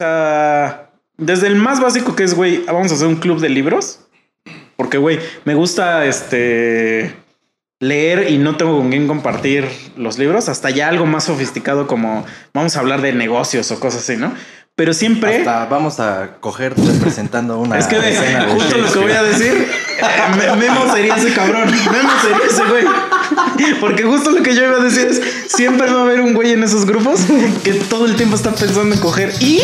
O sea, desde el más básico que es, güey, vamos a hacer un club de libros. Porque, güey, me gusta este leer y no tengo con quién compartir los libros, hasta ya algo más sofisticado como vamos a hablar de negocios o cosas así, ¿no? Pero siempre. Hasta vamos a coger representando una. Es que de- justo lo que voy a decir, Memo sería ese cabrón. Memo sería ese güey. Porque justo lo que yo iba a decir es: siempre va a haber un güey en esos grupos que todo el tiempo está pensando en coger y.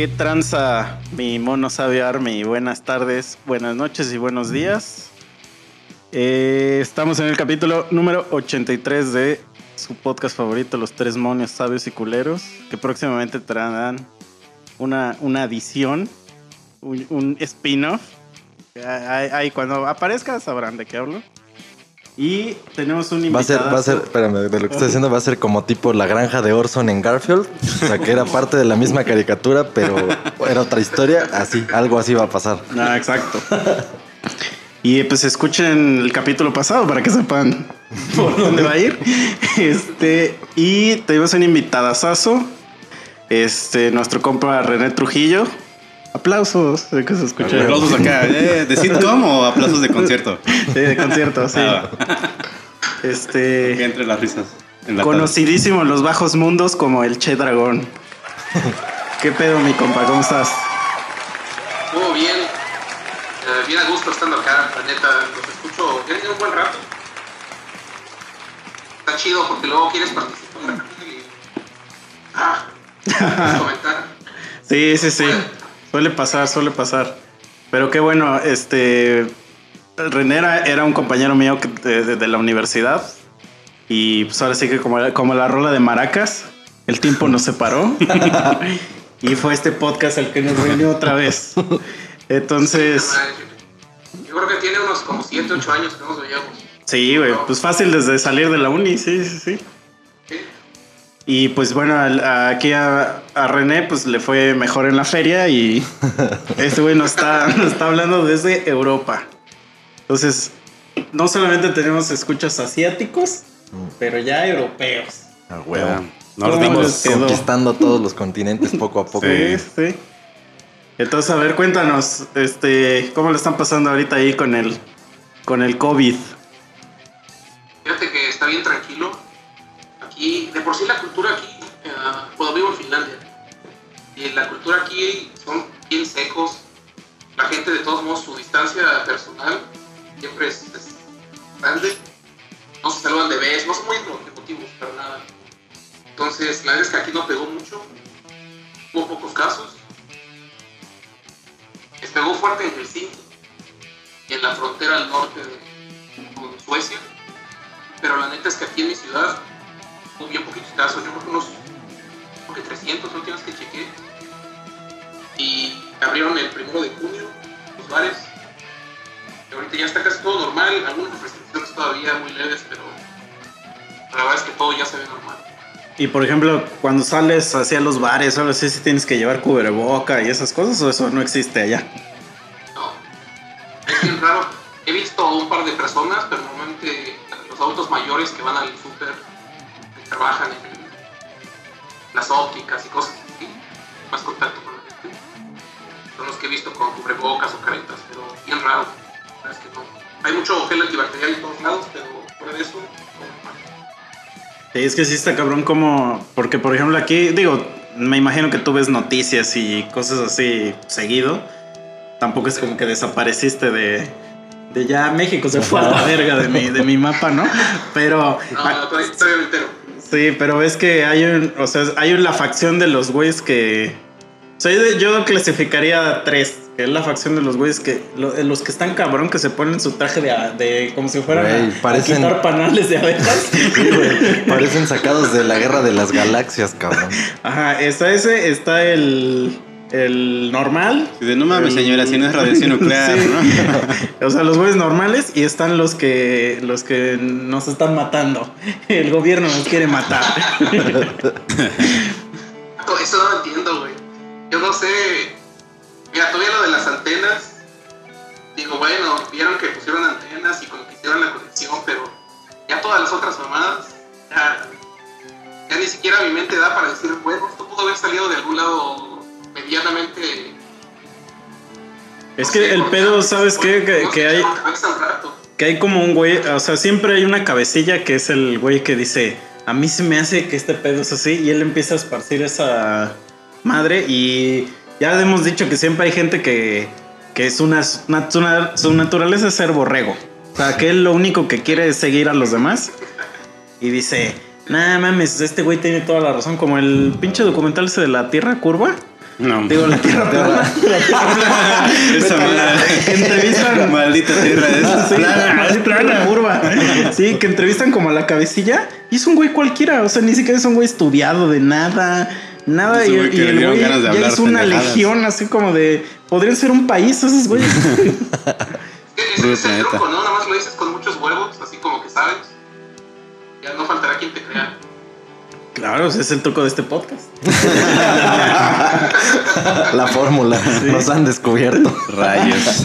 ¿Qué tranza mi mono sabio Army? Buenas tardes, buenas noches y buenos días. Eh, estamos en el capítulo número 83 de su podcast favorito, Los Tres Monios Sabios y Culeros, que próximamente traerán una, una adición, un, un spin-off. Ahí cuando aparezca sabrán de qué hablo. Y tenemos un Va a ser, invitado. va a ser, espérame, de lo que estoy diciendo va a ser como tipo la granja de Orson en Garfield. O sea, que era parte de la misma caricatura, pero era otra historia. Así, algo así va a pasar. Ah, exacto. Y pues escuchen el capítulo pasado para que sepan por dónde va a ir. Este, y tenemos un invitadazo. Este, nuestro compa René Trujillo. Aplausos, de que se escucha. Aplausos acá, ¿eh? ¿De sitcom o aplausos de concierto? Sí, de concierto, sí. Ah, que Este, entre las risas. En la conocidísimo en los bajos mundos como el Che Dragón. ¿Qué pedo, mi compa? ¿Cómo estás? Todo bien, eh, bien a gusto estando acá, la neta, los escucho, ya un buen rato. Está chido porque luego quieres participar y... Ah, quieres comentar. Sí, sí, sí. Suele pasar, suele pasar. Pero qué bueno, este. René era, era un compañero mío que- de, de- de la universidad. Y pues ahora sí que como, como la rola de maracas, el tiempo nos separó. y fue este podcast el que nos reunió otra vez. Entonces, Yo creo que tiene unos como 7, 8 años que no nos veíamos. sí, güey, pues fácil desde salir de la uni, sí, sí. Sí. Y pues bueno, aquí a, a René pues le fue mejor en la feria y este güey nos está, nos está hablando desde Europa. Entonces, no solamente tenemos escuchas asiáticos, pero ya europeos. A Ya, huevo. no ¿Cómo dimos- les quedó? Conquistando todos los continentes poco a poco. Sí, sí. Entonces, a ver, cuéntanos, este, ¿cómo le están pasando ahorita ahí con el, con el COVID? Fíjate que está bien tranquilo. Aquí, de por sí la cultura aquí, eh, bueno, vivo en Finlandia. Y la cultura aquí son bien secos. La gente, de todos modos, su distancia personal siempre es, grande. No se saludan de vez, no son muy emotivos para nada. Entonces, la verdad es que aquí no pegó mucho. Hubo pocos casos. Les pegó fuerte en Helsinki y en la frontera al norte de, con Suecia. Pero la neta es que aquí en mi ciudad bien poquitos casos, yo creo que unos que 300 la última vez que chequé. Y abrieron el primero de junio los bares. Y ahorita ya está casi todo normal, algunas restricciones todavía muy leves, pero la verdad es que todo ya se ve normal. Y por ejemplo, cuando sales hacia los bares, ahora sí, sí tienes que llevar cubreboca y esas cosas, o eso no existe allá. No, es bien raro. He visto a un par de personas, pero normalmente los adultos mayores que van al súper, trabajan en las ópticas y cosas así, más contacto con la gente, son los que he visto con cubrebocas o caretas, pero bien raro. Es que no. Hay mucho gel antibacterial en todos lados, pero fuera de eso. Sí, es que sí está cabrón como... Porque, por ejemplo, aquí, digo, me imagino que tú ves noticias y cosas así seguido. Tampoco es como que desapareciste de... De ya México se fue a la verga de mi, de mi mapa, ¿no? Pero... No, no, todavía, todavía me entero. Sí, pero ves que hay un... O sea, hay la facción de los güeyes que... O sea, yo, yo clasificaría a tres que es la facción de los güeyes que lo- los que están cabrón que se ponen su traje de, como si fueran Güey, a- a, parecen- quitar panales de abejas. Sí, güey. Parecen sacados de la guerra de las galaxias, cabrón. Ajá, está ese, está el el normal. Dice, no mames, El- señora, si no es radiación nuclear, Sí. ¿no? O sea, los güeyes normales y están los que los que nos están matando. El gobierno nos quiere matar. Eso no lo entiendo, güey. Yo no sé. Mira, todavía lo de las antenas. Digo, bueno, vieron que pusieron antenas y como que hicieron la conexión, pero ya todas las otras mamadas, ya, ya ni siquiera mi mente da para decir, bueno, esto pudo haber salido de algún lado medianamente. Es no que sé, el pedo, ¿sabes qué? Que, que hay que hay como un güey, o sea, siempre hay una cabecilla que es el güey que dice, a mí se me hace que este pedo es así y él empieza a esparcir esa madre y ya hemos dicho que siempre hay gente que, que es una, una- su naturaleza es ser borrego. O sea, que él lo único que quiere es seguir a los demás y dice, nah mames, este güey tiene toda la razón, como el pinche documental ese de la Tierra Curva. No. Digo, la Tierra plana. Esa. Que entrevistan Maldita tierra es Sí, plana. es plana, curva. Sí, que entrevistan como a la cabecilla y es un güey cualquiera, o sea, ni siquiera es un güey estudiado de nada, nada. Y, y el güey ya es una pendejadas. legión, así como de, podrían ser un país esos güeyes. Es el truco, ¿no? Nada más lo dices con muchos huevos, así como que sabes. Ya no faltará quien te crea. Claro, ese es el truco de este podcast. La fórmula. Nos han descubierto. Rayos.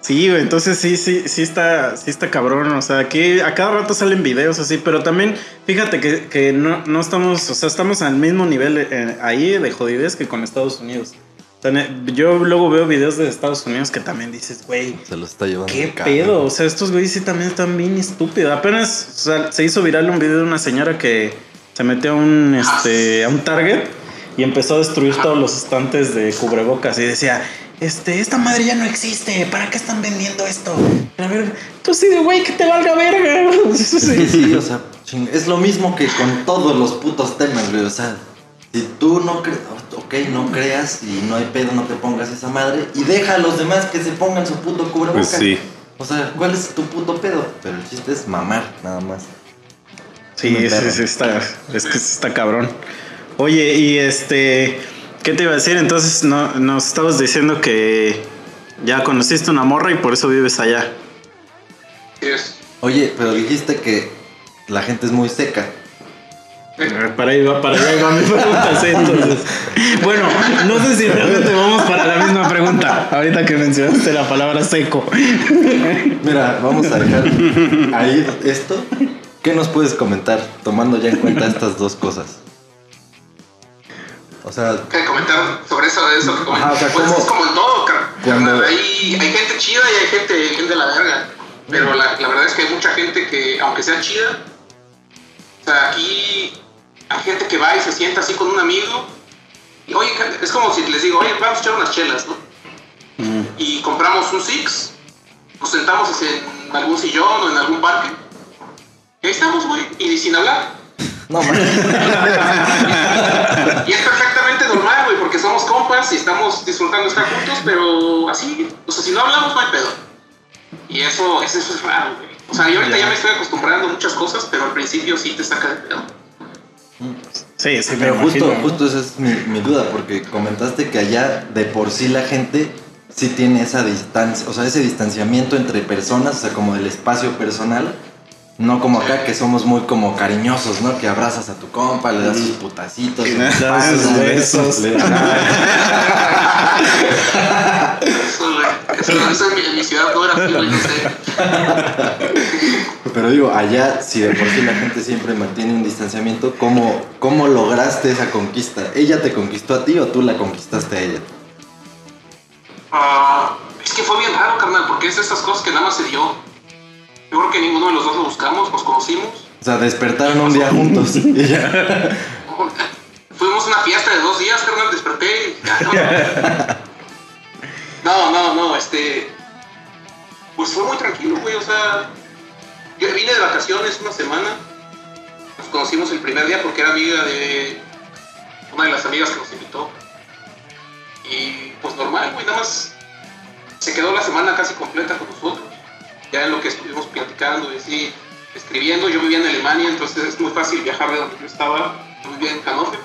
Sí, güey, entonces sí, sí, sí está, sí está cabrón. O sea, aquí a cada rato salen videos así, pero también fíjate que, que no, no estamos, o sea, estamos al mismo nivel eh, ahí de jodidez que con Estados Unidos. Yo luego veo videos de Estados Unidos que también dices, güey, Se lo está llevando. ¿Qué pedo? O sea, estos güeyes sí también están bien estúpidos. Apenas o sea, se hizo viral un video de una señora que se metió a un, este, a un Target y empezó a destruir todos los estantes de cubrebocas y decía, este, esta madre ya no existe, ¿para qué están vendiendo esto? A ver, tú sí de güey, que te valga verga. Sí, sí, o sea, es lo mismo que con todos los putos temas, güey. O sea, si tú no crees, ok, no creas y no hay pedo, no te pongas esa madre y deja a los demás que se pongan su puto cubrebocas. Pues sí. O sea, ¿cuál es tu puto pedo? Pero el chiste es mamar, nada más. Sí, perro. sí, está, es que está cabrón. Oye, y este, ¿qué te iba a decir? Entonces no, nos estabas diciendo que ya conociste una morra y por eso vives allá. Sí, es. Oye, pero dijiste que la gente es muy seca. Eh, Para ahí va, para allá va mi pregunta, sí, entonces. Bueno, no sé si realmente vamos para la misma pregunta. Ahorita que mencionaste la palabra seco. Mira, vamos a dejar ahí esto. ¿Qué nos puedes comentar tomando ya en cuenta estas dos cosas? O sea, ¿Qué comentar sobre eso? De eso que Ajá, o sea, pues ¿cómo- es como en todo, cuando- carnal. Hay, hay gente chida y hay gente bien de la verga. Pero la, la verdad es que hay mucha gente que, aunque sea chida, o sea, aquí hay gente que va y se sienta así con un amigo. Y oye, es como si les digo, oye, vamos a echar unas chelas, ¿no? Y compramos un Six, nos sentamos en algún sillón o en algún parque. Y ahí estamos, güey, y sin hablar. no mames. Y es perfectamente normal, güey, porque somos compas y estamos disfrutando estar juntos, pero así, o sea, si no hablamos, no hay pedo. Y eso, eso, eso es raro, güey. O sea, yo ahorita ya me estoy acostumbrando a muchas cosas, pero al principio sí te saca de pedo. Sí, sí, me Pero justo, justo esa es mi, mi duda, porque comentaste que allá de por sí la gente sí tiene esa distancia, o sea, ese distanciamiento entre personas, o sea, como del espacio personal, no como acá que somos muy como cariñosos, ¿no? Que abrazas a tu compa, le das sus putacitos, Que sus le das sus besos. le- Eso, güey, eso, en, mi, ciudad no era no sé. Pero digo, allá si de por sí la gente siempre mantiene un distanciamiento, ¿cómo, ¿cómo lograste esa conquista? ¿Ella te conquistó a ti o tú la conquistaste a ella? Ah, es que fue bien raro, carnal, porque es de esas cosas que nada más se dio. Yo creo que ninguno de los dos lo buscamos, nos conocimos. O sea, despertaron un día juntos y ya. Fuimos a una fiesta de dos días, carnal, desperté y ya, no. no, no, este... Pues fue muy tranquilo, güey, o sea... Yo vine de vacaciones una semana. Nos conocimos el primer día porque era amiga de una de las amigas que nos invitó. nada más se quedó la semana casi completa con nosotros. Ya en lo que estuvimos platicando y así, escribiendo. Yo vivía en Alemania, entonces es muy fácil viajar de donde yo estaba. Yo vivía en Hannover.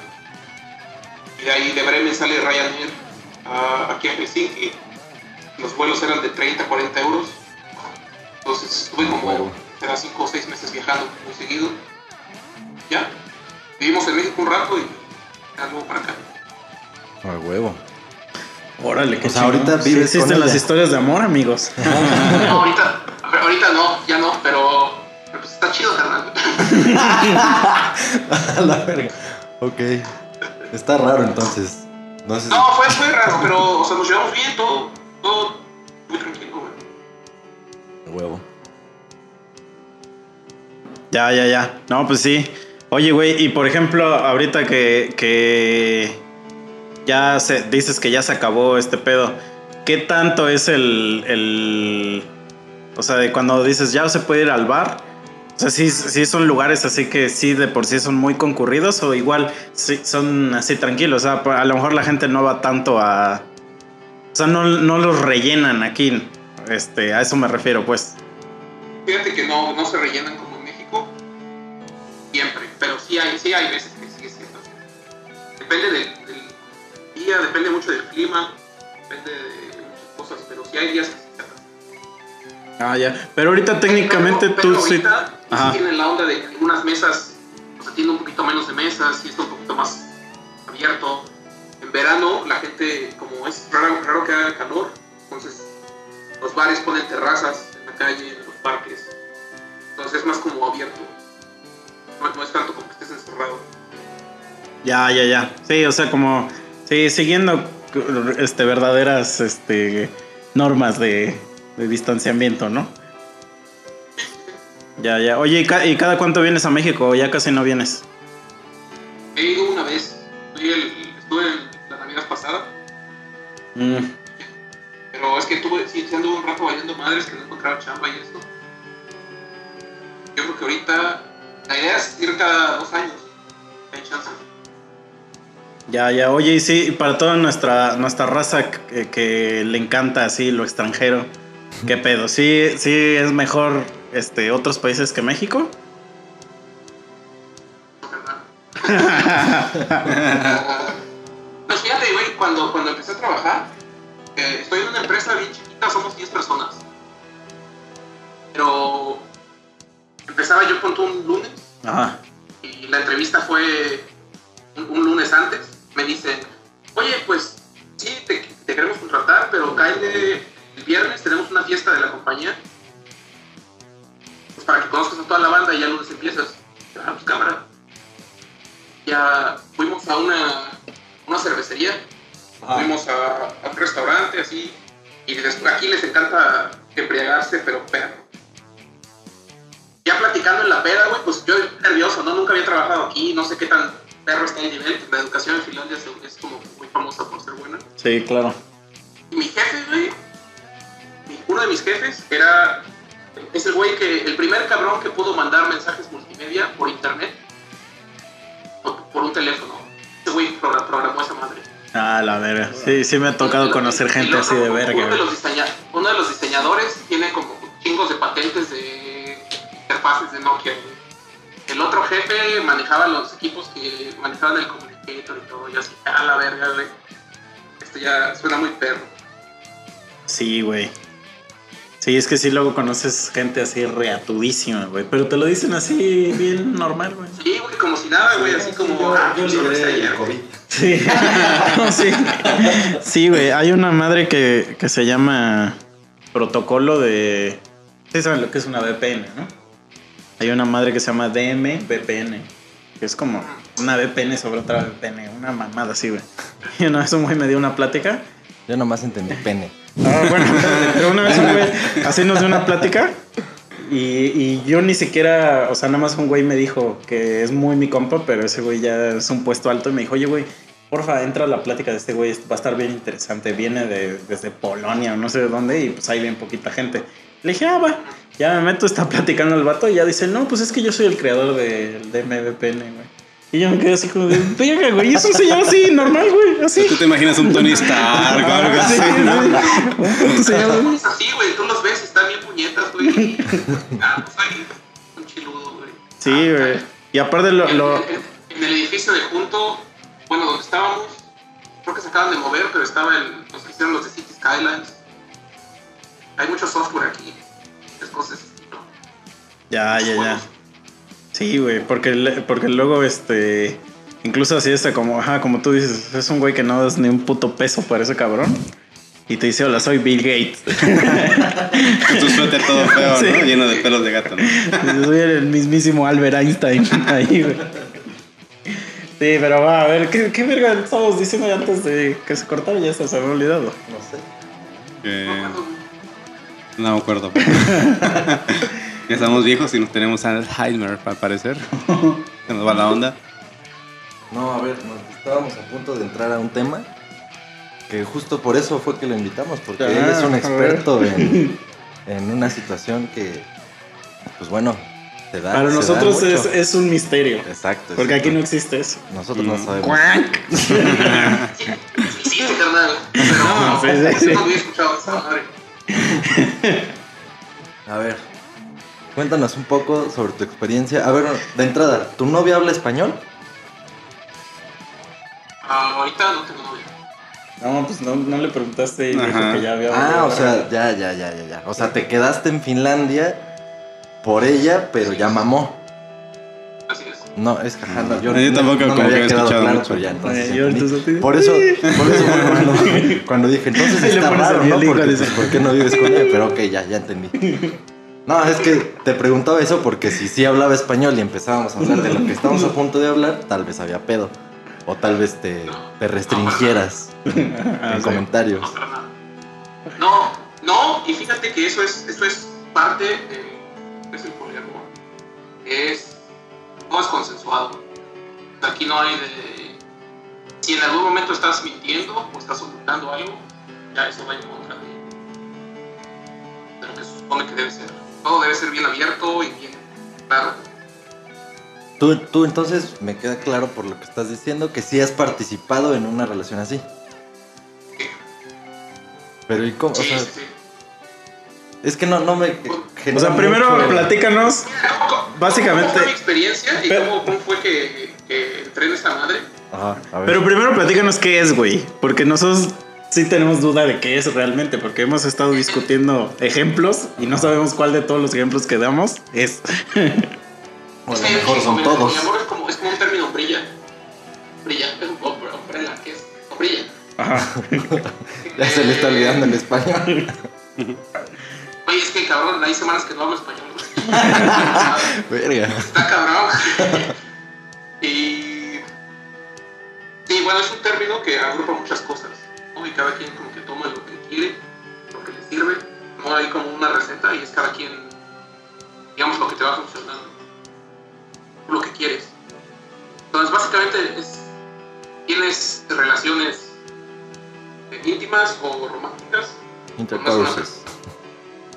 Y de ahí de Bremen sale Ryanair a- aquí a Helsinki. Los vuelos eran de 30, 40 euros. Entonces estuve como Huevo. será 5 o 6 meses viajando muy seguido. Ya. Vivimos en México un rato y ya luego para acá. A huevo. Órale, sea, chingón. ahorita Sí vives existen con las historias de amor, amigos. No, ahorita, ahorita no, ya no, pero, pero pues está chido, carnal. A la verga. Ok. Está raro entonces. No sé si- No, fue, fue raro, pero o sea, nos llevamos bien, todo, todo muy tranquilo, güey. Huevo. Ya, ya, ya. No, pues sí. Oye, güey, y por ejemplo, ahorita que, que ya se, dices que ya se acabó este pedo, ¿qué tanto es el, el... O sea, de cuando dices ya se puede ir al bar? O sea, sí, sí son lugares así que sí de por sí son muy concurridos o igual sí son así tranquilos. O sea, a lo mejor la gente no va tanto a... O sea, no, no los rellenan aquí. Este, a eso me refiero, pues. Fíjate que no, no se rellenan como en México, siempre, pero sí hay, sí hay veces que sigue siendo. Depende del, día, depende mucho del clima, depende de muchas cosas, pero sí hay días que. Ah, ya. Pero ahorita técnicamente Pero- tú pero sí... ahorita Ajá. sí tienen la onda de que algunas mesas, o sea, tiene un poquito menos de mesas y está un poquito más abierto. En verano la gente, como es raro, raro que haga calor, entonces los bares ponen terrazas en la calle, en los parques. Entonces es más como abierto. No, no es tanto como que estés encerrado. Ya, ya, ya. Sí, o sea, como... Sí, siguiendo este, verdaderas este, normas de, de distanciamiento, ¿no? Ya, ya. Oye, ¿y, ca- y cada cuánto vienes a México? ¿O ya casi no vienes? He ido una vez, fui el- estuve la Navidad pasada, Mm, pero es que tuve, sí, anduve un rato valiendo madres que no encontraba chamba y esto. Yo creo que ahorita la idea es ir cada dos años. Hay chance. ya, ya. Oye, y sí, para toda nuestra, nuestra raza que, que le encanta así lo extranjero, ¿qué pedo? ¿Sí, sí es mejor este, otros países que México? Pues fíjate, güey, cuando, cuando empecé a trabajar, eh, estoy en una empresa bien chiquita, somos 10 personas. Pero empezaba yo con un lunes Ajá. y la entrevista fue un, un lunes antes. Me dicen, oye, pues sí, te, te queremos contratar, pero cállate el viernes, tenemos una fiesta de la compañía. Pues para que conozcas a toda la banda y ya lunes empiezas. Ah, pues cámara. Ya fuimos a una, una cervecería, fuimos a, a un restaurante así, y después aquí les encanta embriagarse, pero perro. Ya platicando en la peda, güey, pues yo nervioso, ¿no? Nunca había trabajado aquí, no sé qué tan perro está el nivel. La educación en Finlandia es, como muy famosa por ser buena. Sí, claro. Y mi jefe, güey, uno de mis jefes era, es el güey que, el primer cabrón que pudo mandar mensajes multimedia por internet, o por un teléfono. Ese güey progra- programó esa madre. Ah, la verga. Sí, sí me ha tocado conocer gente así de uno verga. de, los uno de los diseñadores tiene como chingos de patentes de interfaces de Nokia. güey. El otro jefe manejaba los equipos que manejaban el communicator y todo. Y así, a la verga, güey. Esto ya suena muy perro. Sí, güey. Sí, es que sí luego conoces gente así reatudísima, güey. Pero te lo dicen así bien normal, güey. Sí, güey, como si nada, güey, así como. ah, yo libré allá, el. COVID. Sí. sí. Sí, güey. Hay una madre que, que se llama protocolo de. Sí, saben lo que es una VPN, ¿no? Hay una madre que se llama DM VPN. Que es como una VPN sobre otra VPN. Una mamada así, güey. Y una vez un güey me dio una plática. Yo nomás entendí pene. Ah, bueno, una vez un güey así nos dio una plática y, y yo ni siquiera, o sea, nada más un güey me dijo que es muy mi compa, pero ese güey ya es un puesto alto y me dijo, oye, güey, porfa, entra a la plática de este güey, va a estar bien interesante, viene de, desde Polonia o no sé de dónde y pues hay bien poquita gente. Le dije, ah, va, ya me meto, está platicando el vato y ya dice, no, pues es que yo soy el creador del de MVPN, güey. Y yo me quedé así como de, venga, güey, eso se llama así, normal, güey, así. Tú te imaginas un Tony Stark o algo Sí, así, ¿no? sí. ¿Cómo se llama? Pues así, güey, tú los ves, están bien puñetas, güey. y- Ah, pues ahí, un chiludo, güey. Sí, güey. Y aparte lo, En, lo, en- en el edificio de junto, bueno, donde estábamos, creo que se acaban de mover, pero estaba el, los que hicieron los de City Skylines. Hay mucho software aquí, muchas cosas. ¿no? Ya, ya, ya. Sí, güey, porque, porque luego, este, incluso así está como, ajá, como tú dices, es un güey que no das ni un puto peso para ese cabrón. Y te dice, hola, soy Bill Gates. Con tu suéter todo feo, Sí. ¿no? Lleno de pelos de gato, ¿no? Soy el mismísimo Albert Einstein. Ahí, güey. Sí, pero va, a ver, ¿qué, qué verga estábamos diciendo antes de que se cortara? Ya se, se me ha olvidado. No sé. Acuerdo, no me acuerdo. ya estamos viejos y nos tenemos Alzheimer, al parecer. Se nos va la onda. No, a ver, nos estábamos a punto de entrar a un tema que justo por eso fue que lo invitamos, porque Ah, él es un experto en, en una situación que, pues bueno, se da. Para se da nosotros mucho. es, es un misterio. Exacto. Porque aquí no existe eso. Nosotros no Mm. sabemos. Sí, sí, carnal. Pero No, sí, sí, sí. no había escuchado esa madre. A ver, cuéntanos un poco sobre tu experiencia. A ver, de entrada, ¿tu novia habla español? Ah, ahorita no tengo novia. No, pues no, no le preguntaste y dijo Ajá. que ya había. Ah, o sea, ya, ya, ya, ya, ya. O sea, te quedaste en Finlandia por ella, pero ya mamó. Así es. No, es que ajá, no, Yo tampoco no me como que había he quedado escuchado claro, mucho. ya, entonces Eh, yo entonces- Por eso, por eso cuando, cuando dije, entonces está raro, ¿no? Porque, pues, ¿por qué no vives con ella? Pero ok, ya, ya entendí. No, es que te preguntaba eso porque si sí hablaba español y empezábamos a hablar de lo que estábamos a punto de hablar, tal vez había pedo. O tal vez te, te restringieras en, comentarios. No. No, no, y fíjate que eso es, eso es parte de es el poliamor. Es, no es consensuado. Aquí no hay de. Si en algún momento estás mintiendo o estás ocultando algo, ya eso va en contra de, de lo que se supone que debe ser. Todo debe ser bien abierto y bien claro. Tú, tú entonces me queda claro por lo que estás diciendo que sí has participado en una relación así. Pero ¿y cómo? O Sí, sea, sí, sí. es que no, no me O sea, primero mucho- platícanos. ¿cómo- Básicamente- ¿Cómo fue mi experiencia y Pero- cómo, cómo fue que, que entré en esta madre? Ajá, a ver. Pero primero platícanos qué es, güey. Porque nosotros sí tenemos duda de qué es realmente. Porque hemos estado discutiendo ejemplos y no sabemos cuál de todos los ejemplos que damos es. o a Es lo que mejor el- son el todos. poliamor es como, es como un término brilla. Brilla, es un hombre- umbrella, que es brilla. Ajá. Ya se le está olvidando el español. Oye, es que cabrón, hay semanas que no hablo español. Verga. Está cabrón. y. Sí, bueno, es un término que agrupa muchas cosas. ¿No? Y cada quien como que toma lo que quiere, lo que le sirve. No hay como una receta y es cada quien, digamos, lo que te va a funcionar. Lo que quieres. Entonces, básicamente es. Tienes relaciones íntimas o románticas Intercourses.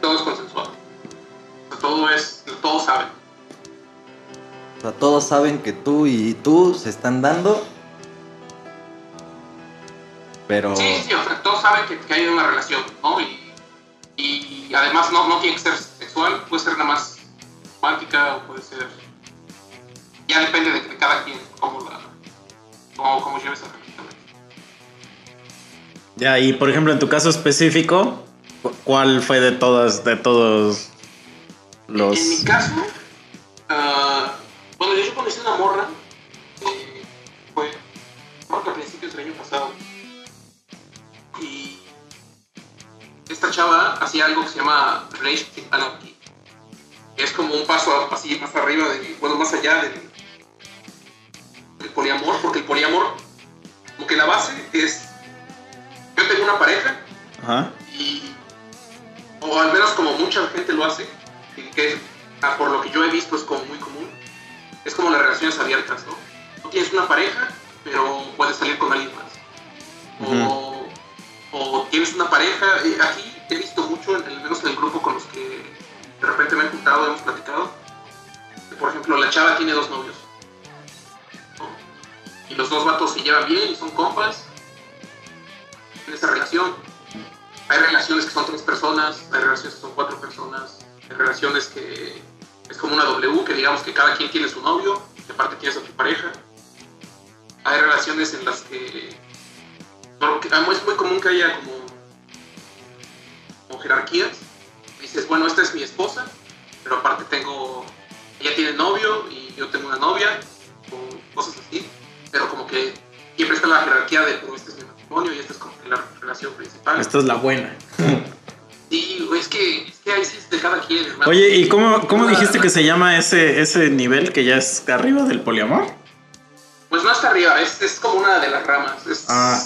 todo es sea, todo es, todos saben. O sea, todos saben que tú y tú se están dando. Pero. Sí, sí, o sea, todos saben que, que hay una relación, ¿no? Y, y además no, no tiene que ser sexual, puede ser nada más romántica o puede ser... Ya depende de, de cada quien, cómo la... cómo, cómo lleve esa relación. Ya, y por ejemplo, en tu caso específico, cu- ¿cuál fue de todas, de todos los. En mi caso, ah, bueno, yo conocí una morra, eh, fue, creo que a principios del año pasado, esta chava hacía algo que se llama Relationship Anarchy, que es como un paso así más arriba, de, bueno, más allá del, del poliamor, porque el poliamor, como que la base es, yo tengo una pareja, Ajá. y o al menos como mucha gente lo hace y que es, ah, por lo que yo he visto es como muy común es como las relaciones abiertas no tú tienes una pareja pero puedes salir con alguien más. O, o tienes una pareja eh, aquí he visto mucho al menos en el grupo con los que de repente me he juntado hemos platicado por ejemplo la chava tiene dos novios ¿no? y los dos vatos se llevan bien y son compas en esa relación. Hay relaciones que son tres personas, hay relaciones que son cuatro personas, hay relaciones que es como una W, que digamos que cada quien tiene su novio, y aparte tienes a tu pareja. Hay relaciones en las que, que- es muy común que haya como, jerarquías. Dices, bueno, esta es mi esposa, pero aparte tengo, ella tiene novio y yo tengo una novia, o cosas así. Pero como que siempre está la jerarquía de, pero este es mi matrimonio y esta es como que la relación principal. Esta es la buena. Sí, es que, es que ahí sí es de cada quien, hermano. Oye, ¿y cómo, cómo dijiste que se llama ese, ese nivel que ya es arriba del poliamor? Pues no hasta arriba, es, es como una de las ramas. Es Ah.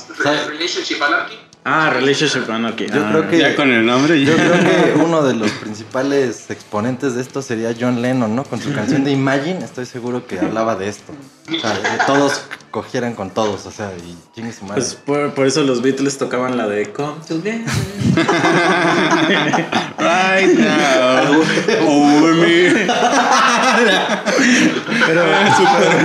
Relationship Anarchy. Ah, Relationship Anarchy. Yo Ah, creo que- Ya con el nombre. Yo creo que uno de los principales exponentes de esto sería John Lennon, ¿no? Con su canción de Imagine, estoy seguro que hablaba de esto. O sea, que todos cogieran con todos, o sea, y chingue su madre. Pues por, por eso los Beatles tocaban la de Come Together. Right now. Over me. Pero,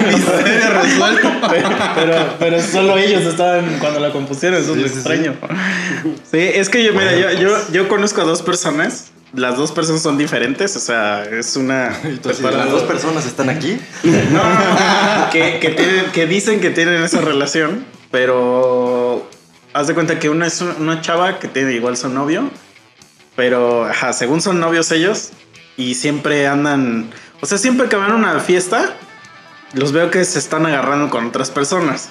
Misterio resuelto. pero, pero, pero solo ellos estaban cuando la compusieron, eso es lo Sí, sí, extraño. Sí, es que yo, mira, yo, yo, yo conozco a dos personas. Las dos personas son diferentes, o sea, es una. Entonces, las dos personas están aquí. No, que, que, tienen, que dicen que tienen esa relación, pero haz de cuenta que una es un- una chava que tiene igual su novio, pero ajá, según son novios ellos, y siempre andan, o sea, siempre que van a una fiesta, los veo que se están agarrando con otras personas.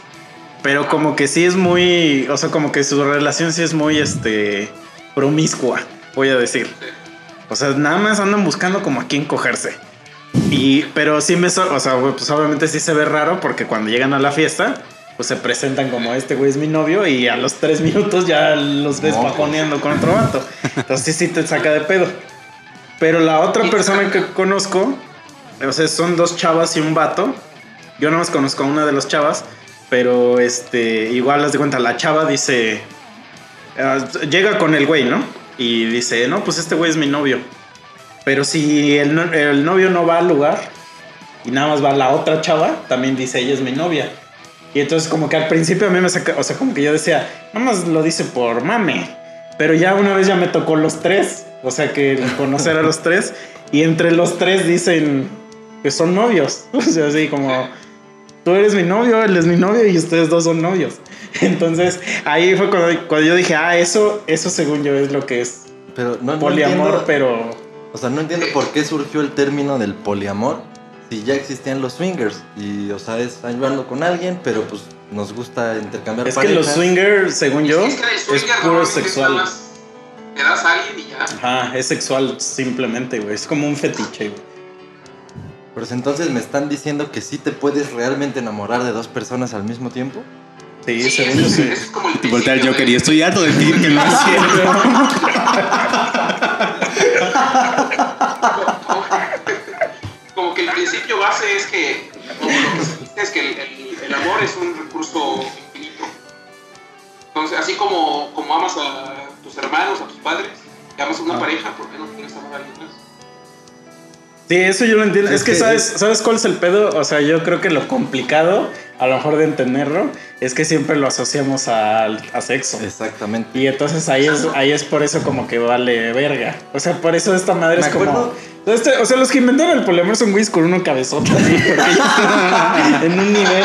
Pero como que sí es muy, o sea, como que su relación sí es muy, este, promiscua, voy a decir. O sea, nada más andan buscando como a quién cogerse. Y, pero sí me, so- o sea, pues obviamente sí se ve raro porque cuando llegan a la fiesta, pues se presentan como este güey es mi novio y a los tres minutos ya los ves pajoneando con otro vato. Entonces sí, sí te saca de pedo. Pero la otra persona que conozco, o sea, son dos chavas y un vato. Yo no más conozco a una de las chavas, pero este, igual las de cuenta, la chava dice, ah, llega con el güey, ¿no? Y dice, no, pues este güey es mi novio. Pero si el, el novio no va al lugar y nada más va la otra chava, también dice, ella es mi novia. Y entonces como que al principio a mí me saca, o sea, como que yo decía, nada más lo dice por mame. Pero ya una vez ya me tocó los tres, o sea que conocer a los tres, y entre los tres dicen que son novios. O sea, así como, tú eres mi novio, él es mi novio y ustedes dos son novios. Entonces ahí fue cuando, cuando yo dije, ah, eso, eso según yo es lo que es Pero no, no poliamor, entiendo- pero... O sea, no entiendo por qué surgió el término del poliamor si ya existían los swingers. Y, o sea, es yo ando con alguien, pero pues nos gusta intercambiar Es que los swingers, según yo, es que puro sexual. Te das a alguien y ya. Ajá, es sexual simplemente, güey. Es como un fetiche, güey. Pues entonces me están diciendo que sí te puedes realmente enamorar de dos personas al mismo tiempo. Sí, Sí, eso, sí. eso es como el voltea el Joker y estoy harto de decir que no es cierto. como que el principio base es que como lo que se dice es que el, el- el amor es un recurso infinito. Entonces, así como, como amas a tus hermanos, a tus padres, y amas a una Ah. pareja, ¿por qué no quieres amar a alguien más? Sí, eso yo lo entiendo. Es Es, que, que ¿sabes, es- ¿sabes cuál es el pedo? O sea, yo creo que lo complicado, a lo mejor de entenderlo, es que siempre lo asociamos a, sexo. Exactamente. Y entonces ahí es, ahí es por eso como que vale verga. O sea, por eso esta madre Me es como... Este- o sea, los que inventaron el poliamor son güeyes con uno cabezota, en un nivel...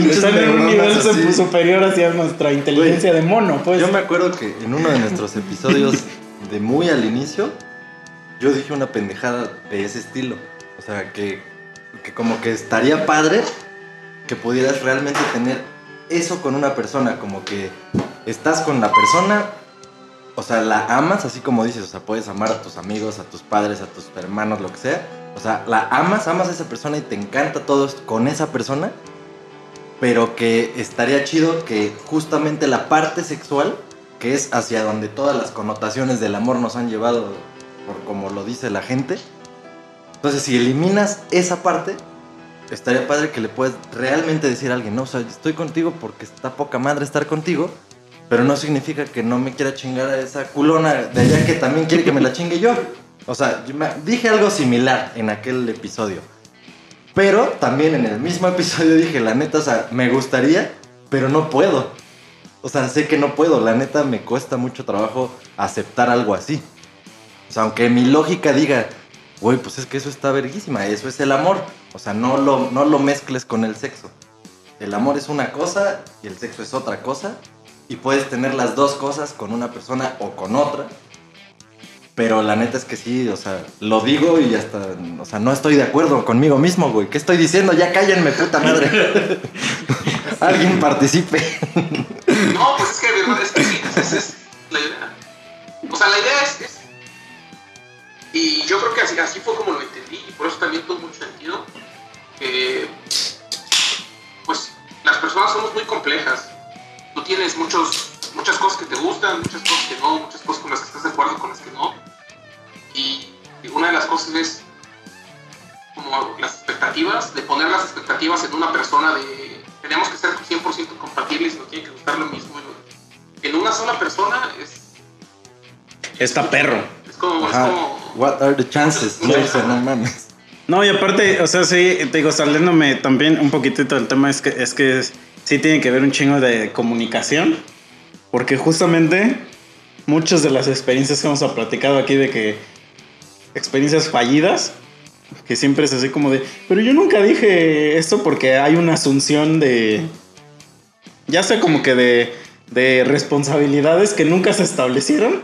están en un nivel así. superior hacia nuestra inteligencia de mono, pues. Yo me acuerdo que en uno de nuestros episodios de muy al inicio, yo dije una pendejada de ese estilo. O sea, que, que como que estaría padre que pudieras realmente tener eso con una persona, como que estás con la persona, o sea, la amas, así como dices, o sea, puedes amar a tus amigos, a tus padres, a tus hermanos, lo que sea. O sea, la amas, amas a esa persona y te encanta todo con esa persona, pero que estaría chido que justamente la parte sexual, que es hacia donde todas las connotaciones del amor nos han llevado, por como lo dice la gente. Entonces, si eliminas esa parte, estaría padre que le puedas realmente decir a alguien, no, o sea, estoy contigo porque está poca madre estar contigo, pero no significa que no me quiera chingar a esa culona de allá que también quiere que me la chingue yo. O sea, yo dije algo similar en aquel episodio. Pero también en el mismo episodio dije, la neta, o sea, me gustaría, pero no puedo. O sea, sé que no puedo. La neta, me cuesta mucho trabajo aceptar algo así. O sea, aunque mi lógica diga, güey, pues es que eso está verguísima, eso es el amor. O sea, no lo, no lo mezcles con el sexo. El amor es una cosa y el sexo es otra cosa. Y puedes tener las dos cosas con una persona o con otra. Pero la neta es que sí, o sea, lo digo y hasta, o sea, no estoy de acuerdo conmigo mismo, güey. ¿Qué estoy diciendo? Ya cállenme, puta madre. Alguien participe. No, pues es que, es que sí, esa es la idea. O sea, la idea es, es- Y yo creo que así, así fue como lo entendí, y por eso también tuvo mucho sentido. Que. Pues las personas somos muy complejas. Tú tienes muchos, muchas cosas que te gustan, muchas cosas que no, muchas cosas con las que estás de acuerdo, con las que no. Y una de las cosas es como las expectativas, de poner las expectativas en una persona de tenemos que ser 100% compatibles nos tiene que gustar lo mismo. En una sola persona es, Está perro. Como, Ajá. como What are the chances? No mames. No, y aparte, o sea, sí, te digo, saliéndome también un poquitito del tema, es que, es que sí tiene que ver un chingo de comunicación, porque justamente muchas de las experiencias que hemos platicado aquí de que experiencias fallidas, que siempre es así como de, pero yo nunca dije esto porque hay una asunción de, ya sea como que de, de responsabilidades que nunca se establecieron,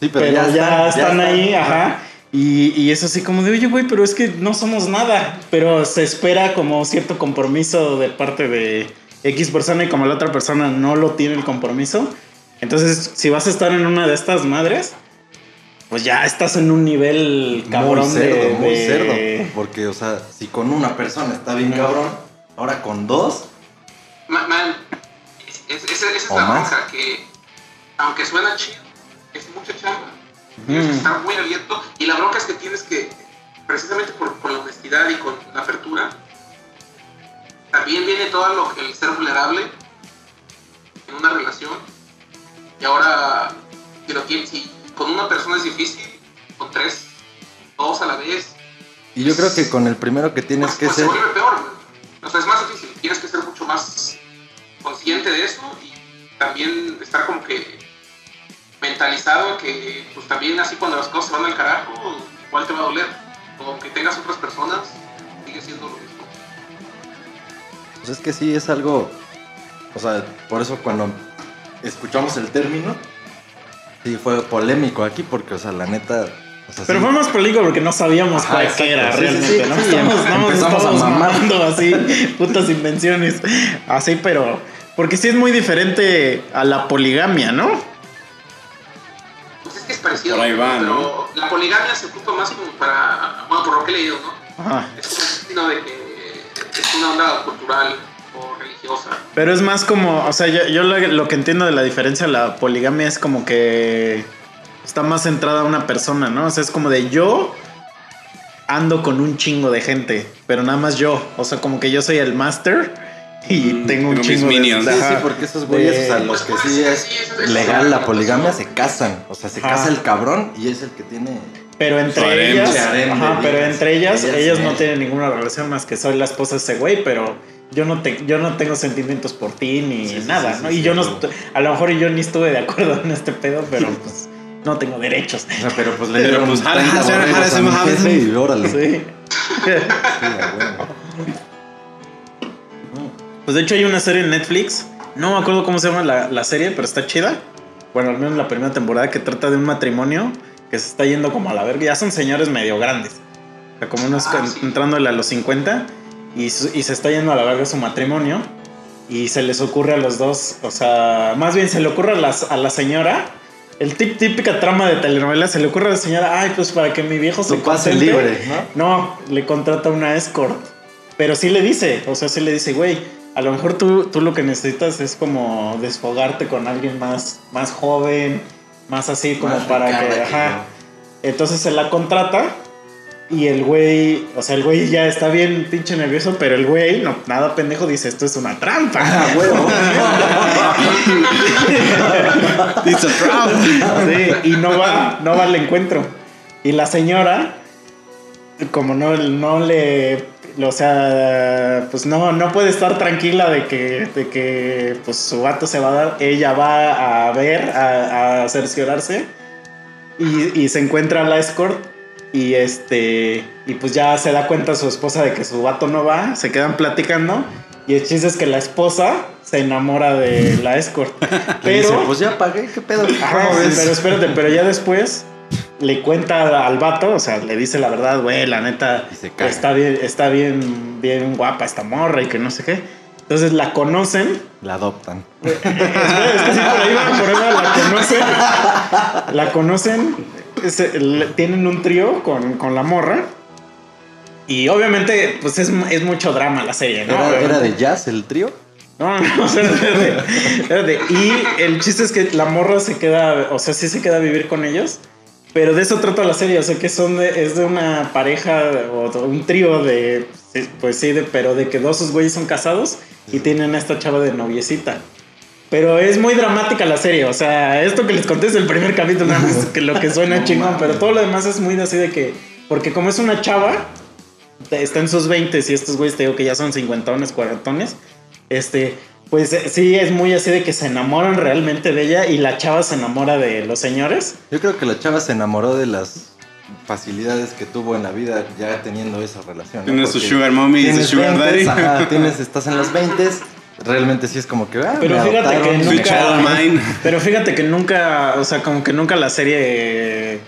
Sí, pero, ya, están, ahí, Ajá. ajá. Y, y es así como de, oye, güey, pero es que no somos nada. Pero se espera como cierto compromiso de parte de X persona y como la otra persona no lo tiene el compromiso. Entonces, si vas a estar en una de estas madres, pues ya estás en un nivel cabrón muy cerdo, de, muy de- cerdo. Porque, o sea, si con una persona está bien cabrón, ahora con dos, Ma- Man, es- es- esa la bronca, que aunque suena chido, es mucha chamba. Tienes que estar muy abierto. Y la bronca es que tienes que, precisamente por, por la honestidad y con la apertura, también viene todo lo que el ser vulnerable en una relación. Y ahora, si lo tienes, si con una persona es difícil, con tres, dos a la vez, y yo creo que con el primero que tienes pues, que pues ser. se vuelve peor. güey. O sea, es más difícil. Tienes que ser mucho más consciente de eso y también estar como que mentalizado que pues también así cuando las cosas van al carajo, igual te va a doler. O aunque tengas otras personas, sigue siendo lo mismo. Pues es que sí, es algo. O sea, por eso cuando escuchamos el término, sí fue polémico aquí, porque, o sea, la neta. o sea, Pero sí- fue más político porque no sabíamos Ajá, cuál exacto. era Sí, realmente, sí, ¿no? sí, Estamos, estamos, empezamos estamos mamar. mamando así, putas invenciones. Así, pero. Porque sí es muy diferente a la poligamia, ¿no? Parecido. Por ahí va, pero la poligamia se ocupa más como para, bueno, por lo que he leído, ¿no? Ajá. Es como un de que es una onda cultural o religiosa. Pero es más como, o sea, yo, yo lo, lo que entiendo de la diferencia de la poligamia es como que está más centrada a una persona, ¿no? O sea, es como de yo ando con un chingo de gente, pero nada más yo. O sea, como que yo soy el master y Mm, tengo un tengo mis chingo de... minions. Sí, sí, porque esos güeyes, de- o sea, los que sí es legal la poligamia se casan. O sea, se Ajá. casa el cabrón y es el que tiene. Pero entre harem, ellas, harem ajá, pero entre ellas, Ellas no tienen ninguna relación más que soy la esposa de ese güey, pero yo no te, yo no tengo sentimientos por ti ni Sí, nada, sí, ¿no? sí, y sí, yo no, a lo mejor yo ni estuve de acuerdo en este pedo, pero pues no tengo derechos. O sea, pero pues le dieron pues, jala, 30 Pues de hecho hay una serie en Netflix, no me acuerdo cómo se llama la, la serie, pero está chida. Bueno, al menos la primera temporada que trata de un matrimonio que se está yendo como a la verga. Ya son señores medio grandes. O sea, como unos Ah, sí. entrándole a los 50 y, su- y se está yendo a la verga su matrimonio. Y se les ocurre a los dos, o sea, más bien se le ocurre a, las, a la señora, el tip, típica trama de telenovela, se le ocurre a la señora, ay, pues para que mi viejo se Su pase concentre". libre, ¿no? No, le contrata una escort. Pero sí le dice, o sea, sí le dice, güey, a lo mejor tú, tú lo que necesitas es como desfogarte con alguien más, más joven, más así como Más para que, que ajá. Entonces se la contrata y el güey, o sea, el güey ya está bien pinche nervioso, pero el güey, no, nada pendejo, dice, esto es una trampa. Ah, huevo. It's a trap. Sí, y no va, no va al encuentro. Y la señora, como no, no le, o sea, pues no, no puede estar tranquila de que, de que pues su vato se va a dar, ella va a ver, a, a cerciorarse y, y se encuentra la escort y este, y pues ya se da cuenta su esposa de que su vato no va, se quedan platicando y el chiste es que la esposa se enamora de la escort. Le dice, Pero, pues ya pagué, ¿qué pedo? Pero espérate, pero ya después le cuenta al vato, o sea, le dice la verdad, güey, la neta está bien, está bien, bien guapa esta morra y que no sé qué. Entonces la conocen. La adoptan. Espera, es que sí, por ahí va, por ahí va, la conocen. La conocen. se- le- tienen un trío con, con la morra. Y obviamente, pues es, es mucho drama la serie, ¿no? ¿Era, era de jazz el trío? No, no, o sea, espérate, espérate. Y el chiste es que la morra se queda, o sea, sí se queda a vivir con ellos. Pero de eso trata la serie, o sea, que son de, es de una pareja o de un trío de, pues sí, de, pero de que dos sus güeyes son casados y tienen a esta chava de noviecita. Pero es muy dramática la serie, o sea, esto que les conté es el primer capítulo, nada más que lo que suena No chingón, pero todo lo demás es muy así de que, porque como es una chava, está en sus 20 y estos güeyes te digo que ya son cincuentones, cuarentones, este, pues eh, sí es muy así de que se enamoran realmente de ella y la chava se enamora de los señores. Yo creo que la chava se enamoró de las facilidades que tuvo en la vida ya teniendo esa relación. ¿no? Tiene su sugar mommy y su tienes sugar 20, daddy. ajá, tienes, estás en los 20, realmente sí es como que. ah, Pero me fíjate que nunca-. Pero fíjate que nunca, o sea, como que nunca la serie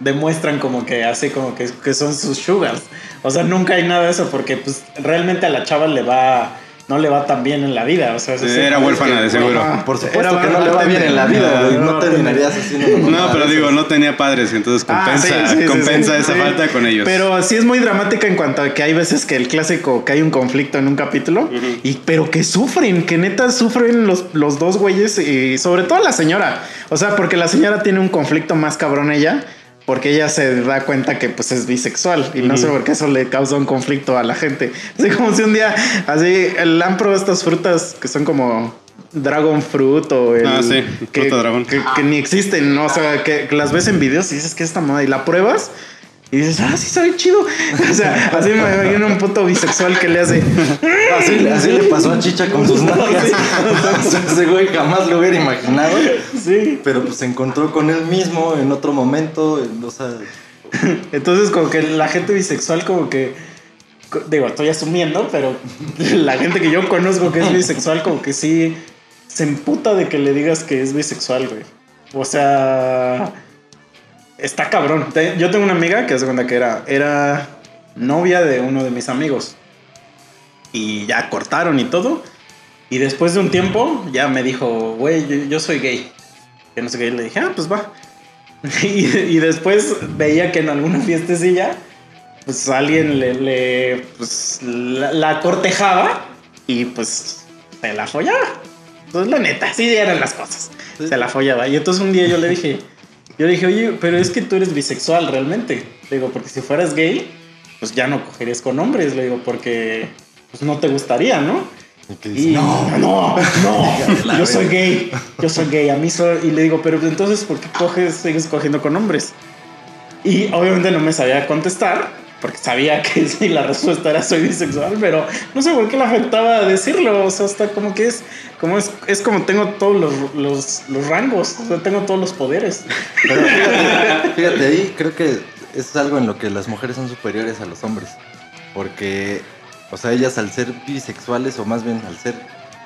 demuestran como que así como que, que son sus sugars. O sea, nunca hay nada de eso porque pues realmente a la chava le va no le va tan bien en la vida, o sea, Sí, era huérfana que- de seguro. Por supuesto Era que no le va bien en la vida, güey. No no, terminarías haciendo No, pero digo, no tenía padres, entonces Ah, compensa, sí, sí, sí, compensa sí, esa sí. falta con ellos. Pero sí es muy dramática en cuanto a que hay veces que el clásico, que hay un conflicto en un capítulo, y pero que sufren, que neta sufren los, los dos güeyes y sobre todo la señora. O sea, porque la señora tiene un conflicto más cabrón ella, porque ella se da cuenta que pues es bisexual y no sé por qué eso le causa un conflicto a la gente. Así como si un día, así, el han probado estas frutas que son como dragon fruit o el Ah, sí, que, fruta dragón. que, que ni existen, ¿no? O sea, que, que las ves en videos y dices que esta moda y la pruebas y dices, ah, sí, sabe chido. O sea, así me imagino un puto bisexual que le hace. Así, así le pasó a Chicha con sus nalgas. O sea, ese güey jamás lo hubiera imaginado. Sí. Pero pues se encontró con él mismo en otro momento. en- O sea, Entonces, como que la gente bisexual, como que. Digo, estoy asumiendo, pero la gente que yo conozco que es bisexual, como que sí se emputa de que le digas que es bisexual, güey. O sea. Está cabrón. Yo tengo una amiga que hace cuenta que era, era novia de uno de mis amigos. Y ya cortaron y todo. Y después de un tiempo ya me dijo, güey, yo, yo soy gay. Que no sé qué. Y le dije, ah, pues va. Y, y después veía que en alguna fiestecilla, pues alguien le, le- pues, la, la cortejaba y pues se la follaba. Entonces, la neta, así eran las cosas. Se la follaba. Y entonces un día yo le dije, yo le dije, oye, pero es que tú eres bisexual realmente. Le digo, porque si fueras gay, pues ya no cogerías con hombres. Le digo, porque pues no te gustaría, ¿no? y no, no, no, yo soy gay, yo soy gay, a mí soy, y le digo, pero entonces, ¿por qué coges, sigues cogiendo con hombres? Y obviamente no me sabía contestar, porque sabía que sí, la respuesta era soy bisexual, pero no sé por qué le afectaba decirlo, o sea, hasta como que es, como es, es como tengo todos los, los, los rangos, o sea, tengo todos los poderes. Pero fíjate, fíjate, ahí creo que es algo en lo que las mujeres son superiores a los hombres. Porque, o sea, ellas al ser bisexuales, o más bien al ser.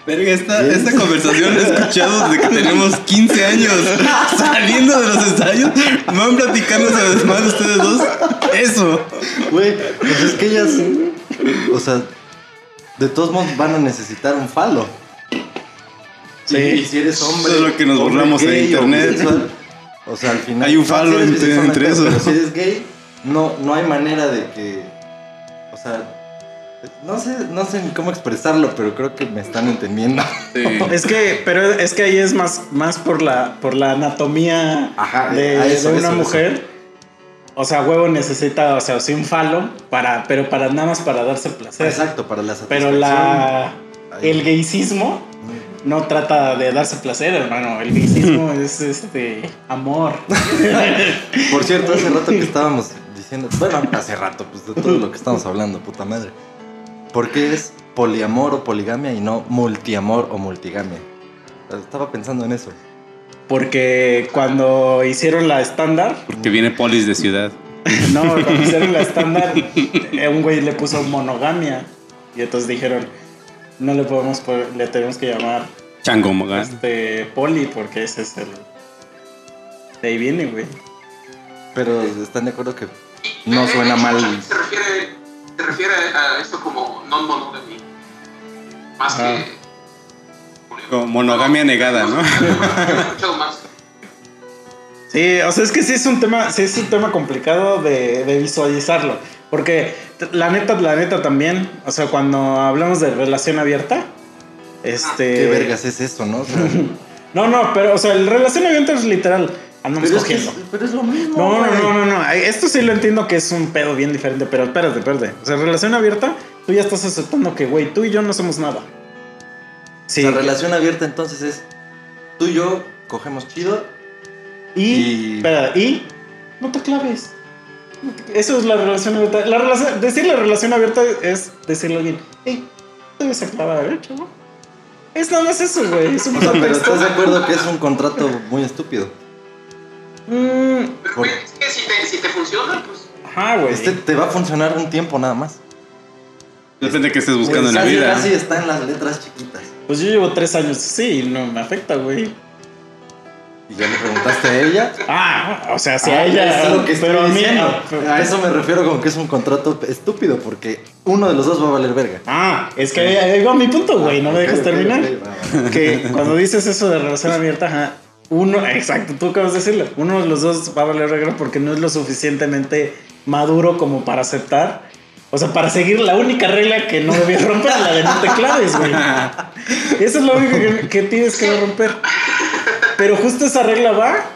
Verga, esta, esta conversación la he escuchado desde que tenemos 15 años. Saliendo de los ensayos, van platicándose además ustedes dos. Eso. Güey, pues es que ellas. O sea, de todos modos van a necesitar un falo. Sí. Y, si eres hombre. Eso es lo que nos hombre burlamos en internet. bisexual, O sea, al final. Hay un falo si entre- entre eso. Pero si eres gay, no, no hay manera de que. O sea. No sé, no sé ni cómo expresarlo, pero creo que me están entendiendo. Es que, pero es que ahí es más, más por la, por la anatomía Ajá, de, a eso, de una eso, mujer. O sea, huevo necesita, o sea, sí un falo para, pero para nada más para darse placer. Exacto, para la Pero satisfacción. la Ahí. el gaycismo no trata de darse placer, hermano. El gaycismo es este amor. Por cierto, hace rato que estábamos diciendo, bueno, hace rato, pues de todo lo que estamos hablando, puta madre. ¿Por qué es poliamor o poligamia y no multiamor o multigamia? Estaba pensando en eso. Porque cuando hicieron la estándar, Porque viene polis de ciudad. no, cuando hicieron la estándar, eh, un güey le puso monogamia. Y entonces dijeron, no le podemos, po- le tenemos que llamar Chango este poli, porque ese es el. De ahí viene, güey. Pero están de acuerdo que no suena mal. Se refiere, se refiere a esto como non-monogamy. Más Ajá. que. Como monogamia negada, ¿no? Más. Sí, o sea, es que sí es un tema, sí es un tema complicado de, de visualizarlo. Porque la neta, la neta también, o sea, cuando hablamos de relación abierta, este. ¿Qué vergas es eso, no? O sea, No, no, pero, o sea, el relación abierta es literal. Andamos pero, es que es, cogiendo. pero es lo mismo. No, no, güey. no, no, no. Esto sí lo entiendo que es un pedo bien diferente, pero espérate, espérate. O sea, relación abierta, tú ya estás aceptando que, güey, tú y yo no somos nada. Sí. La relación abierta entonces es tú y yo cogemos chido. Y, y- espera, y no te claves. Eso es la relación abierta. La relación, decir la relación abierta es decirle a alguien, hey, te vas a clavar, ver, chavo. Es nada más eso, güey. Es un pero estás de acuerdo que es un contrato muy estúpido. Mm, Pero, güey, es que si te, si te funciona, pues. ajá, güey. Este te va a funcionar un tiempo nada más. Depende de qué estés buscando en la casi, vida. Casi está en las letras chiquitas. Pues yo llevo tres años así y no me afecta, güey. Y ya le preguntaste a ella. Ah, o sea, si Ah, a ella. es lo que estoy pero a mí. ah, A eso me refiero con que es un contrato estúpido, porque uno de los dos va a valer verga. Ah, es que ahí ahí va mi punto, güey. No me dejas terminar. Que cuando dices eso de relación abierta, ajá, uno, exacto, tú acabas de decirlo. Uno de los dos va a valer regla porque no es lo suficientemente maduro como para aceptar. O sea, para seguir la única regla que no debías romper, la de no te claves, güey. Esa es la única que, que tienes que romper. Pero justo esa regla va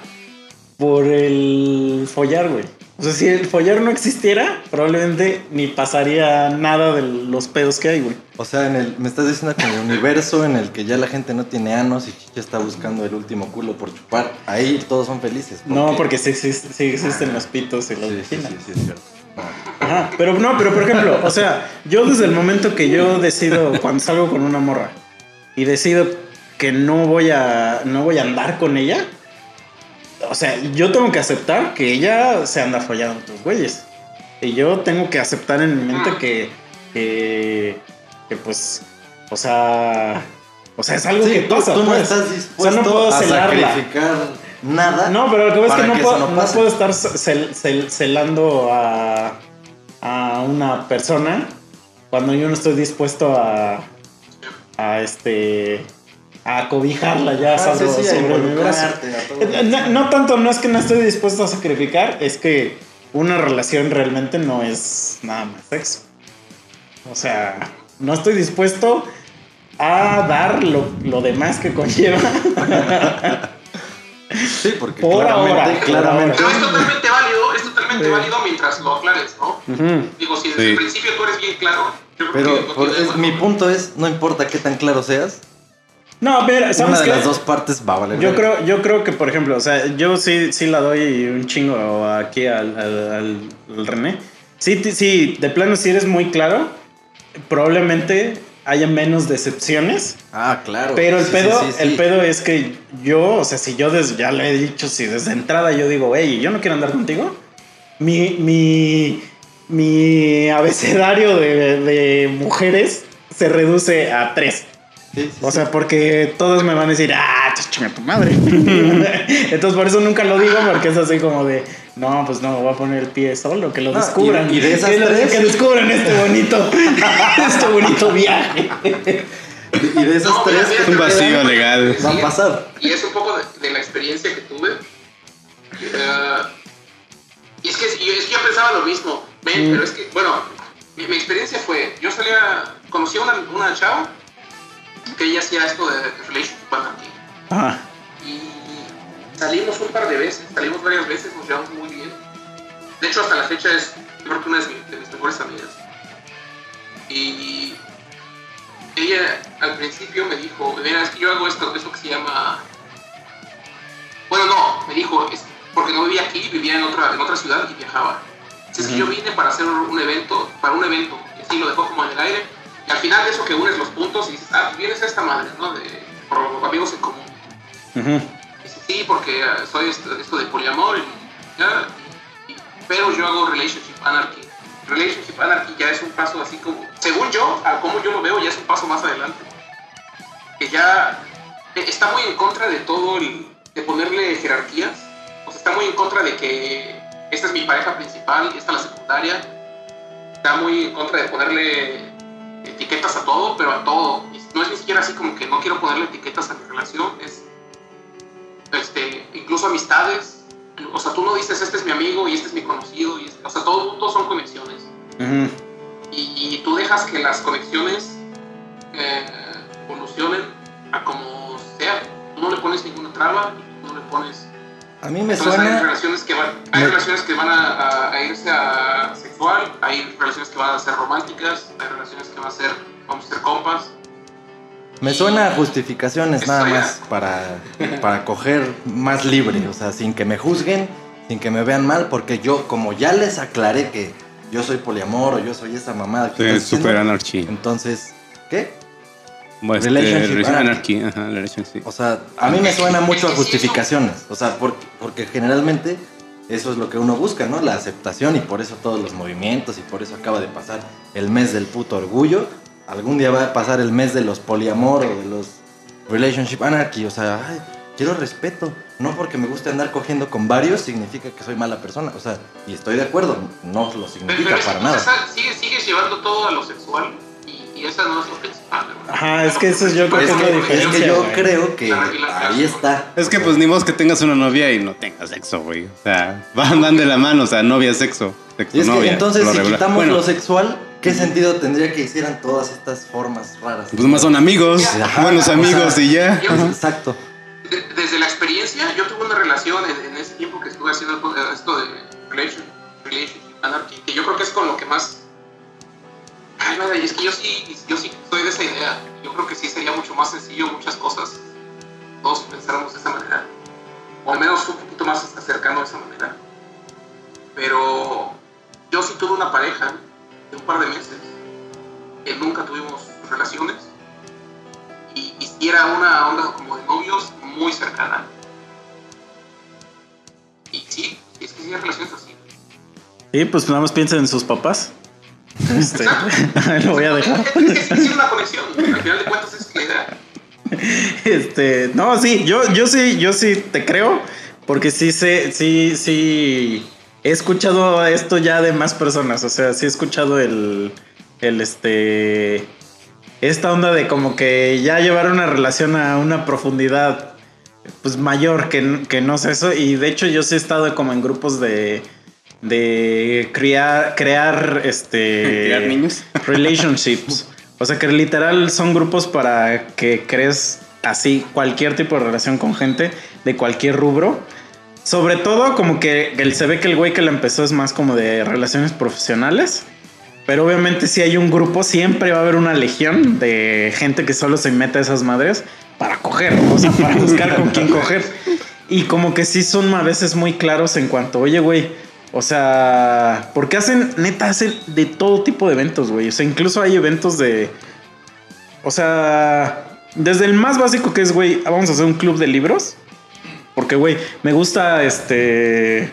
por el follar, güey. O sea, si el follar no existiera, probablemente ni pasaría nada de los pedos que hay, güey. O sea, en el, me estás diciendo que en el universo en el que ya la gente no tiene anos y Chicha está buscando el último culo por chupar, ahí todos son felices. No, porque sí, sí existen los pitos y las Sí, sí, sí, es cierto. Ajá, pero no, pero por ejemplo, o sea, yo desde el momento que yo decido, cuando salgo con una morra y decido que no voy a, no voy a andar con ella, o sea, yo tengo que aceptar que ella se anda follando a otros güeyes. Y yo tengo que aceptar en mi mente que, que, que pues, o sea, o sea, es algo Sí, que tú, pasa. tú no pues. estás O sea, dispuesto no puedo a celarla. sacrificar nada. No, pero lo que pasa es que no, que puedo, no no puedo estar cel- cel- celando a, a una persona cuando yo no estoy dispuesto a, a este a cobijarla ya Ah, sí, sobre, sí, a sobre mi brazo. No, no tanto, no es que no estoy dispuesto a sacrificar, es que una relación realmente no es nada más sexo. O sea, no estoy dispuesto a dar lo, lo demás que conlleva. Sí, porque Por claramente, ahora, claramente. Pero es totalmente válido, es totalmente Sí. válido mientras lo aclares, ¿no? Ujú. Digo, si desde Sí. el principio tú eres bien claro, yo creo Pero que no por- es- mi punto es, no importa qué tan claro seas, No, pero ¿sabes una de qué? las dos partes va a valer Yo creo, yo creo que, por ejemplo, o sea, yo sí, sí la doy un chingo aquí al, al- al- al René. Sí, sí, de plano, si eres muy claro, probablemente haya menos decepciones. Ah, claro. Pero el Sí, pedo, sí, sí. el pedo es que yo, o sea, si yo desde, ya le he dicho, si desde entrada yo digo, hey, yo no quiero andar contigo, mi, mi, mi abecedario de, de mujeres se reduce a tres. Sí, sí, O sí. sea, porque todos me van a decir, ah, chinga tu madre. Entonces, por eso nunca lo digo, porque es así como de, no, pues no, voy a poner el pie solo, que lo No, descubran. y- y de esas que, tres- que descubran este bonito, este bonito viaje. Y de esas No, tres mira, mira, Un vacío quedan, legal. va a pasar. Y es un poco de, de la experiencia que tuve. Eh, y es que, y es que yo pensaba lo mismo, men, Mm. pero es que, bueno, mi, mi experiencia fue, yo salía, conocí a una, una chava que ella hacía esto de relationship banking. Y salimos un par de veces, salimos varias veces, nos llevamos muy bien. De hecho, hasta la fecha es, yo creo que una de mis, de mis mejores amigas. Y ella al principio me dijo, mira, es que yo hago esto, eso que se llama... Bueno, no, me dijo, es porque no vivía aquí, vivía en otra, en otra ciudad y viajaba. Así es que yo vine para hacer un evento, para un evento, y así lo dejó como en el aire. Y al final de eso que unes los puntos y dices, ah, pues vienes a esta madre, ¿no? De por amigos en común. Y dices, sí, porque ah, soy esto, esto de poliamor, y, ya, y- pero yo hago relationship anarchy. Relationship anarchy ya es un paso así como, según yo, a como yo lo veo, ya es un paso más adelante. Que ya eh, está muy en contra de todo el, de ponerle jerarquías. O sea, está muy en contra de que esta es mi pareja principal esta es la secundaria. Está muy en contra de ponerle etiquetas a todo, pero a todo. No es ni siquiera así como que no quiero ponerle etiquetas a mi relación, es este, incluso amistades. O sea, tú no dices este es mi amigo y este es mi conocido. Y este- o sea, todo, todos son conexiones. Y, y tú dejas que las conexiones eh, evolucionen a como sea. Tú no le pones ninguna traba, tú no le pones A mí me entonces hay suena. relaciones que van, hay me- relaciones que van a, a- a irse a sexual, hay relaciones que van a ser románticas, hay relaciones que van a ser, vamos a ser compas. Me suena a justificaciones nada más para, para coger más libre, o sea, sin que me juzguen, sin que me vean mal, porque yo, como ya les aclaré que yo soy poliamor o yo soy esa mamada que Sí, Super Anarchy. entonces, ¿qué? Bueno, este, Relationship Relation Anarchy. Anarchy. Ajá, Relationship. O sea, a mí me suena mucho a justificaciones, o sea, porque, porque generalmente eso es lo que uno busca, ¿no? La aceptación y por eso todos los movimientos y por eso acaba de pasar el mes del puto orgullo. Algún día va a pasar el mes de los poliamor o de los relationship anarchy, o sea, ay, quiero respeto. No porque me guste andar cogiendo con varios significa que soy mala persona, o sea, y estoy de acuerdo, no lo significa pero para nada. sigues, sigues llevando todo a lo sexual y, esa no es lo principal. Ajá, es que eso es yo creo Es que es la es que yo güey. creo que ahí está. Es que pues ni modo que tengas una novia y no tengas sexo, güey. O sea, van, van de la mano, o sea, novia, sexo. Sexo, Y es que entonces si regular. quitamos Bueno, lo sexual, ¿qué sentido tendría que hicieran todas estas formas raras? Pues más son amigos, Ajá, buenos o amigos sea, y ya. Yo- Exacto. de- desde la experiencia, yo tuve una relación en, en ese tiempo que estuve haciendo esto de relation, relationship anarchy, que yo creo que es con lo que más... Ay, y es que yo sí, yo sí soy de esa idea. Yo creo que sí sería mucho más sencillo muchas cosas. Todos pensáramos de esa manera. O al menos un poquito más cercano de esa manera. Pero yo sí tuve una pareja de un par de meses que nunca tuvimos relaciones y, y era una onda como de novios muy cercana. Y sí, es que sí hay relaciones así. Sí, pues nada más piensa en sus papás. Este, lo voy a dejar. Es, es, una conexión, al final de cuentas es la idea. Este, no, sí, yo, yo sí, yo sí te creo, porque sí sé, sí, sí, he escuchado esto ya de más personas, o sea, sí he escuchado el, el, este, esta onda de como que ya llevar una relación a una profundidad, pues mayor que, que no sé eso, y de hecho yo sí he estado como en grupos de, de crear, crear, este, Crear niños. relationships. O sea que literal son grupos para que crees así cualquier tipo de relación con gente de cualquier rubro. Sobre todo como que él se ve que el güey que la empezó es más como de relaciones profesionales. Pero obviamente si hay un grupo, siempre va a haber una legión de gente que solo se mete a esas madres para coger, o sea, para buscar con quién coger. Y como que sí son a veces muy claros en cuanto, oye, güey, o sea, porque hacen, neta, hacen de todo tipo de eventos, güey. O sea, incluso hay eventos de. O sea, desde el más básico que es, güey, vamos a hacer un club de libros. Porque, güey, me gusta este.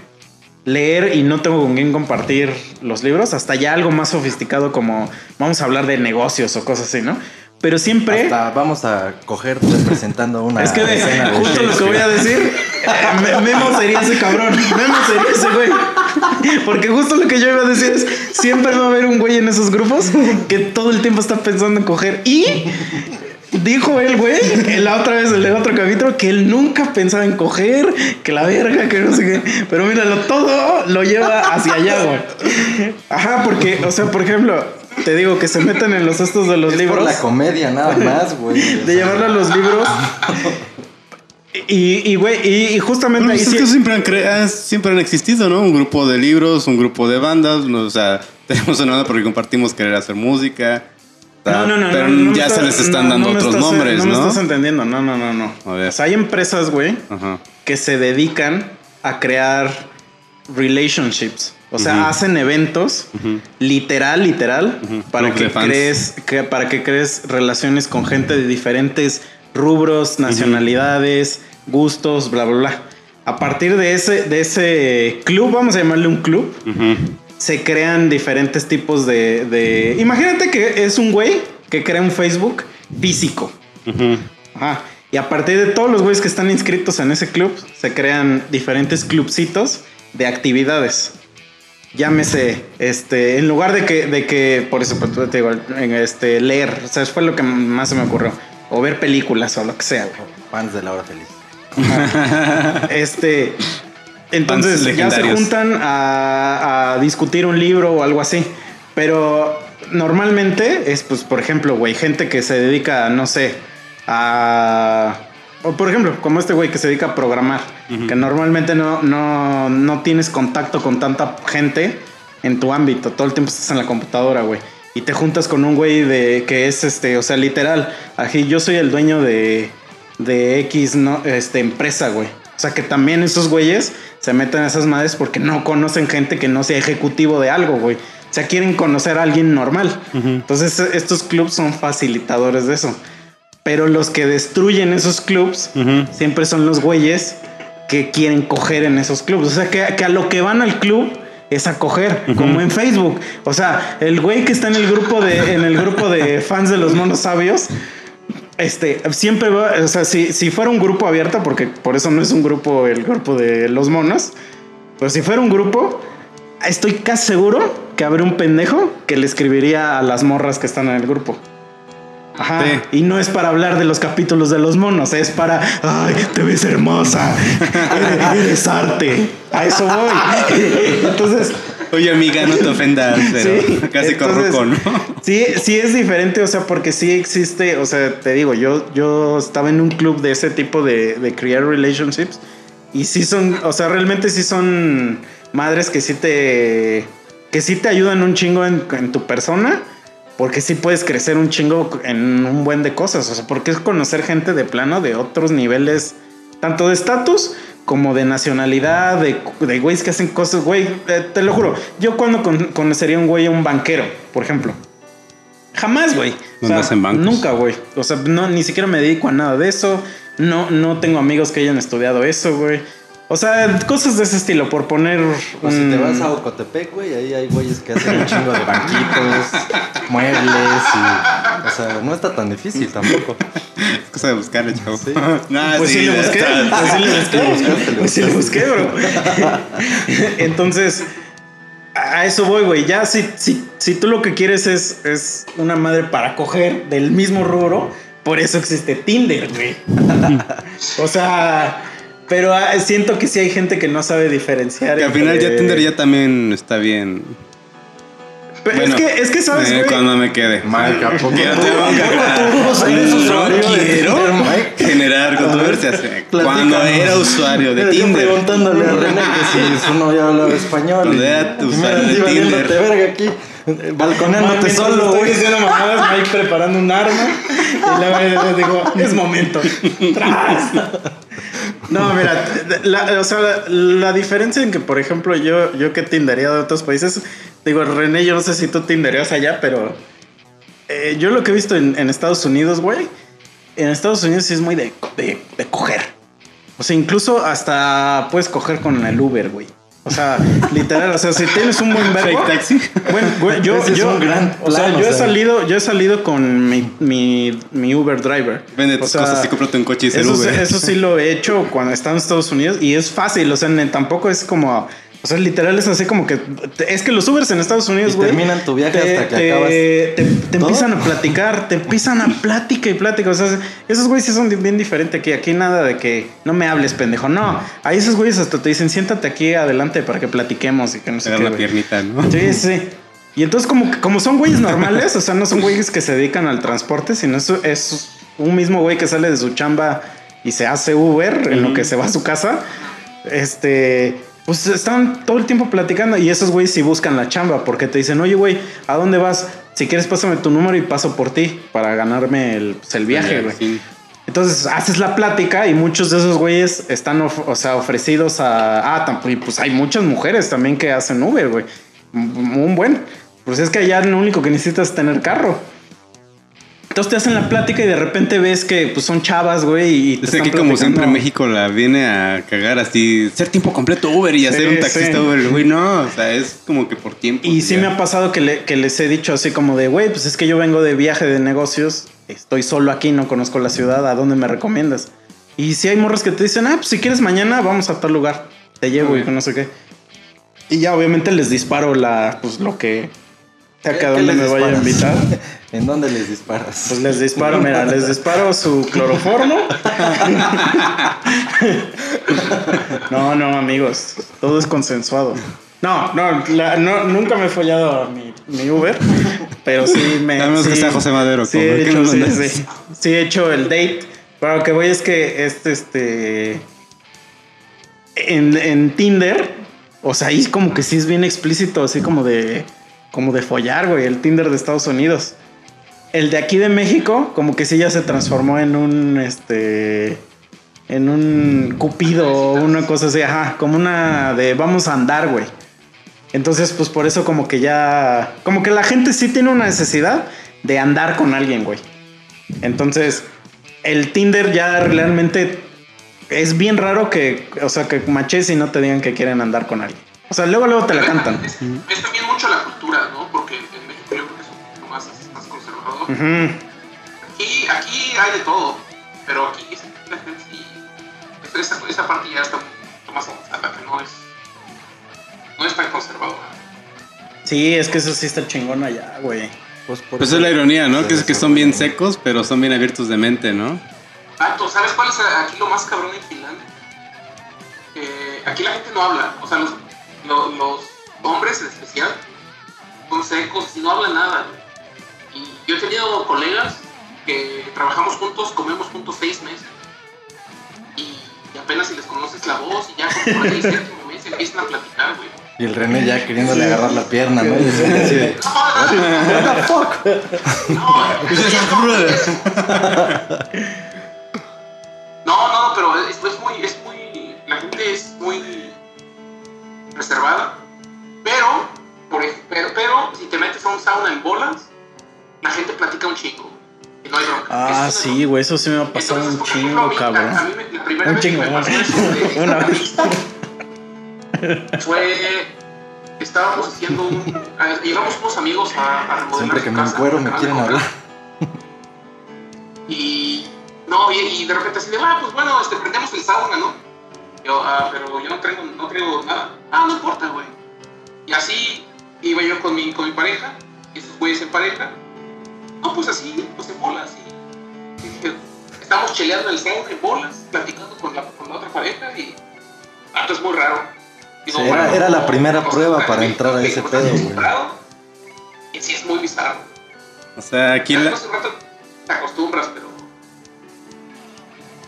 Leer y no tengo con quién compartir los libros, hasta ya algo más sofisticado como vamos a hablar de negocios o cosas así, ¿no? Pero siempre. Hasta vamos a coger representando una Es que de- justo lo que voy a decir, Memo sería ese cabrón. Memo sería ese güey. Porque justo lo que yo iba a decir es, siempre va a haber un güey en esos grupos que todo el tiempo está pensando en coger. Y dijo el güey, la otra vez, el otro capítulo, que él nunca pensaba en coger, que la verga, que no sé qué. Pero míralo, todo lo lleva hacia allá, güey. Ajá, porque, o sea, por ejemplo, te digo que se meten en los estos de los Es por libros. la comedia nada más, güey. De llevarlo a los libros. Y, güey, y, y justamente ahí pues es sí- que siempre han, cre- ah, siempre han existido, ¿no? Un grupo de libros, un grupo de bandas, no, o sea, tenemos una banda porque compartimos querer hacer música. No, no, no, pero no, no ya se les están no, dando otros estás- nombres, no ¿no? me estás entendiendo, no, no, no, no. O sea, hay empresas, güey, que se dedican a crear relationships. O sea, hacen eventos literal, literal, para que crees, que, para que crees relaciones con gente de diferentes rubros, nacionalidades, gustos, bla, bla, bla. A partir de ese, de ese club, vamos a llamarle un club, se crean diferentes tipos de, de- Imagínate que es un güey que crea un Facebook físico. Ajá. Y a partir de todos los güeyes que están inscritos en ese club, se crean diferentes clubcitos de actividades. Llámese, este, en lugar de que, de que por eso pues, te digo, en este, leer, o sea, eso fue lo que más se me ocurrió. O ver películas o lo que sea, güey. Fans de la hora feliz. Este, entonces Fans ya se juntan a, a discutir un libro o algo así. Pero normalmente es, pues, por ejemplo, güey, gente que se dedica, no sé, a... O por ejemplo, como este güey que se dedica a programar, que normalmente no, no, no tienes contacto con tanta gente en tu ámbito, todo el tiempo estás en la computadora, güey. Y te juntas con un güey de que es este, o sea, literal, aquí yo soy el dueño de, de X no, este, empresa, güey. O sea que también esos güeyes se meten a esas madres porque no conocen gente que no sea ejecutivo de algo, güey. O sea, quieren conocer a alguien normal. Entonces, estos clubs son facilitadores de eso. Pero los que destruyen esos clubs siempre son los güeyes que quieren coger en esos clubs. O sea, que, que a lo que van al club es a coger, como en Facebook. O sea, el güey que está en el grupo de, en el grupo de fans de los monos sabios, este, siempre va, o sea, si, si fuera un grupo abierto, porque por eso no es un grupo, el grupo de los monos, pero si fuera un grupo, estoy casi seguro que habría un pendejo que le escribiría a las morras que están en el grupo. Ajá. Sí. Y no es para hablar de los capítulos de los monos, es para, ay, te ves hermosa, eres, eres arte. A eso voy. Entonces, Oye, amiga, no te ofendas, pero Sí, casi corruco, ¿no? Sí, sí es diferente, o sea, porque sí existe, o sea, te digo, yo, yo estaba en un club de ese tipo de, de crear relationships y sí son, o sea, realmente sí son madres que sí te, que sí te ayudan un chingo en, en tu persona, porque sí puedes crecer un chingo en un buen de cosas, o sea, porque es conocer gente de plano de otros niveles, tanto de estatus como de nacionalidad, de, de güeyes que hacen cosas, güey, eh, te lo juro, yo cuando con- conocería un güey, a un banquero, por ejemplo. Jamás, güey. O ¿Dónde sea, hacen bancos? Nunca, güey. O sea, no, ni siquiera me dedico a nada de eso. No, no tengo amigos que hayan estudiado eso, güey. O sea, cosas de ese estilo, por poner. Pues si te vas a Ocotepec, güey, ahí hay güeyes que hacen un chingo de banquitos, muebles y... O sea, no está tan difícil tampoco. Es cosa de buscarle, chavo. Sí. Pues sí, le busqué. está- Pues sí le busqué. Pues sí le busqué, bro. Entonces, a eso voy, güey. Ya si, si, si tú lo que quieres es, es una madre para coger del mismo rubro, por eso existe Tinder, güey. o sea, pero ah, siento que sí hay gente que no sabe diferenciar. Que al final ya Tinder ya también está bien. Pero Bueno, es que, es que sabes, eh, cuando me quede. Mike, ¿a poco Ya tú- te van a ¿a poco tú eres usuario No de quiero Tinder, Mike? generar controversias. eh. Cuando era usuario de Tinder. preguntándole a René que si su novia hablaba español. Cuando y- era usuario de Tinder. verga aquí, balconeándote solo, estoy güey. diciendo mamadas, Mike preparando un arma. Y luego les digo, es momento. ¡Tras! No, mira, la, o sea, la, diferencia en que, por ejemplo, yo, yo que tindería de otros países, digo, René, yo no sé si tú tinderías allá, pero eh, yo lo que he visto en, en Estados Unidos, güey, en Estados Unidos sí es muy de, de, de coger. O sea, incluso hasta puedes coger con el Uber, güey. O sea, literal, o sea, si tienes un buen verbo. Fake taxi. Bueno, güey, yo, Ese es yo, un gran o sea, plan, yo o he sea. salido, yo he salido con mi, mi, mi Uber driver. Vende O tus sea, cosas y cómprate un coche y ser eso, sí- Uber. eso sí lo he hecho cuando estaba en Estados Unidos y es fácil, o sea, tampoco es como, o sea, literal es así como que, es que los Ubers en Estados Unidos, güey. terminan tu viaje te- hasta que te- acabas Te, empiezan a platicar, te empiezan a plática y plática, o sea, esos güeyes sí son bien diferentes aquí, aquí nada de que no me hables, pendejo, no, ahí esos güeyes hasta te dicen, siéntate aquí adelante para que platiquemos y que no sé qué, la güey. piernita, ¿no? Sí, sí. Y entonces como, como son güeyes normales, o sea, no son güeyes que se dedican al transporte, sino es, es un mismo güey que sale de su chamba y se hace Uber en lo que se va a su casa. Este, pues están todo el tiempo platicando y esos güeyes sí buscan la chamba porque te dicen, oye güey, ¿a dónde vas? Si quieres pásame tu número y paso por ti para ganarme el, pues, el viaje, güey. Sí. Entonces haces la plática y muchos de esos güeyes están, o sea, ofrecidos a. Ah, y pues hay muchas mujeres también que hacen Uber, güey. Un un buen. Pues es que allá lo único que necesitas es tener carro. Entonces te hacen la plática y de repente ves que pues son chavas, güey. Y te Es que aquí están como siempre. México la viene a cagar así, ser tiempo completo Uber y hacer Sí, un taxista sí. Uber, güey, no, o sea, es como que por tiempo. Y sí ya. me ha pasado que, le- que les he dicho así como de, güey, pues es que yo vengo de viaje de negocios, estoy solo aquí, no conozco la ciudad, ¿a dónde me recomiendas? Y si hay morros que te dicen, ah, pues si quieres mañana vamos a tal lugar, te llevo y no sé qué. Y ya obviamente les disparo la, pues lo que sea ¿Qué- que a qué dónde me vaya a invitar. ¿En dónde les disparas? Pues les disparo, mira, les disparo su cloroformo. No, no, amigos, todo es consensuado. No, no, la- no, nunca me he follado a mi, mi Uber, pero sí me. A menos que sí- sea José Madero, Sí, he ¿qué hecho, sí, sí, sí he hecho el date. Pero lo que voy es que este, este. En, en Tinder, o sea, ahí como que sí es bien explícito, así como de. Como de follar, güey, el Tinder de Estados Unidos. El de aquí de México, como que sí ya se transformó en un este. En un cupido o una cosa así, ajá, como una de vamos a andar, güey. Entonces, pues por eso como que ya. Como que la gente sí tiene una necesidad de andar con alguien, güey. Entonces, el Tinder ya realmente es bien raro que, o sea, que maches y no te digan que quieren andar con alguien. O sea, luego, luego te la cantan. Es, también mucho la Ujú. Aquí, aquí hay de todo, pero aquí esa, la gente sí- esa, esa parte ya está más avanzada, que no es, no es tan conservadora. Sí, es que eso sí está chingón allá, güey. Pues, Pues eso es la ironía, ¿no? Que es que son bien secos, pero son bien abiertos de mente, ¿no? Tanto, ¿sabes cuál es aquí lo más cabrón en Finlandia? Eh, aquí la gente no habla, o sea, los, lo- los hombres en especial son secos y no hablan nada. Y yo he tenido colegas que trabajamos juntos, comemos juntos seis meses. Y, y apenas si les conoces la voz y ya como por ahí séptimo mes empiezan a platicar, güey. Y el René ya queriéndole agarrar la pierna, ¿no? Y así de, No, no, no, no, pero es, es muy, es muy, la gente es muy reservada, pero, por, pero, pero si te metes a un sauna en bolas, la gente platica un chingo y no hay bronca. Ah, Eso es sí, güey, eso sí me ha pasado Entonces, un ejemplo, chingo, a- a cabrón. mí la primera Un vez que chingo, me pasó una- eso de- una vez. fue estábamos haciendo un llevamos unos amigos a, a remodelar Siempre que me encuero me quieren hablar. y no y, y de repente así de ah pues bueno este prendemos el sauna no yo ah pero yo no traigo no traigo nada ah no importa güey y así iba yo con mi con mi pareja y esos güeyes en pareja no pues así pues en bolas y, y dije estamos cheleando en el sauna en bolas platicando con la, con la otra pareja y ah, esto es muy raro Digo, Sí, era- era la primera no, prueba para entrar a ese pedo, güey. Y sí es muy bizarro. O sea, aquí Ya la... te acostumbras, pero.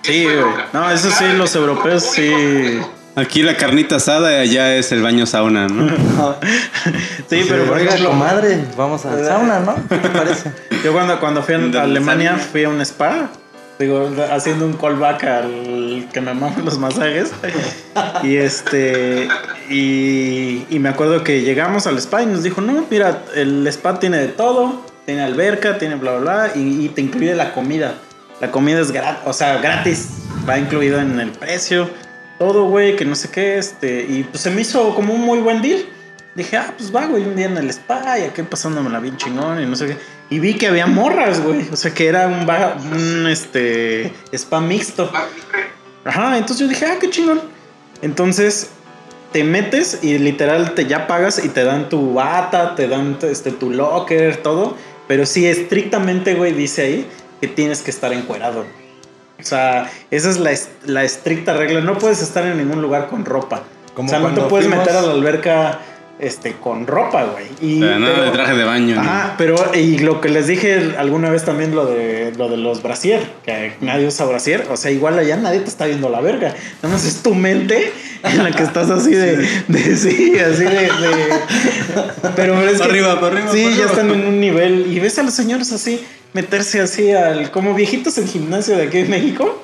Sí, güey. No, eso sí, los europeos sí. Aquí la carnita asada y allá es el baño sauna, ¿no? Sí, pero por ejemplo, comadre, vamos al sauna, ¿no? ¿Qué te parece? yo cuando, cuando fui a Alemania fui a un spa. Digo, haciendo un callback al que me maman los masajes. Y este. Y, y me acuerdo que llegamos al spa y nos dijo: No, mira, el spa tiene de todo. Tiene alberca, tiene bla, bla, bla. Y, y te incluye la comida. La comida es gratis, o sea, gratis. Va incluido en el precio. Todo, güey, que no sé qué. Este. Y pues se me hizo como un muy buen deal. Dije, ah, pues va, güey, un día en el spa y aquí pasándomela bien chingón y no sé qué. Y vi que había morras, güey. O sea, que era un, ba- un este, spa mixto. Ajá, entonces yo dije, ah, qué chingón. Entonces te metes y literal te ya pagas y te dan tu bata, te dan este, tu locker, todo. Pero sí, estrictamente, güey, dice ahí que tienes que estar encuerado. O sea, esa es la, la estricta regla. No puedes estar en ningún lugar con ropa. Como o sea, no te puedes fuimos- meter a la alberca este, con ropa, güey. Y, O sea, nada pero- de traje de baño, ¿no? Ajá, pero y lo que les dije alguna vez también lo de lo de los brasier, que nadie usa brasier, o sea, igual allá nadie te está viendo la verga, nada más es tu mente en la que estás así de, de sí, así de, de- pero es que Pa' arriba, pa' arriba, sí, ya arriba. están en un nivel y ves a los señores así, meterse así al. como viejitos en gimnasio de aquí en México.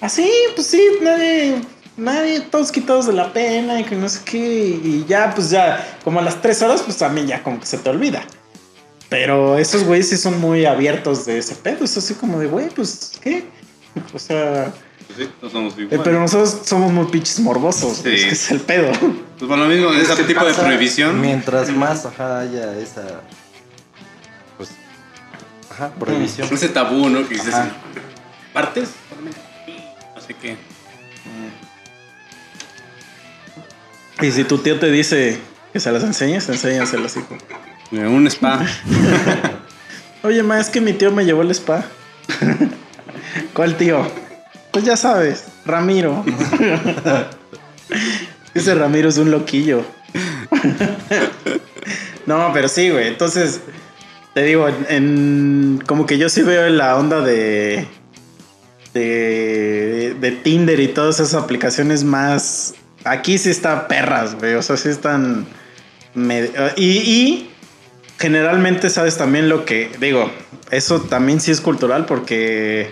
Así, pues sí, nadie. Nadie, todos quitados de la pena y que no sé qué. Y ya, pues ya, como a las tres horas, pues también ya como que se te olvida. Pero esos güeyes sí son muy abiertos de ese pedo. Es así como de, güey, pues, ¿qué? O sea, Pues sí, no somos eh, iguales. pero nosotros somos muy pinches morbosos. Sí. Es que es el pedo. Pues por lo mismo, ese tipo de prohibición. Mientras más ajá, haya esa. Ajá, prohibición. Ese tabú, ¿no? Que dices. ¿partes? No sé qué. Y si tu tío te dice que se las enseñes, enséñaselas, hijo. Un spa. Oye, ma, es que mi tío me llevó el spa. ¿Cuál tío? Pues ya sabes, Ramiro. Ese Ramiro es un loquillo. no, pero sí, güey. Entonces, te digo, en, como que yo sí veo la onda de, de de Tinder y todas esas aplicaciones más. Aquí sí está perras, güey. O sea, sí están. Y, y generalmente sabes también lo que digo. Eso también sí es cultural porque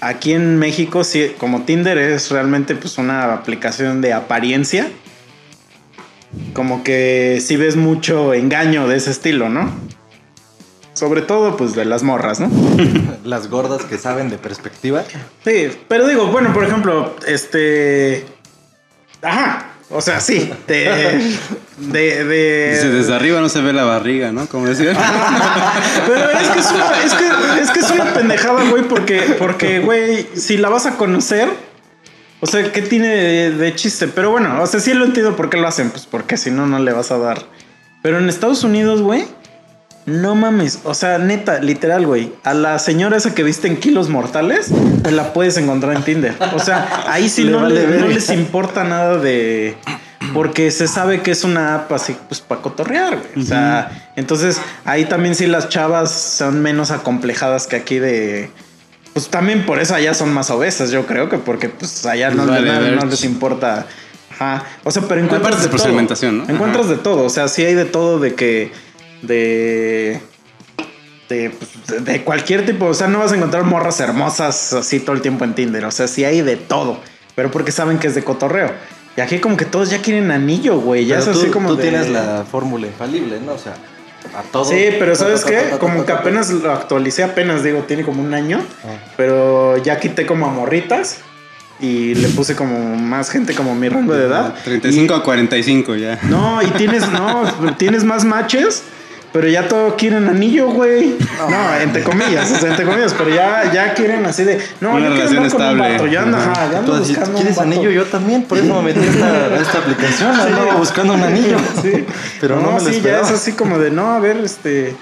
aquí en México sí, como Tinder es realmente pues una aplicación de apariencia. Como que sí ves mucho engaño de ese estilo, ¿no? Sobre todo pues de las morras, ¿no? Las gordas que saben de perspectiva. Sí, pero digo, bueno, por ejemplo, este. Ajá. O sea, sí. De. De. de- Dice, desde arriba no se ve la barriga, ¿no? Como decían. Pero es que es una, es que, es que es una pendejada, güey, porque, porque, güey, si la vas a conocer, o sea, ¿qué tiene de, de chiste? Pero bueno, o sea, sí lo entiendo por qué lo hacen, pues porque si no, no le vas a dar. Pero en Estados Unidos, güey, no mames, o sea, neta, literal, güey, a la señora esa que viste en Kilos Mortales, te la puedes encontrar en Tinder. O sea, ahí sí Le no, vale le- no les importa nada de... Porque se sabe que es una app así, pues, para cotorrear, güey. O sea, entonces ahí también sí las chavas son menos acomplejadas que aquí de... Pues también por eso allá son más obesas, yo creo que porque pues allá no, Les vale no- no ver. les importa. Ajá. O sea, pero encuentras Aparte de todo. Encuentras Ajá. de todo. O sea, sí hay de todo de que. De. De, pues, de cualquier tipo. O sea, no vas a encontrar morras hermosas así todo el tiempo en Tinder. O sea, sí hay de todo. Pero porque saben que es de cotorreo. Y aquí como que todos ya quieren anillo, güey. Ya Pero es tú, así como tú de- tienes la fórmula infalible, ¿no? O sea, a todo. Sí, pero ¿sabes qué? Como que apenas lo actualicé, apenas digo, tiene como un año. Ah. Pero ya quité como a morritas. Y le puse como más gente como mi rango de edad. 35 a 45 ya. No, y tienes, no, tienes más matches, pero ya todo quieren anillo, güey. No, entre comillas, o sea, entre comillas, pero ya, ya quieren así de, no, Una yo quiero relación andar con un estable. vato, yo ando, Ajá. ajá, ya ando buscando un ¿quieres vato. anillo? Yo también, por eso me metí a esta, aplicación. Andaba buscando un anillo. Sí. Pero no, me lo sí, ya es así como de, no, a ver, este,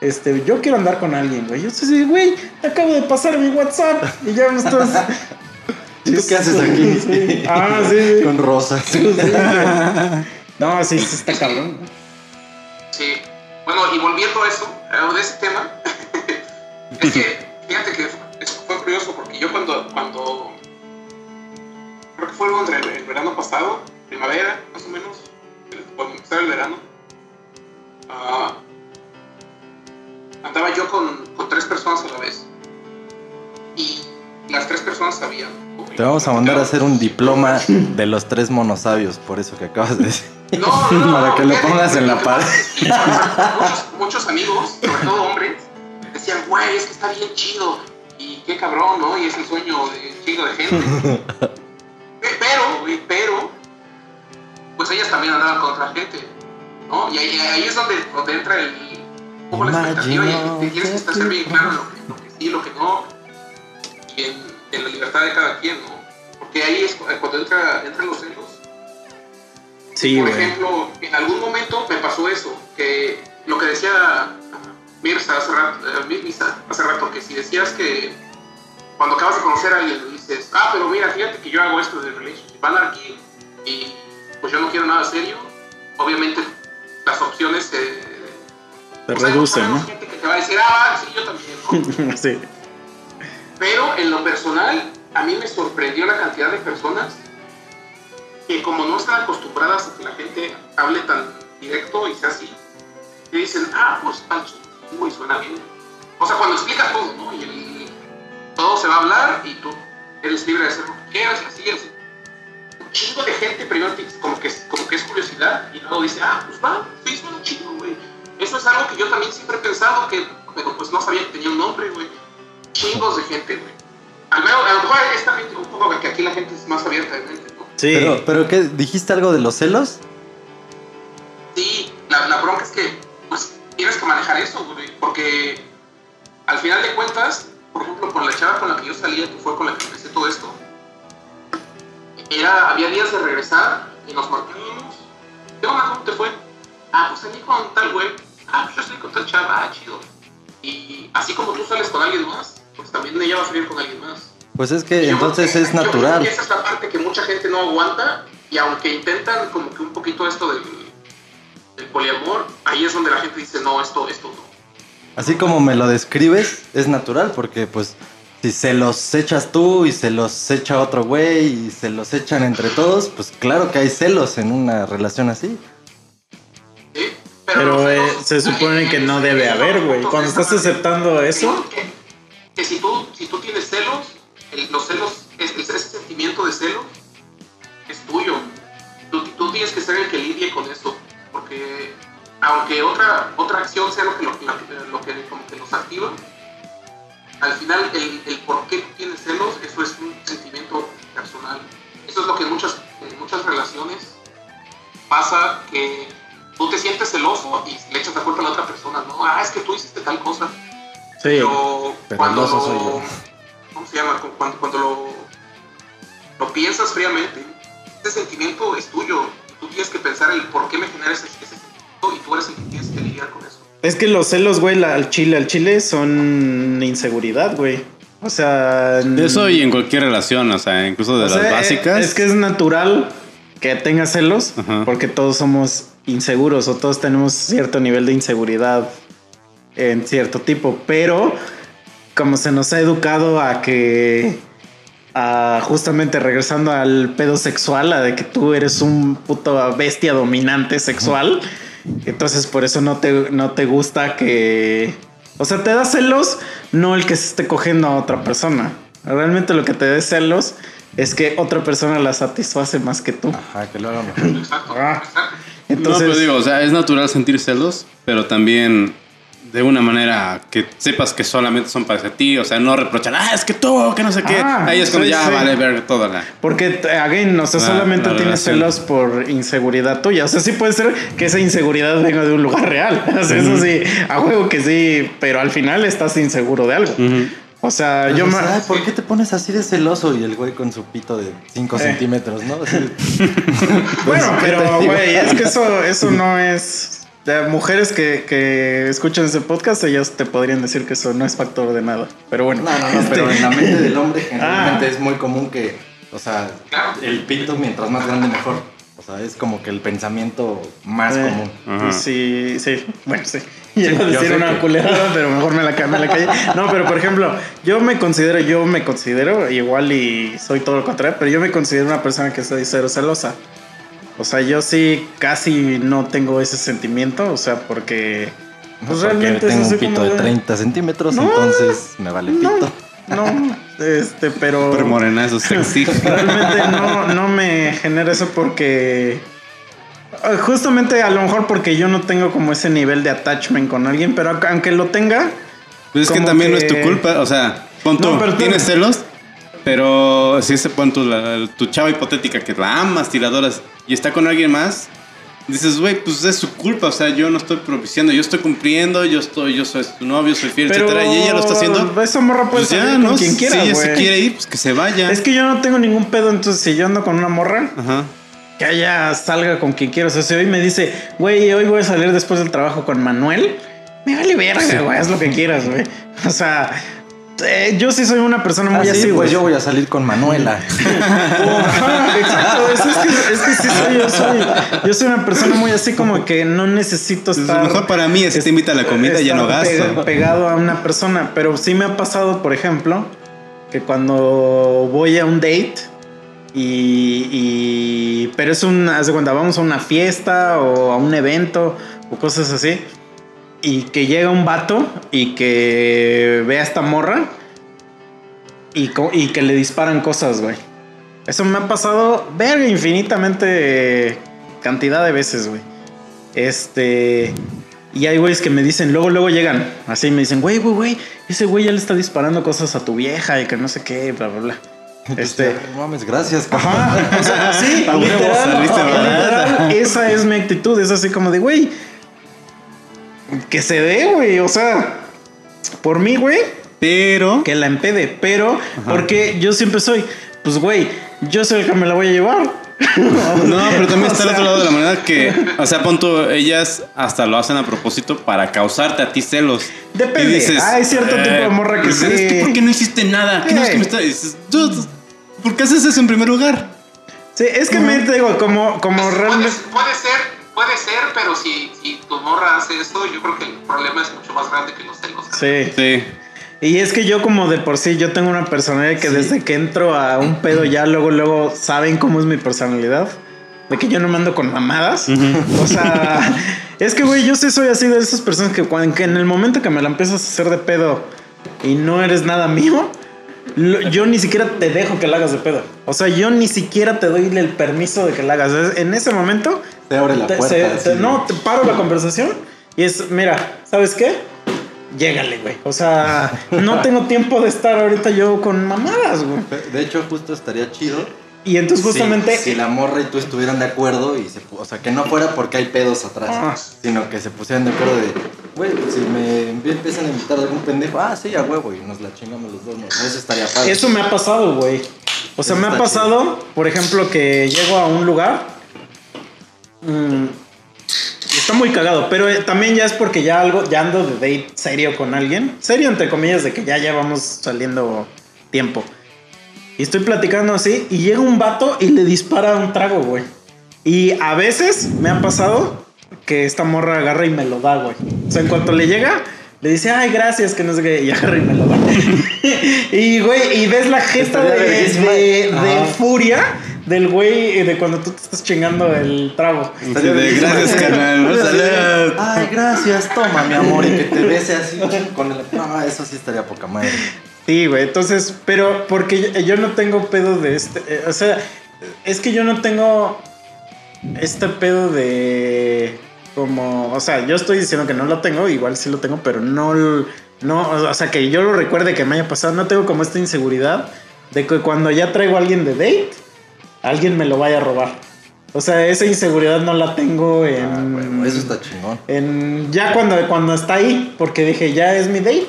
este, yo quiero andar con alguien, güey. Yo sí, güey, te acabo de pasar mi WhatsApp y ya me estás... ¿Y tú qué haces aquí? Sí. Ah, sí, sí. Con rosas. Sí. No, sí, sí está cabrón. Sí. Bueno, y volviendo a eso, a de ese tema, es que, fíjate que eso fue curioso porque yo cuando, cuando creo que fue entre el, el verano pasado, primavera, más o menos, cuando empezaba el verano, ah, andaba yo con, con tres personas a la vez. Y las tres personas sabían. Te vamos a mandar a hacer un diploma de los tres monosabios, por eso que acabas de decir. No, no, no, Para que lo pongas en la pared. Muchos, muchos amigos, sobre todo hombres, decían, güey, es que está bien chido. Y qué cabrón, ¿no? Y es el sueño de un chingo de gente. Pe- Pero, güey, pero, pues ellas también andaban con otra gente, ¿no? Y ahí, ahí es donde, donde entra el, un poco la expectativa y y tienes que estar bien claro lo que, lo que sí, lo que no. Y en, en la libertad de cada quien, ¿no? Porque ahí es cu- cuando entra, entran los celos. Sí, Por güey. ejemplo, en algún momento me pasó eso, que lo que decía Mirza hace rato, eh, hace rato, que si decías que cuando acabas de conocer a alguien dices, ah, pero mira, fíjate que yo hago esto de relationship anarchy y pues yo no quiero nada serio, obviamente las opciones se... Te pues, reducen, gente que te va a decir, ah, sí, yo también, ¿no? sí. Pero en lo personal, a mí me sorprendió la cantidad de personas que como no están acostumbradas a que la gente hable tan directo y sea así, te dicen, ah, pues tal, uy, suena bien. O sea, cuando explica todo, ¿no? Y el- todo se va a hablar y tú eres libre de hacer lo que quieras, y así, y así. Un chingo de gente primero como que, como que es curiosidad y luego dice, ah, pues va, sí, suena chido, güey. Eso es algo que yo también siempre he pensado, que, pues no sabía que tenía un nombre, güey. Chingos de gente, güey. Al menos, a lo mejor es también un poco que aquí la gente es más abierta de mente. Sí. Pero, pero ¿qué? ¿Dijiste algo de los celos? Sí, la, la bronca es que pues tienes que manejar eso, güey, porque al final de cuentas, por ejemplo, con la chava con la que yo salía, que fue con la que empecé todo esto, era, había días de regresar y nos marcábamos. ¿Qué onda? ¿Cómo te fue? Ah, pues salí con tal güey. Ah, pues yo salí con tal chava, ah, chido. Y así como tú sales con alguien más, pues también ella va a salir con alguien más. Pues es que Yo entonces es que- creo natural. esa es la parte que mucha gente no aguanta y aunque intentan como que un poquito esto del, del poliamor, ahí es donde la gente dice, no, esto, esto no. Así como me lo describes, es natural porque pues si se los echas tú y se los echa otro güey y se los echan entre todos, pues claro que hay celos en una relación así. ¿sí? Pero los eh, se supone que no debe haber, güey. Cuando estás aceptando eso, Que, que si, tú, si tú tienes celos, el- los celos, es- es- ese sentimiento de celos es tuyo. Tú, tú tienes que ser el que lidie con eso. Porque aunque otra, otra acción sea lo que, lo, que como que los activa, al final el, el por qué tú tienes celos, eso es un sentimiento personal. Eso es lo que en muchas, en muchas relaciones pasa que tú te sientes celoso y le echas la culpa a la otra persona, ¿no? Ah, es que tú hiciste tal cosa. sí. Pero, Pero cuando el ¿Cómo se llama? Cu- Cuando, cuando lo, lo piensas fríamente, ese sentimiento es tuyo. Tú tienes que pensar el por qué me genera ese, ese sentimiento y tú eres el que tienes que lidiar con eso. Es que los celos, güey, al chile, al chile son inseguridad, güey. O sea. Eso y en cualquier relación, o sea, incluso de o las sea, básicas. Es que es natural que tengas celos Ajá. porque todos somos inseguros o todos tenemos cierto nivel de inseguridad en cierto tipo, pero como se nos ha educado a que a justamente regresando al pedo sexual, a de que tú eres un puto bestia dominante sexual, entonces por eso no te, no te gusta que... O sea, te da celos no el que se esté cogiendo a otra persona. Realmente lo que te da celos es que otra persona la satisface más que tú. Ajá, que lo haga mejor. Ah. exacto. Entonces, no, pero digo, o sea, es natural sentir celos, pero también de una manera que sepas que solamente son para ti, o sea, no reprochar, ah, es que tú, que no sé qué. Ah, Ahí es cuando sí, ya sí. vale ver toda la. Porque, again, o sea, La- solamente la tienes relación. celos por inseguridad tuya. O sea, sí puede ser que esa inseguridad venga de un lugar real. O sea, eso sí, a juego que sí, pero al final estás inseguro de algo. O sea, Pero yo me... "Ay, ¿por qué te pones así de celoso? Y el güey con su pito de 5 Eh. centímetros, ¿no? Así. Bueno, ¿qué te pero, güey, es que eso, eso no es... de mujeres que, que escuchan ese podcast, ellas te podrían decir que eso no es factor de nada. Pero bueno. No, no, no, este, pero en la mente del hombre generalmente Ah. es muy común que, o sea, el pito mientras más grande mejor. O sea, es como que el pensamiento más Eh, común. Ajá. Sí, sí, bueno, sí. Iba a decir una que- culerada, pero mejor me la, me la callé. No, pero por ejemplo, yo me considero, yo me considero igual y soy todo lo contrario, pero yo me considero una persona que soy cero celosa. O sea, yo sí casi no tengo ese sentimiento, o sea, porque pues Porque realmente tengo un pito de de- 30 centímetros, No, entonces me vale no, pito. no, este, pero Súper morenazo, sexy. realmente no, no me genera eso porque eh, justamente a lo mejor porque yo no tengo como ese nivel de attachment con alguien, pero aunque lo tenga, Pues es que también no es tu culpa, o sea, pon tú, No, pero tienes celos, pero si ese pon tú, la- tu chava hipotética que la amas, tiradoras, y está con alguien más, dices, güey, pues es su culpa, o sea, yo no estoy propiciando, yo estoy cumpliendo, yo estoy, yo soy tu novio, soy fiel, pero etcétera, y ella lo está haciendo. Esa morra puede Pues ya, salir ¿no? con quien quiera, si ella se quiere ir, pues que se vaya. Es que yo no tengo ningún pedo, entonces si yo ando con una morra, Ajá. que ella salga con quien quiera. O sea, si hoy me dice, güey, hoy voy a salir después del trabajo con Manuel, me vale verga, güey, haz lo que quieras, güey. O sea, eh, yo sí soy una persona muy Ah, sí, así, pues yo voy a salir con Manuela. Exacto, es, es que, es que sí soy, yo soy, yo soy una persona muy así como que no necesito Pues estar. lo mejor para mí es que te invita a la comida y ya no gasto. pega- pegado a una persona, pero sí me ha pasado, por ejemplo, que cuando voy a un date y, y- pero es un, haz de cuenta, vamos a una fiesta o a un evento o cosas así. Y que llega un vato y que ve a esta morra y, que le disparan cosas, güey. Eso me ha pasado, verga, infinitamente cantidad de veces, güey. Este. Y hay güeyes que me dicen, luego, luego llegan. Así me dicen, güey, güey, güey, ese güey ya le está disparando cosas a tu vieja y que no sé qué, bla, bla, bla. Este. No mames, gracias. Ajá, o sea, huevo, literal, esa es mi actitud, es así como de, güey, que se dé, güey, o sea, por mí, güey, Pero. que la empede, pero porque yo siempre soy, pues, güey, yo soy el que me la voy a llevar. No, pero también O está el sea, otro lado de la moneda que, o sea, pon tú, ellas hasta lo hacen a propósito para causarte a ti celos. Depende. Y Ah, hay cierto tipo de morra que pues, sí. Es que ¿por qué no hiciste nada? ¿Qué no es que me Eh. está- dices, "Dude, ¿Por qué haces eso en primer lugar? Sí, es que me digo, como, como realmente. puede ser, puede ser, pero si, si tu morra hace esto, yo creo que el problema es mucho más grande que los celos. Sí. Sí. Y es que yo como de por sí, yo tengo una personalidad que desde que entro a un pedo ya luego, luego saben cómo es mi personalidad. De que yo no me ando con mamadas. O sea, es que, güey, yo sí soy así de esas personas que, cuando, que en el momento que me la empiezas a hacer de pedo y no eres nada mío, lo- yo ni siquiera te dejo que la hagas de pedo. O sea, yo ni siquiera te doy el permiso de que la hagas. En ese momento, Te abre la te- puerta. se- así. te- no, te paro la conversación y es, mira, ¿sabes qué? Llégale, güey. O sea, no tengo tiempo de estar ahorita yo con mamadas, güey. De hecho, justo estaría chido. Y entonces justamente... Si, si la morra y tú estuvieran de acuerdo y se, o sea, que no fuera porque hay pedos atrás, Ah. sino que se pusieran de acuerdo de, güey, pues, si me empiezan a invitar a algún pendejo, ah, sí, a huevo, y nos la chingamos los dos, ¿no? Eso estaría padre. Eso me ha pasado, güey. O sea, Eso me ha pasado, por ejemplo, que llego a un lugar. Mm, está muy cagado, pero eh, también ya es porque ya algo, ya ando de date serio con alguien. Serio, entre comillas, de que ya llevamos saliendo tiempo. Y estoy platicando así, y llega un vato y le dispara un trago, güey. Y a veces me ha pasado que esta morra agarra y me lo da, güey. O sea, en cuanto le llega, le dice, ay, gracias, que no sé qué, y agarra y me lo da. y, güey, y ves la gesta de, de, de Ajá. furia del güey de cuando tú te estás chingando el trago. Estaría de gracias, carnal. ¿no? Salud. Ay, gracias, toma, mi amor, y que te bese así con el... No, eso sí estaría poca madre. Sí, güey, entonces, pero porque yo, no tengo pedo de este, eh, o sea, es que yo no tengo este pedo de como, o sea, yo estoy diciendo que no lo tengo, igual sí lo tengo, pero no, no, o sea, que yo lo recuerde que me haya pasado, no tengo como esta inseguridad de que cuando ya traigo a alguien de date, alguien me lo vaya a robar. O sea, esa inseguridad no la tengo en... Ah, bueno, eso está chingón. en ya cuando, cuando está ahí, porque dije, ya es mi date.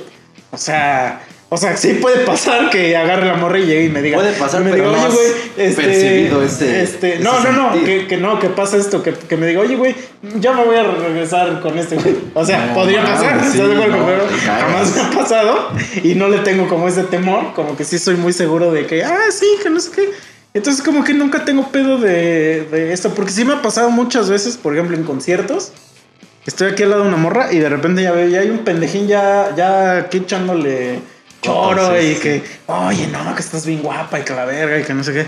O sea, o sea, sí puede pasar que agarre la morra y llegue y me diga. Puede pasar, me pero diga, oye, güey, este, percibido ese- este, ese no, no, no, que, que no, que pasa esto, que, que me diga, oye, güey, ya me voy a regresar con este güey. O sea, No, podría pasar, sí, ¿estás de acuerdo? no, Pero jamás me ha pasado y no le tengo como ese temor, como que sí soy muy seguro de que, ah, sí, que no sé qué. Entonces, como que nunca tengo pedo de, de esto, porque sí me ha pasado muchas veces, por ejemplo, en conciertos. Estoy aquí al lado de una morra y de repente ya veo, ya hay un pendejín ya, ya aquí echándole choro sí, y sí. que, oye, no, que estás bien guapa y que la verga y que no sé qué.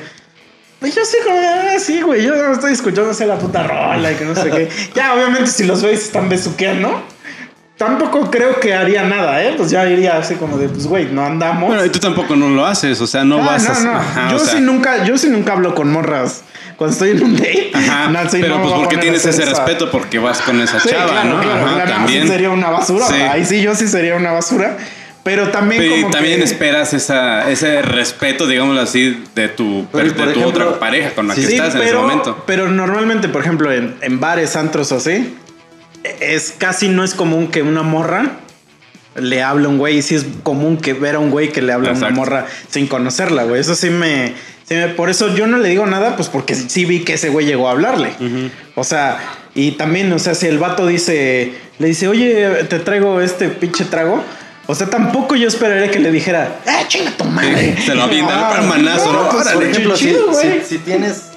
Pues yo sé como, ah, sí, güey, yo no estoy escuchando así la puta rola y que no sé qué. Ya, obviamente, si los veis están besuqueando, tampoco creo que haría nada, ¿eh? Pues ya iría así como de, pues, güey, no andamos. Bueno, y tú tampoco no lo haces, o sea, no Ah, vas a. no, no. Ajá, yo o sea, sí nunca, yo sí nunca hablo con morras cuando estoy en un date. Ajá, No, sí, pero no pues porque tienes ese respeto porque vas con esa Sí, chava, claro, ¿no? claro. Ajá, La demás también. sí sería una basura. Sí. Ahí sí, yo sí sería una basura. Pero también Pero como también que- esperas esa, ese respeto, digámoslo así, de tu, Pero, de tu ejemplo, otra pareja con la que Sí, estás en ese pero, momento. pero normalmente, por ejemplo, en, en bares, antros o así, es casi no es común que una morra le hable a un güey. Y sí es común que ver a un güey que le habla a una morra sin conocerla, güey. Eso sí me, sí me- Por eso yo no le digo nada, pues porque sí vi que ese güey llegó a hablarle. O sea, y también, o sea, si el vato dice, le dice, oye, te traigo este pinche trago. O sea, tampoco yo esperaría que le dijera, ¡ah, chinga tu madre! Sí, se lo avienta, Ah, un manazo, ¿no? pues, Por ejemplo, chido, si tienes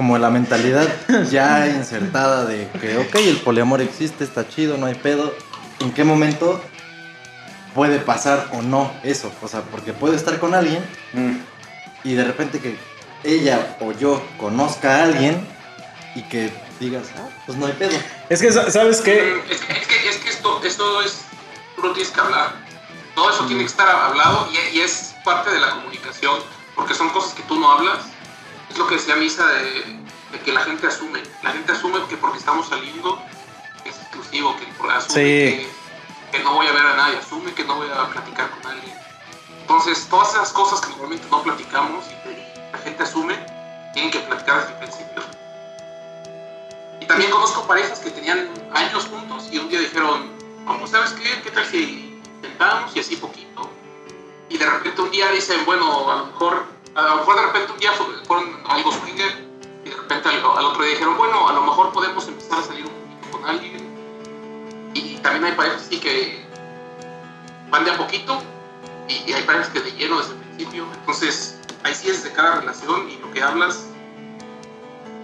como la mentalidad ya insertada de que, ok, el poliamor existe, está chido, no hay pedo, ¿en qué momento puede pasar o no eso? O sea, porque puedo estar con alguien Mm. y de repente que ella o yo conozca a alguien y que digas, ah, pues no hay pedo. Es que, sa- ¿sabes qué? Es, que- es que, es que es esto, esto es, tú lo tienes que hablar. Todo eso tiene que estar hablado y, y es parte de la comunicación, porque son cosas que tú no hablas. Es lo que decía Misa de, de que la gente asume. La gente asume que porque estamos saliendo es exclusivo, que asume Sí. que, que no voy a ver a nadie, asume que no voy a platicar con alguien. Entonces, todas esas cosas que normalmente no platicamos y que la gente asume, tienen que platicar desde el principio. Y también conozco parejas que tenían años juntos y un día dijeron, vamos, ¿sabes qué? ¿Qué tal si intentamos y así poquito? Y de repente un día dicen, bueno, a lo mejor, a lo mejor de repente un día fu- fueron algo swinger y de repente al, al otro día dijeron, bueno, a lo mejor podemos empezar a salir un poquito con alguien. Y también hay parejas así que van de a poquito y, y hay parejas que de lleno desde el principio. Entonces, ahí sí es de cada relación y lo que hablas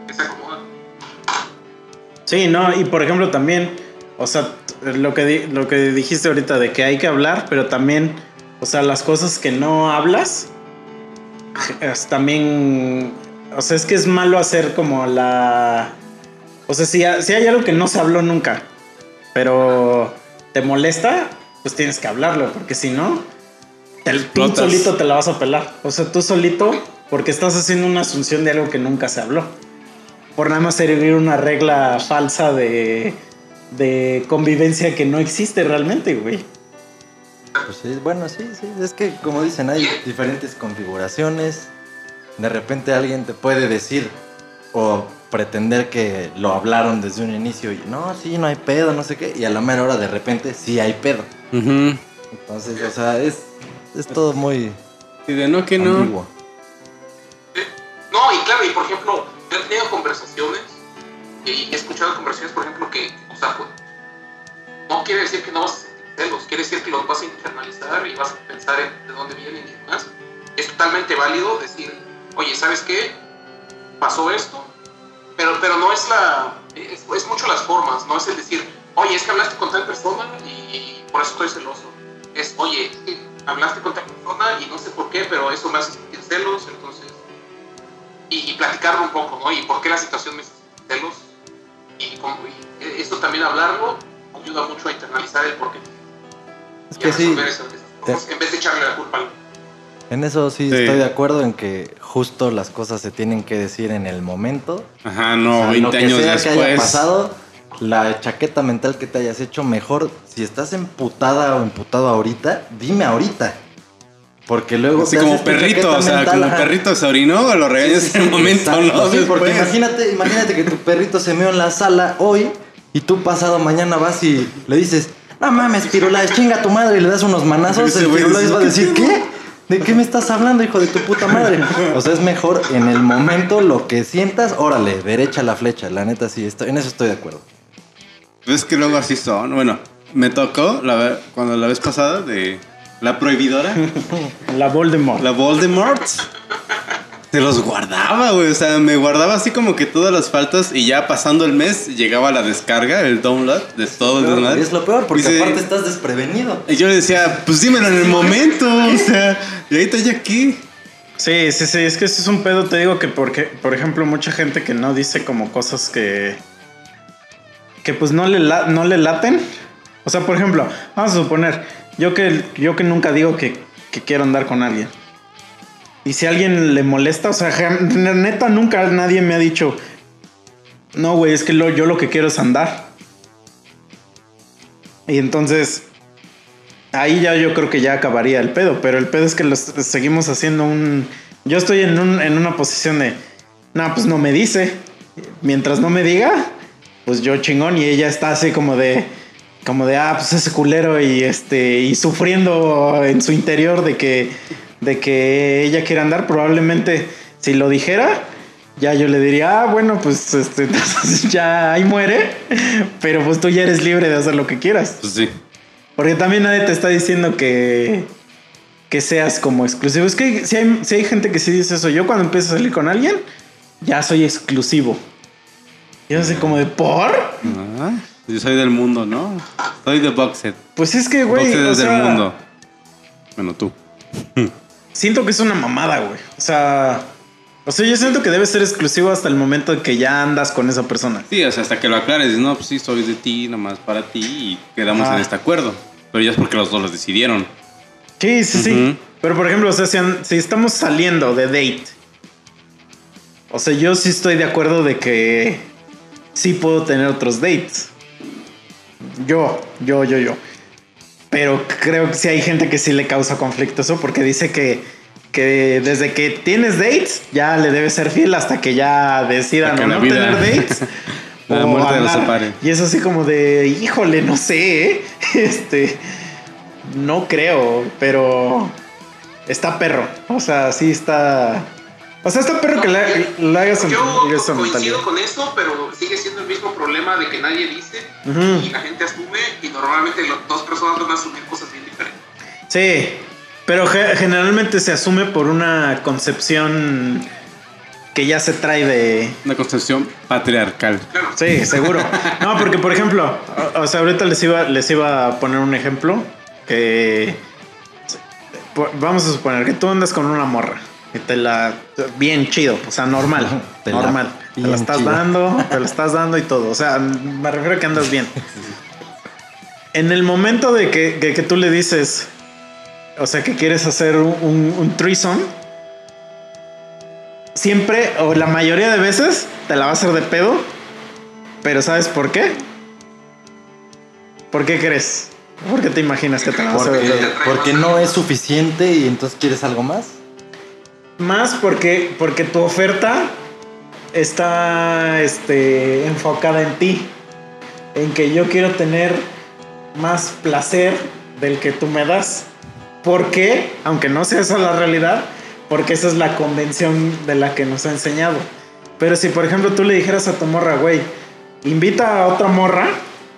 que se acomoda. Sí, no, y por ejemplo también, o sea, lo que, lo que dijiste ahorita de que hay que hablar, pero también, o sea, las cosas que no hablas, es también, o sea, es que es malo hacer como la... O sea, si, si hay algo que no se habló nunca, pero te molesta, pues tienes que hablarlo, porque si no, te- tú solito te la vas a pelar. O sea, tú solito, porque estás haciendo una asunción de algo que nunca se habló por nada más servir una regla falsa de, de convivencia que no existe realmente, güey. Pues sí, bueno, sí, sí. Es que, como dicen, hay diferentes configuraciones. De repente alguien te puede decir o pretender que lo hablaron desde un inicio y no, sí, no hay pedo, no sé qué. Y a la mera hora, de repente, sí hay pedo. Entonces, o sea, es, es todo muy Y de no que no. ambiguo. No, y claro, y por ejemplo, yo he tenido conversaciones y he escuchado conversaciones, por ejemplo, que, o sea, pues, no quiere decir que no vas a celos, quiere decir que los vas a internalizar y vas a pensar en de dónde vienen y demás. Es totalmente válido decir, oye, ¿sabes qué? Pasó esto, pero, pero no es la. Es, es mucho las formas, no es el decir, oye, es que hablaste con tal persona y por eso estoy celoso. Es, oye, es que hablaste con tal persona y no sé por qué, pero eso me hace sentir celos, entonces y, y platicarlo un poco, ¿no? Y por qué la situación me hace celos. Y, y esto también hablarlo ayuda mucho a internalizar el por qué. Es que sí, cosas, en vez de echarle la culpa al en eso sí, Sí. estoy de acuerdo en que justo las cosas se tienen que decir en el momento. Ajá, no, O sea, 20 lo que años sea que haya después. pasado, la chaqueta mental que te hayas hecho, mejor si estás emputada o emputado ahorita, dime ahorita. Porque luego. Así te como perrito, o sea, mental, como ajá. perrito se orinó, lo regañas Sí, sí, en el momento, exacto, ¿no? sí, porque Después. imagínate, imagínate que tu perrito se meó en la sala hoy y tú pasado mañana vas y le dices, no mames, Pirulais, chinga tu madre y le das unos manazos, el Pirulais va a ¿qué decir? ¿qué? ¿De qué me estás hablando, hijo de tu puta madre? O sea, es mejor en el momento lo que sientas, órale, derecha la flecha, la neta sí, estoy, en eso estoy de acuerdo. Es que luego así son. Bueno, me tocó la, cuando la vez pasada de la prohibidora, La Voldemort. la Voldemort. Se los guardaba, güey. O sea, me guardaba así como que todas las faltas y ya pasando el mes llegaba la descarga, el download de todo el desmadre. Es lo peor, porque Dice- aparte estás desprevenido. Y yo le decía, pues dímelo en el momento. O sea, y ahorita ya aquí. Sí, sí, sí, es que eso es un pedo, te digo que porque, por ejemplo, mucha gente que no dice como cosas que que pues no le la- no le laten. O sea, por ejemplo, vamos a suponer, yo que yo que nunca digo que, que quiero andar con alguien. Y si alguien le molesta, o sea, neta nunca nadie me ha dicho, no, güey, es que lo- yo lo que quiero es andar. Y entonces, ahí ya yo creo que ya acabaría el pedo, pero el pedo es que los seguimos haciendo un... Yo estoy en, un- en una posición de, no, pues no me dice. Mientras no me diga, pues yo chingón y ella está así como de, como de, ah, pues ese culero y este, y sufriendo en su interior de que, de que ella quiere andar, probablemente si lo dijera, ya yo le diría, ah, bueno, pues este, entonces ya ahí muere, pero pues tú ya eres libre de hacer lo que quieras. Pues sí. Porque también nadie te está diciendo que, que seas como exclusivo. Es que si hay, si hay gente que sí dice eso. Yo cuando empiezo a salir con alguien, ya soy exclusivo. Yo así como de por. Ah, yo soy del mundo, ¿no? Soy de Boxet. Pues es que, güey. Boxet o es del mundo. Bueno, tú. Siento que es una mamada, güey. O sea, O sea, yo siento que debe ser exclusivo hasta el momento en que ya andas con esa persona. Sí, o sea, hasta que lo aclares, no, pues sí, soy de ti, nomás para ti y quedamos Ah. en este acuerdo. Pero ya es porque los dos lo decidieron. Sí, sí, sí. Pero por ejemplo, o sea, si, si estamos saliendo de date, o sea, yo sí estoy de acuerdo de que sí puedo tener otros dates. Yo, yo, yo, yo. Pero creo que sí hay gente que sí le causa conflicto eso porque dice que, que desde que tienes dates ya le debes ser fiel hasta que ya decidan no tener dates. La o muerte los separe. Y es así como de, híjole, no sé, ¿eh? este, no creo, pero está perro. O sea, sí está, o sea, está perro que le, le hagas Yo mentalidad. coincido con eso, pero sigue siendo el mismo problema de que nadie dice y la gente asume y normalmente las dos personas van a asumir cosas bien diferentes. Sí, pero ge- generalmente se asume por una concepción que ya se trae de, Una concepción patriarcal. Claro. Sí, seguro. No, porque por ejemplo, o, o sea, ahorita les iba, les iba a poner un ejemplo que vamos a suponer que tú andas con una morra y te la bien chido, o sea, normal, Te la normal. Te la estás chido. dando, te la estás dando y todo, o sea, me refiero a que andas bien. En el momento de que, que- que tú le dices, o sea, que quieres hacer un, un, un threesome, siempre o la mayoría de veces te la va a hacer de pedo. Pero ¿sabes por qué? ¿Por qué crees? ¿Por qué te imaginas que te la va a hacer de pedo? porque no es suficiente y entonces quieres algo más. Más porque, porque tu oferta está este, enfocada en ti. En que yo quiero tener más placer del que tú me das. Porque, aunque no sea esa la realidad, porque esa es la convención de la que nos ha enseñado. Pero si, por ejemplo, tú le dijeras a tu morra, güey, invita a otra morra,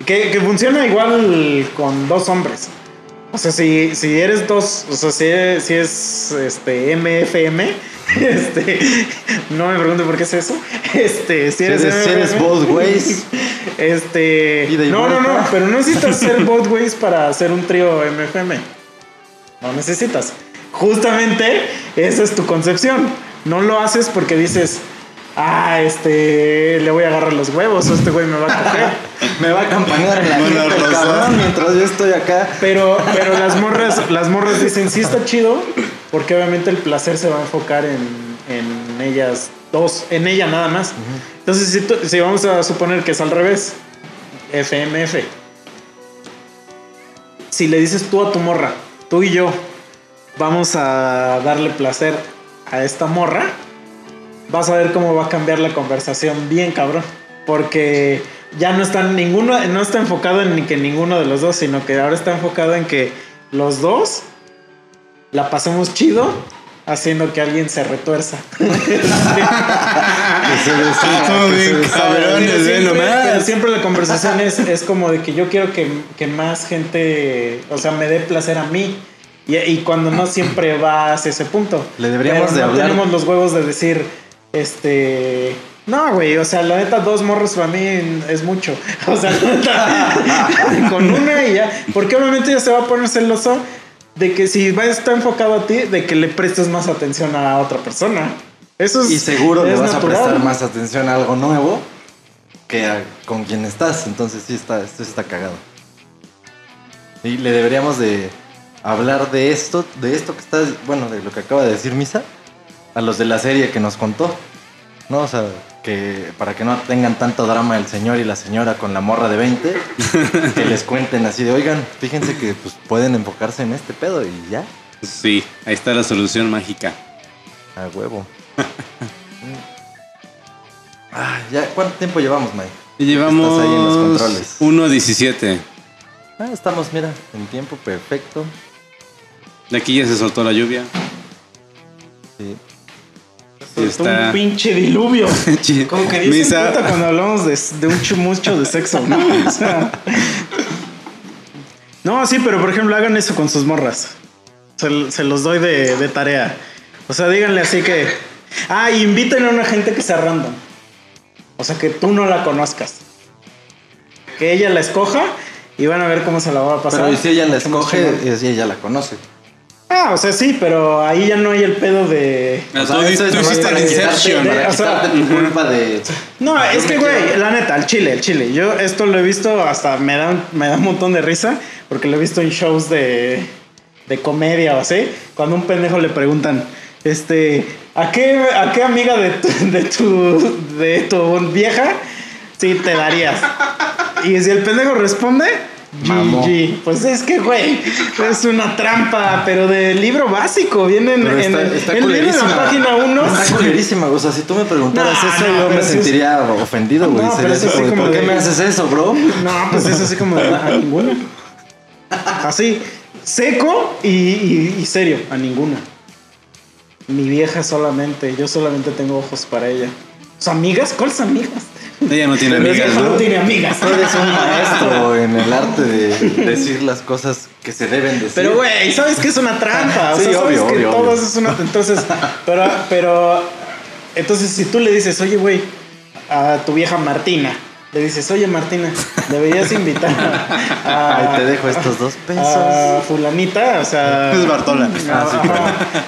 que, que funciona igual con dos hombres. O sea, si, si eres dos, o sea, si es, si es este MFM, este, no me pregunte por qué es eso. Este, si eres, Si eres- si eres both ways. Este, no, no, no, pero no necesitas ser both ways para hacer un trío MFM. No necesitas. Justamente esa es tu concepción. No lo haces porque dices, ah, este, le voy a agarrar los huevos o este güey me va a coger. Me va a acompañar en la Bueno, el cabrón mientras yo estoy acá. Pero, pero las morras, las morras dicen, sí está chido, porque obviamente el placer se va a enfocar en, en ellas dos, en ella nada más. Entonces, si, tú- si vamos a suponer que es al revés, FMF. Si le dices tú a tu morra, tú y yo, vamos a darle placer a esta morra, vas a ver cómo va a cambiar la conversación bien cabrón. Porque ya no está ninguno, no está enfocado en que ninguno de los dos, sino que ahora está enfocado en que los dos la pasemos chido haciendo que alguien se retuerza. Que se Estamos que se cabrones, siempre, pero siempre la conversación es, es como de que yo quiero que, que más gente, o sea, me dé placer a mí. Y, y cuando no siempre va hacia ese punto. Le deberíamos Pero de no hablar. tenemos los huevos de decir, este... No, güey, o sea, la neta, dos morros para mí es mucho. O sea, con una y ya. Porque obviamente ya se va a poner celoso de que si va a estar enfocado a ti, de que le prestes más atención a otra persona. Eso es. Y seguro le vas natural. a prestar más atención a algo nuevo que a- con quien estás. Entonces sí está, esto está cagado. Y le deberíamos de hablar de esto, de esto que está, bueno, de lo que acaba de decir Misa, a los de la serie que nos contó. ¿No? O sea, que para que no tengan tanto drama el señor y la señora con la morra de 20, que les cuenten así de, oigan, fíjense que pues, pueden enfocarse en este pedo y ya, Sí, ahí está la solución mágica. a huevo. ah, ya, ¿cuánto tiempo llevamos, Mike? Llevamos Estás ahí en los controles. 1.17. Ah, estamos, mira, en tiempo perfecto. De aquí ya se soltó la lluvia. Sí. Está. un pinche diluvio. Como que dicen Misa- puta cuando hablamos de, de un chu- mucho de sexo, ¿no? O sea, no, sí, pero por ejemplo, hagan eso con sus morras. Se, se los doy de, de tarea. O sea, díganle así que. Ah, y inviten a una gente que sea random. O sea, que tú no la conozcas. Que ella la escoja y van a ver cómo se la va a pasar. Pero ¿y si ella la escoge, si ella la conoce. Ah, o sea, sí, pero ahí ya no hay el pedo de. Ah, O sea, tú, eso es tú nomás hiciste el quitarte- Inception. Para O sea, quitarte tu culpa de. No, es que, güey, la neta, al chile, el chile. Yo esto lo he visto hasta me da, un- me da un montón de risa porque lo he visto en shows de, de comedia o así. Cuando a un pendejo le preguntan, este, ¿a qué, a qué amiga de tu, de tu, de tu vieja sí te darías? Y si el pendejo responde. GG. Pues es que, güey, es una trampa, pero de libro básico. Viene en, está, el- está la página 1. Está culerísima. O sea, si tú me preguntaras eso, yo me es- sentiría ofendido, güey. No, pero así de, ¿por qué me haces eso, bro? No, pues es así como de, a ninguna. Así, seco y, y- y serio, a ninguna. Mi vieja solamente, yo solamente tengo ojos para ella. ¿Sus amigas? ¿Cuáles amigas? Ella no tiene Mi amigas, no ¿no? tiene amigas. Tú eres un maestro en el arte de decir las cosas que se deben decir. Pero, güey, ¿sabes que es una trampa? O Sí, sea, sabes obvio, que obvio, todo obvio. eso es una... Entonces, pero, pero... Entonces, si tú le dices, oye, güey, a tu vieja Martina, le dices, oye, Martina, deberías invitar a... Ahí te dejo estos dos pesos. a fulanita, o sea... Es Bartola. Ah, sí.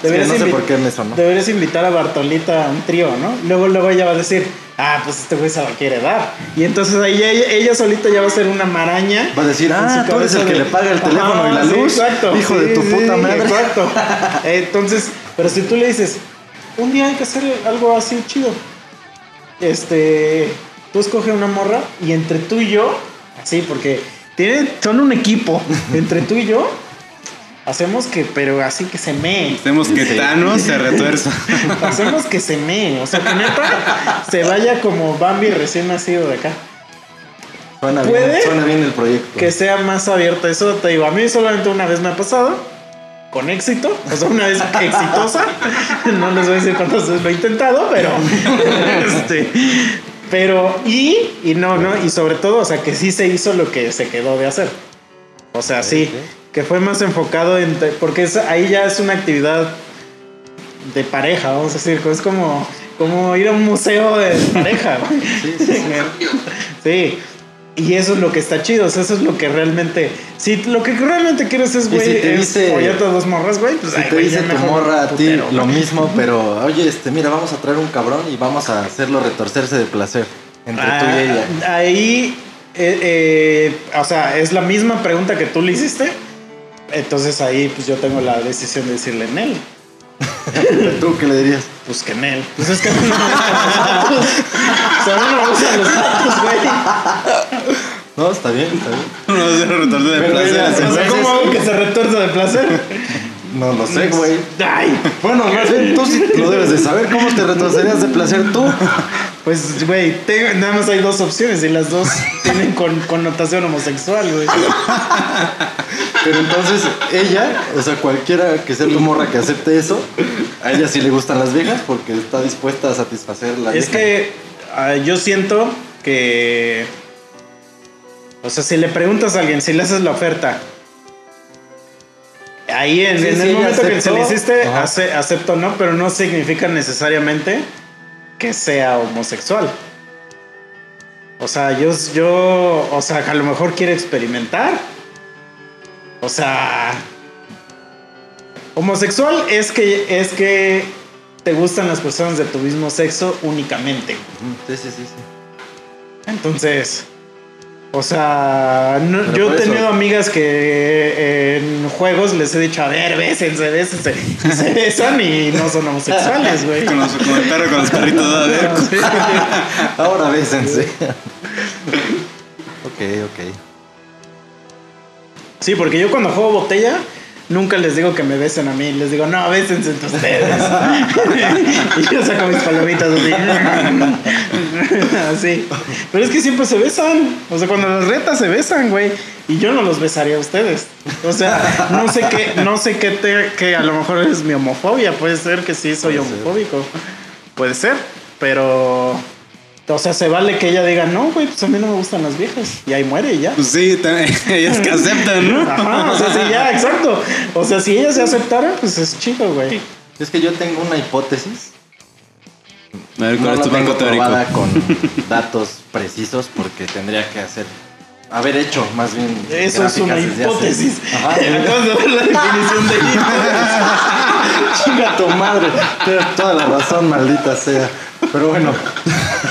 Deberías no sé por qué me sonó. Deberías invitar a Bartolita a un trío, ¿no? Luego, luego ella va a decir, ah, pues este güey se la quiere dar. Y entonces ahí ella, ella solita ya va a ser una maraña. Va a decir, ah, tú eres el que de- le paga el teléfono y la sí, luz. exacto. Hijo de tu puta madre. Exacto. Entonces, pero si tú le dices, un día hay que hacer algo así chido. Este, tú escoge una morra y entre tú y yo, así, porque tienen, son un equipo. entre tú y yo, hacemos que, pero así que se mee. Hacemos que Thanos se retuerza. Hacemos que se mee. O sea, que neta se vaya como Bambi recién nacido de acá. Suena ¿Puede? bien, suena bien el proyecto. Que sea más abierta. Eso te digo, a mí solamente una vez me ha pasado. Con éxito, o sea, una vez exitosa. No les voy a decir cuántas veces lo he intentado, pero. este, pero, y, y no, no, y sobre todo, o sea, que sí se hizo lo que se quedó de hacer. O sea, sí, que fue más enfocado en. Porque es- ahí ya es una actividad de pareja, vamos a decir, es como, como ir a un museo de pareja. Sí, sí, sí. Sí. Y eso es lo que está chido, o sea, eso es lo que realmente. Si lo que realmente quieres es, güey, si te es dice- follarte a dos morras, güey, pues Si ay, te dice tu morra a ti lo mismo, pero oye, este, mira, vamos a traer un cabrón y vamos a hacerlo retorcerse de placer entre tú y ella. Ah, Ahí, eh, eh, o sea, es la misma pregunta que tú le hiciste. Entonces ahí, pues yo tengo la decisión de decirle en él. ¿Tú qué le dirías? Pues que en él. Pues es que no no me gustan los datos, güey. No, está bien, está bien. No se retorce de Pero placer. ¿cómo hago que se retuerza de placer? No lo sé, güey. Ay, Bueno, más bien tú sí lo debes de saber. ¿Cómo te retorcerías de placer tú? Pues, güey, nada más hay dos opciones y las dos tienen con, connotación homosexual, güey. Pero entonces ella, o sea, cualquiera que sea tu morra que acepte eso, a ella sí le gustan las viejas porque está dispuesta a satisfacer la Es vieja. que ah, yo siento que. O sea, si le preguntas a alguien, si le haces la oferta, ahí en, Sí, en sí, el momento que se le hiciste, ace- acepto no, pero no significa necesariamente que sea homosexual. O sea, yo, yo, o sea, a lo mejor quiere experimentar. O sea, homosexual es que es que te gustan las personas de tu mismo sexo únicamente. Sí, sí, sí, sí. Entonces, o sea, no- yo he tenido amigas que eh, en juegos les he dicho, a ver, bésense, bésense. Y se besan y no son homosexuales, güey. Con, los- el perro, con los perritos. A ver. Ahora bésense. ok, ok. Sí, porque yo cuando juego botella, nunca les digo que me besen a mí. Les digo, no, bésense entre ustedes. y yo saco mis palomitas así. así. Pero es que siempre se besan. O sea, cuando las retas se besan, güey. Y yo no los besaría a ustedes. O sea, no sé qué, no sé qué te, que a lo mejor es mi homofobia. Puede ser que sí soy Puede ser. homofóbico. Puede ser. Pero. O sea, se vale que ella diga, no, güey, pues a mí no me gustan las viejas. Y ahí muere y ya. Pues sí, ellas que aceptan, ¿no? Ajá, o sea, sí, ya, exacto. O sea, si ella se aceptara, pues es chido, güey. Es que yo tengo una hipótesis. A ver, No ¿cuál es la tu banco tengo teórico? probada con datos precisos porque tendría que hacer haber hecho, más bien. Eso es una hace- hipótesis. Ajá. Acabas de ver la definición de hipótesis. Chinga tu madre. Tienes toda la razón, maldita sea. Pero bueno,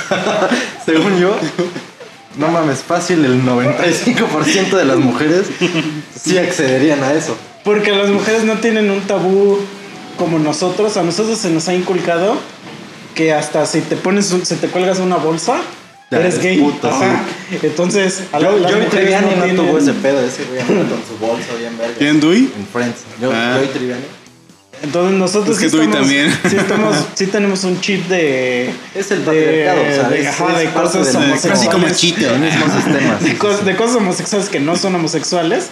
según yo, no mames, fácil, el 95% de las mujeres sí accederían a eso. Porque las mujeres no tienen un tabú como nosotros. A nosotros se nos ha inculcado que hasta si te pones, un- si te cuelgas una bolsa, Ya eres eres gay. puto, Ajá. Entonces, a Yo, las yo Triviani no, tienen- tuvo ese pedo, ese güey con su bolsa bien verga. ¿Quién, Dui? En Friends. Yo, Ah. yo y Triviani. Entonces nosotros Es que sí Dewey estamos- también. Sí, estamos, sí tenemos un chip de... Es el de- patriarcado, o sea, de, es- ajá, es de cosas homosexuales. El mismo sistema. sí, de, cos- de cosas homosexuales que no son homosexuales,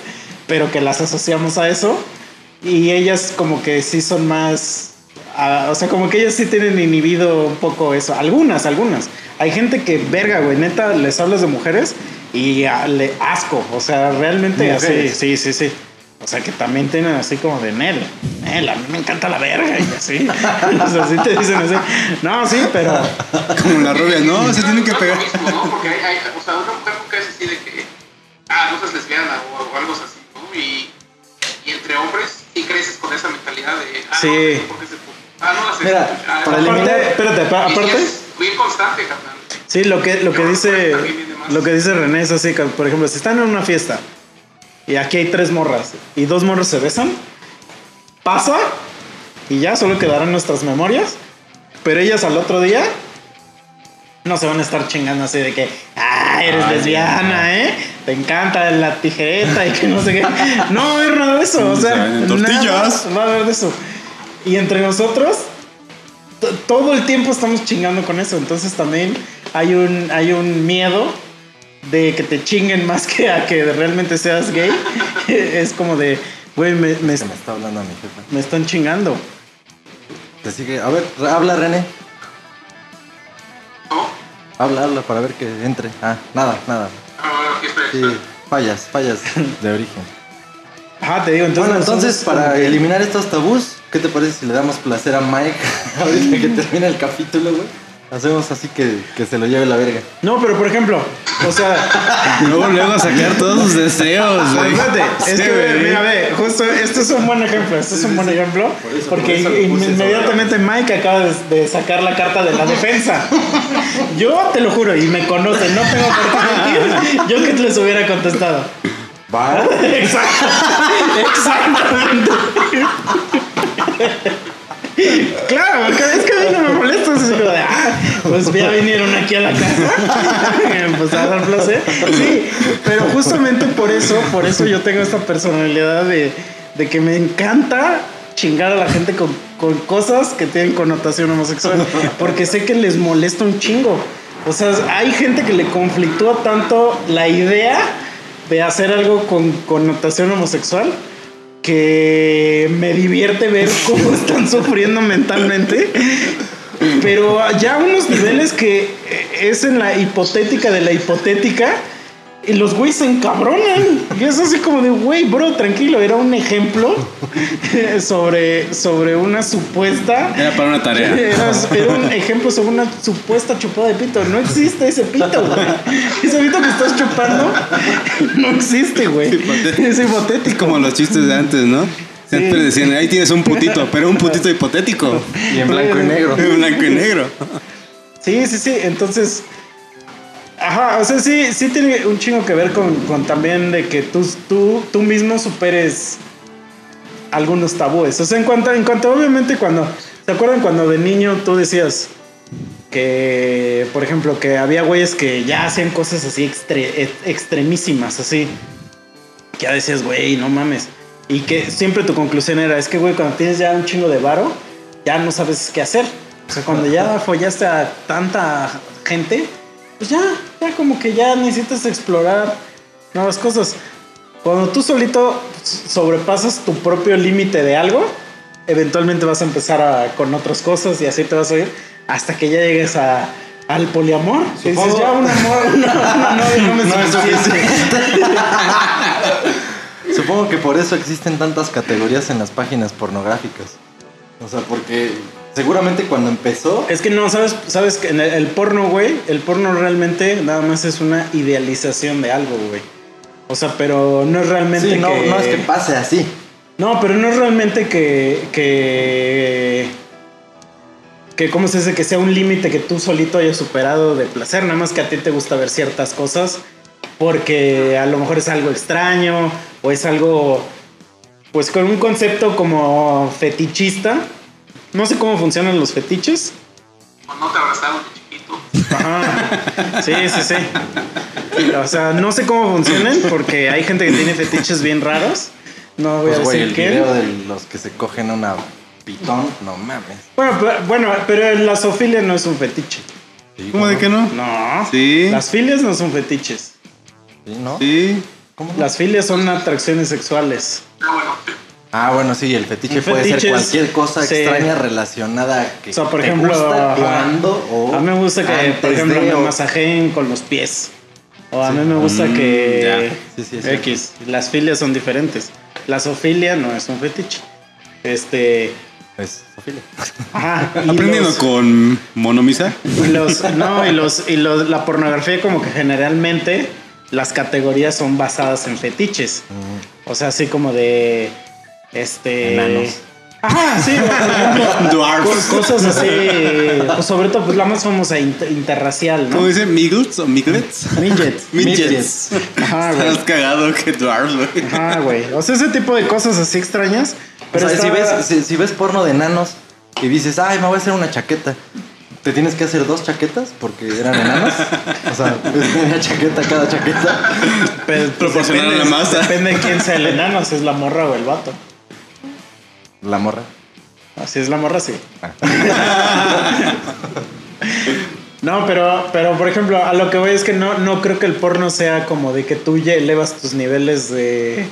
pero que las asociamos a eso. Y ellas como que sí son más... o sea, como que ellas sí tienen inhibido un poco eso. Algunas, algunas. Hay gente que, verga, güey, neta, les hablas de mujeres y ah, le asco. O sea, realmente así, sí, sí, sí. O sea, que también tienen así como de Nel. Nel, a mí me encanta la verga y así. o sea, sí te dicen así. No, sí, pero... Como las rubias, no, se tienen que No es lo pegar. mismo, ¿no? Porque hay, hay- o sea, una mujer nunca es así de que, ah, no seas lesbiana o, o algo así, ¿no? Y, y entre hombres sí creces con esa mentalidad de, ah, Sí. no, ¿por qué se? Ah, no las Mira, ah, para eliminar- Aparte, espérate, aparte... es constante, carnal. Sí, lo que, lo que dice lo que dice René es así, por ejemplo, si están en una fiesta y aquí hay tres morras y dos morros se besan, pasa y ya solo quedarán nuestras memorias, pero ellas al otro día no se van a estar chingando así de que, ah, eres Ay, lesbiana, ¿eh? Te encanta la tijereta y que no sé qué. No va a haber nada de eso, o Se sea, tortillas. va a haber de eso. Y entre nosotros, todo el tiempo estamos chingando con eso. Entonces también hay un, hay un miedo de que te chinguen más que a que realmente seas gay. es como de, güey, me, me, Que me está hablando a mi jefe. me están chingando. Te sigue. A ver, habla, René. Habla, habla para ver que entre. Ah, nada, nada. Ah, bueno, aquí estoy. Sí, fallas, fallas de origen. Ajá, te digo, entonces. bueno, entonces, para que- eliminar estos tabús, ¿qué te parece si le damos placer a Mike ahorita que termine el capítulo, güey? Hacemos así que, que se lo lleve la verga. No, pero por ejemplo, o sea. Luego, luego a sacar todos sus deseos, güey. Espérate, es que, mira, ve, justo, este es un buen ejemplo, este es un buen ejemplo, eso, porque por eso inmediatamente Mike acaba de, de sacar la carta de la defensa. Yo te lo juro, y me conocen, no tengo por qué mentir, yo que les hubiera contestado. ¿Va? Exacto, exactamente. Claro, porque es que a mí no me molesta. Es como de, ah, pues ya vinieron aquí a la casa. pues a dar placer. Sí, pero justamente por eso, por eso yo tengo esta personalidad de, de que me encanta chingar a la gente con, con cosas que tienen connotación homosexual. Porque sé que les molesta un chingo. O sea, hay gente que le conflictúa tanto la idea de hacer algo con connotación homosexual que me divierte ver cómo están sufriendo mentalmente. Pero ya a unos niveles que es en la hipotética de la hipotética. Y los güeyes se encabronan. Y es así como de, güey, bro, tranquilo. Era un ejemplo sobre, sobre una supuesta. Era para una tarea. Era, era un ejemplo sobre una supuesta chupada de pito. No existe ese pito, güey. Ese pito que estás chupando no existe, güey. hipotético. Es hipotético. como los chistes de antes, ¿no? Siempre decían, ahí tienes un putito, pero un putito hipotético. Y en blanco y negro. En blanco y negro. Sí, sí, sí. Entonces. Ajá, o sea, sí, sí tiene un chingo que ver con, con también de que tú, tú, tú mismo superes algunos tabúes. O sea, en cuanto, en cuanto obviamente cuando. ¿Se acuerdan cuando de niño tú decías que, por ejemplo, que había güeyes que ya hacían cosas así extre- ex- extremísimas, así? Que ya decías, güey, no mames. Y que siempre tu conclusión era, es que, güey, cuando tienes ya un chingo de varo, ya no sabes qué hacer. O sea, cuando ya follaste a tanta gente, pues ya, ya como que ya necesitas explorar nuevas cosas. Cuando tú solito sobrepasas tu propio límite de algo, eventualmente vas a empezar a- con otras cosas y así te vas a ir hasta que ya llegues a, al poliamor. Que dices, ya un amor, una, una novia no me No es suficiente. Supongo que por eso existen tantas categorías en las páginas pornográficas. O sea, porque seguramente cuando empezó. Es que no, sabes, sabes que en el, el porno, güey, el porno realmente nada más es una idealización de algo, güey. O sea, pero no es realmente Sí, no, que... no es que pase así. No, pero no es realmente que. que. que ¿cómo se dice? Que sea un límite que tú solito hayas superado de placer. Nada más que a ti te gusta ver ciertas cosas. Porque a lo mejor es algo extraño. O es algo. Pues con un concepto como fetichista. No sé cómo funcionan los fetiches. O no te abrazaron de chiquito. Ajá. Sí, sí, sí. O sea, no sé cómo funcionan porque hay gente que tiene fetiches bien raros. No voy Pues, a güey, decir el quién. video de los que se cogen a una pitón, no mames. Bueno, pero, bueno, pero la zoofilia no es un fetiche. Sí, ¿Cómo de que no? No. Sí. Las filias no son fetiches. Sí, ¿no? Sí. Las filias son atracciones sexuales. Ah, bueno, sí. Ah, bueno, sí, el fetiche puede fetiche ser cualquier cosa sí. extraña relacionada a que O sea, por te ejemplo, gusta, o a mí me gusta que, por ejemplo, de, me masajeen con los pies. O a Sí. mí me gusta Mm, que ya. Sí. X. Las filias son diferentes. La zoofilia no es un fetiche. Este, Es Sofía. ajá. Aprendiendo los- con Monomisa. Los, no, y los, y los, la pornografía como que generalmente las categorías son basadas en fetiches. O sea, así como de este Enanos. Ah, sí, o por ejemplo, Dwarf. co- cosas así, pues sobre todo pues la más famosa inter- interracial, ¿no? ¿Cómo dice? ¿Miglets o Miglets? Midget. Midgets. Ajá, güey. Estás cagado que Dwarf, güey. Ajá, güey. O sea, ese tipo de cosas así extrañas. Pero o sea, si, ves, si, si ves porno de enanos y dices, ay, me voy a hacer una chaqueta. ¿Te tienes que hacer dos chaquetas porque eran enanos? O sea, es una chaqueta cada chaqueta. pues, pues, Proporcional a depende- la masa. Depende de quién sea el enano, si es la morra o el vato. La morra. Así es la morra, sí. Ah. No, pero, pero por ejemplo, a lo que voy es que no, no creo que el porno sea como de que tú ya elevas tus niveles de.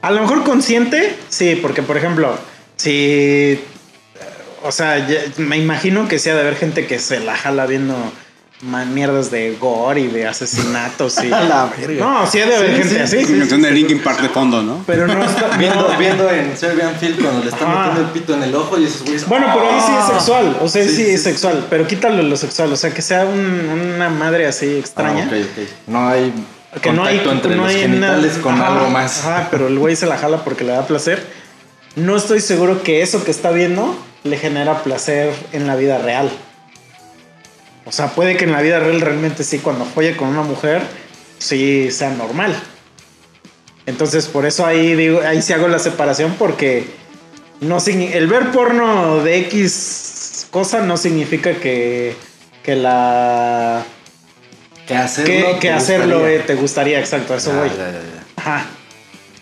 A lo mejor consciente, sí, porque por ejemplo, si. O sea, ya- me imagino que sí ha de haber gente que se la jala viendo mierdas de gore y de asesinatos y. La verga. No, sí ha de haber Sí, gente sí, así. Canción de Linkin Park de fondo, ¿no? Pero no está. Viendo, viendo en Serbian Film cuando le están Ajá. metiendo el pito en el ojo y esos güeyes. Bueno, pero ahí sí es ¡ah! sexual, o sea, sí, Sí, sí, es sí. sexual, pero quítalo lo sexual, o sea, que sea un- una madre así extraña. Ah, ok, ok. No hay Que no hay, contacto entre no los hay genitales con Ajá, algo más. Ajá, pero el güey se la jala porque le da placer. No estoy seguro que eso que está viendo le genera placer en la vida real. O sea, puede que en la vida real realmente sí, cuando folle con una mujer, sí sea normal. Entonces, por eso ahí digo, ahí sí hago la separación porque no el ver porno de X cosa no significa que, que la Que hacerlo. que, te hacerlo gustaría. eh, te gustaría, exacto, eso Ya, voy. ya, ya, ya. Ajá.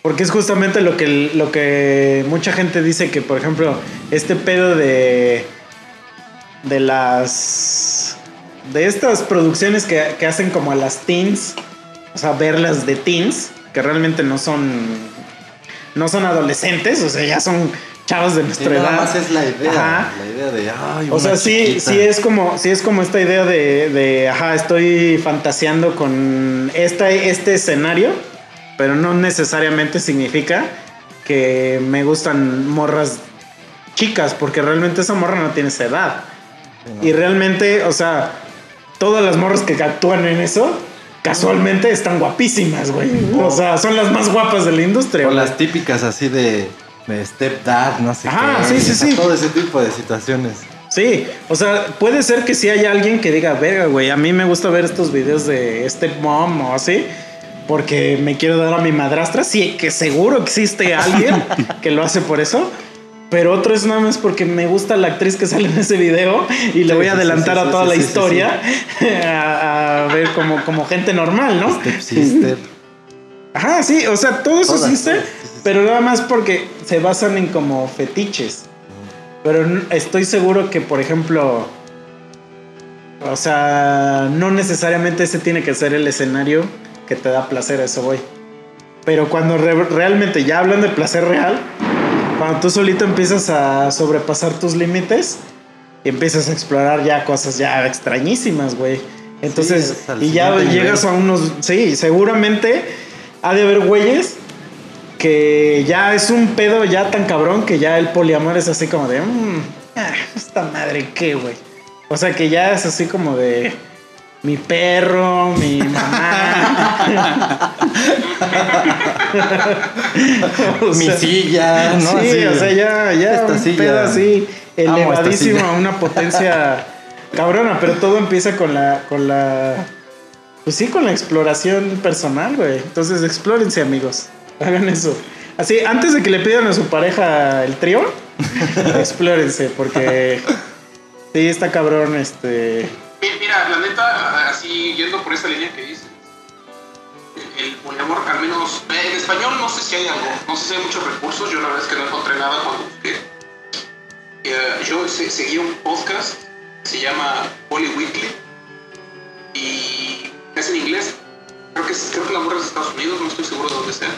Porque es justamente lo que, lo que mucha gente dice que, por ejemplo, este pedo de. de las. de estas producciones que, que hacen como a las teens, o sea, verlas de teens, que realmente no son. no son adolescentes, o sea, ya son chavos de Sí, nuestra nada edad. más es la idea. Ajá. La idea de. Ay, O sea, sí, sí es como, sí es como esta idea de, de, ajá, estoy fantaseando con esta, este escenario, pero no necesariamente significa que me gustan morras chicas, porque realmente esa morra no tiene esa edad. Sí, no. Y realmente, o sea, todas las morras que actúan en eso, casualmente están guapísimas, güey. O sea, son las más guapas de la industria. O güey. las típicas así de, de stepdad, no sé Ajá, qué. sí, sí, o sea, sí. Todo ese tipo de situaciones. Sí, o sea, puede ser que sí haya alguien que diga, verga, güey, a mí me gusta ver estos videos de stepmom o así, porque me quiero dar a mi madrastra. Sí, que seguro existe alguien que lo hace por eso. Pero otro es nada más porque me gusta la actriz que sale en ese video y le voy a sí, sí, adelantar sí, a toda la historia A, a ver como, como gente normal, ¿no? Step sister. Ajá, sí, o sea, todo eso existe, pero nada más porque se basan en como fetiches. Pero estoy seguro que, por ejemplo, o sea, no necesariamente ese tiene que ser el escenario que te da placer, a eso voy. Pero cuando re- realmente ya hablan de placer real, cuando tú solito empiezas a sobrepasar tus límites y empiezas a explorar ya cosas ya extrañísimas, güey. Entonces, y ya llegas nivel. a unos, sí, seguramente ha de haber güeyes que ya es un pedo ya tan cabrón que ya el poliamor es así como de, "Mm, ah, esta madre qué, güey. O sea que ya es así como de, mi perro, mi mamá. O Mi sea, silla, ¿no? Sí, Así, o sea, ya, ya esta un silla. pedo así elevadísimo a una potencia cabrona, pero todo empieza con la, con la, pues sí, con la exploración personal, güey. Entonces, explórense, amigos. Hagan eso. Así, antes de que le pidan a su pareja el trío, explórense, porque sí, está cabrón, este... Yendo por esa línea que dices, el- poliamor, al menos eh, en español, no sé si hay algo, no sé si hay muchos recursos. Yo la verdad es que no encontré nada cuando busqué. Eh, yo se- seguí un podcast, se llama Poly Weekly, y es en inglés. Creo que, creo que la morra es de Estados Unidos, no estoy seguro de dónde sea,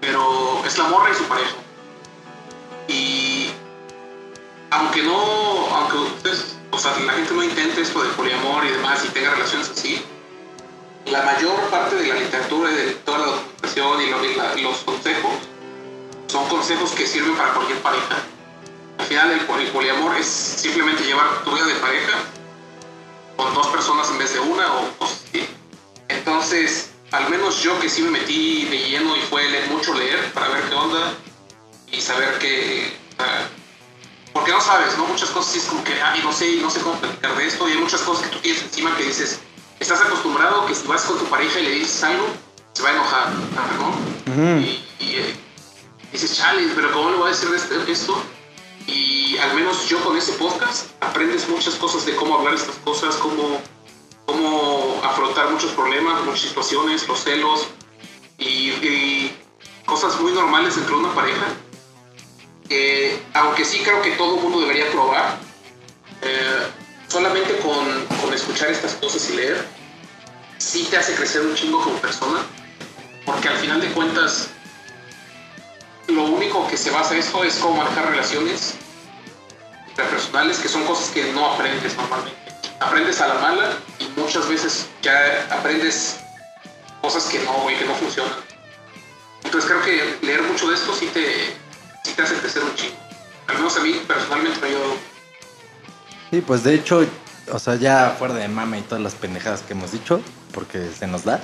pero es la morra y su pareja. Y aunque no, aunque ustedes, o sea, la gente no intente esto del poliamor y demás y tenga relaciones así, la mayor parte de la literatura y de toda la documentación y, los consejos son consejos que sirven para cualquier pareja. Al final el, poli- el poliamor es simplemente llevar tu vida de pareja con dos personas en vez de una o cosas así. Entonces, al menos yo que sí me metí de lleno y fue mucho leer para ver qué onda y saber que... sea, porque no sabes, ¿no? Muchas cosas sí es como que, ay, no sé, no sé cómo platicar de esto, y hay muchas cosas que tú tienes encima que dices, estás acostumbrado que si vas con tu pareja y le dices algo, se va a enojar, ¿no? Y, y, eh, dices, chale, pero ¿cómo le voy a decir de este- esto? Y al menos yo con ese podcast aprendes muchas cosas de cómo hablar estas cosas, cómo, cómo afrontar muchos problemas, muchas situaciones, los celos y, y cosas muy normales entre una pareja que aunque sí creo que todo mundo debería probar, eh, solamente con, con escuchar estas cosas y leer, sí te hace crecer un chingo como persona, porque al final de cuentas, lo único que se basa esto es cómo manejar relaciones interpersonales, que son cosas que no aprendes normalmente. Aprendes a la mala y muchas veces ya aprendes cosas que no, güey, que no funcionan. Entonces creo que leer mucho de esto sí te, sí te hace crecer un chingo. Al menos a mí personalmente me ayudó. Sí, pues de hecho, o sea, ya fuera de mame y todas las pendejadas que hemos dicho, porque se nos da,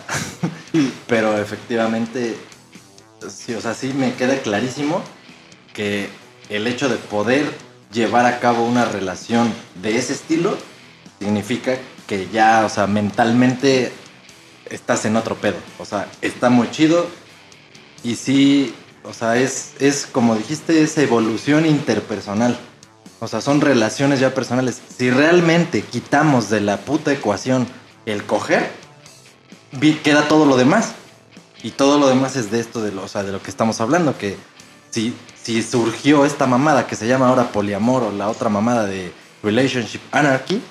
pero efectivamente, sí, o sea, sí me queda clarísimo que el hecho de poder llevar a cabo una relación de ese estilo significa que ya, o sea, mentalmente estás en otro pedo. O sea, está muy chido y sí, o sea, es, es como dijiste, es evolución interpersonal. O sea, son relaciones ya personales. Si realmente quitamos de la puta ecuación el coger, queda todo lo demás. Y todo lo demás es de esto, de lo, o sea, de lo que estamos hablando, que si, si surgió esta mamada que se llama ahora poliamor o la otra mamada de relationship anarchy,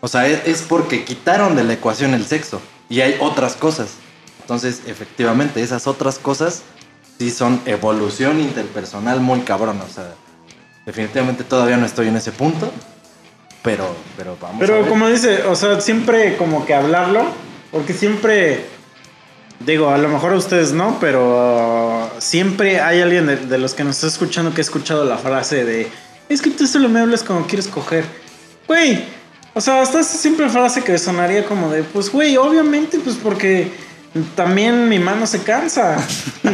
o sea, es, es porque quitaron de la ecuación el sexo y hay otras cosas. Entonces, efectivamente, esas otras cosas sí son evolución interpersonal muy cabrón. O sea, definitivamente todavía no estoy en ese punto, pero, pero vamos a Pero ver. como dice, o sea, siempre como que hablarlo, porque siempre, digo, a lo mejor a ustedes no, pero siempre hay alguien de, de los que nos está escuchando que ha escuchado la frase de, es que tú solo me hablas como quieres coger. Güey, o sea, hasta esa simple frase que sonaría como de, pues, güey, obviamente, pues porque también mi mano se cansa. o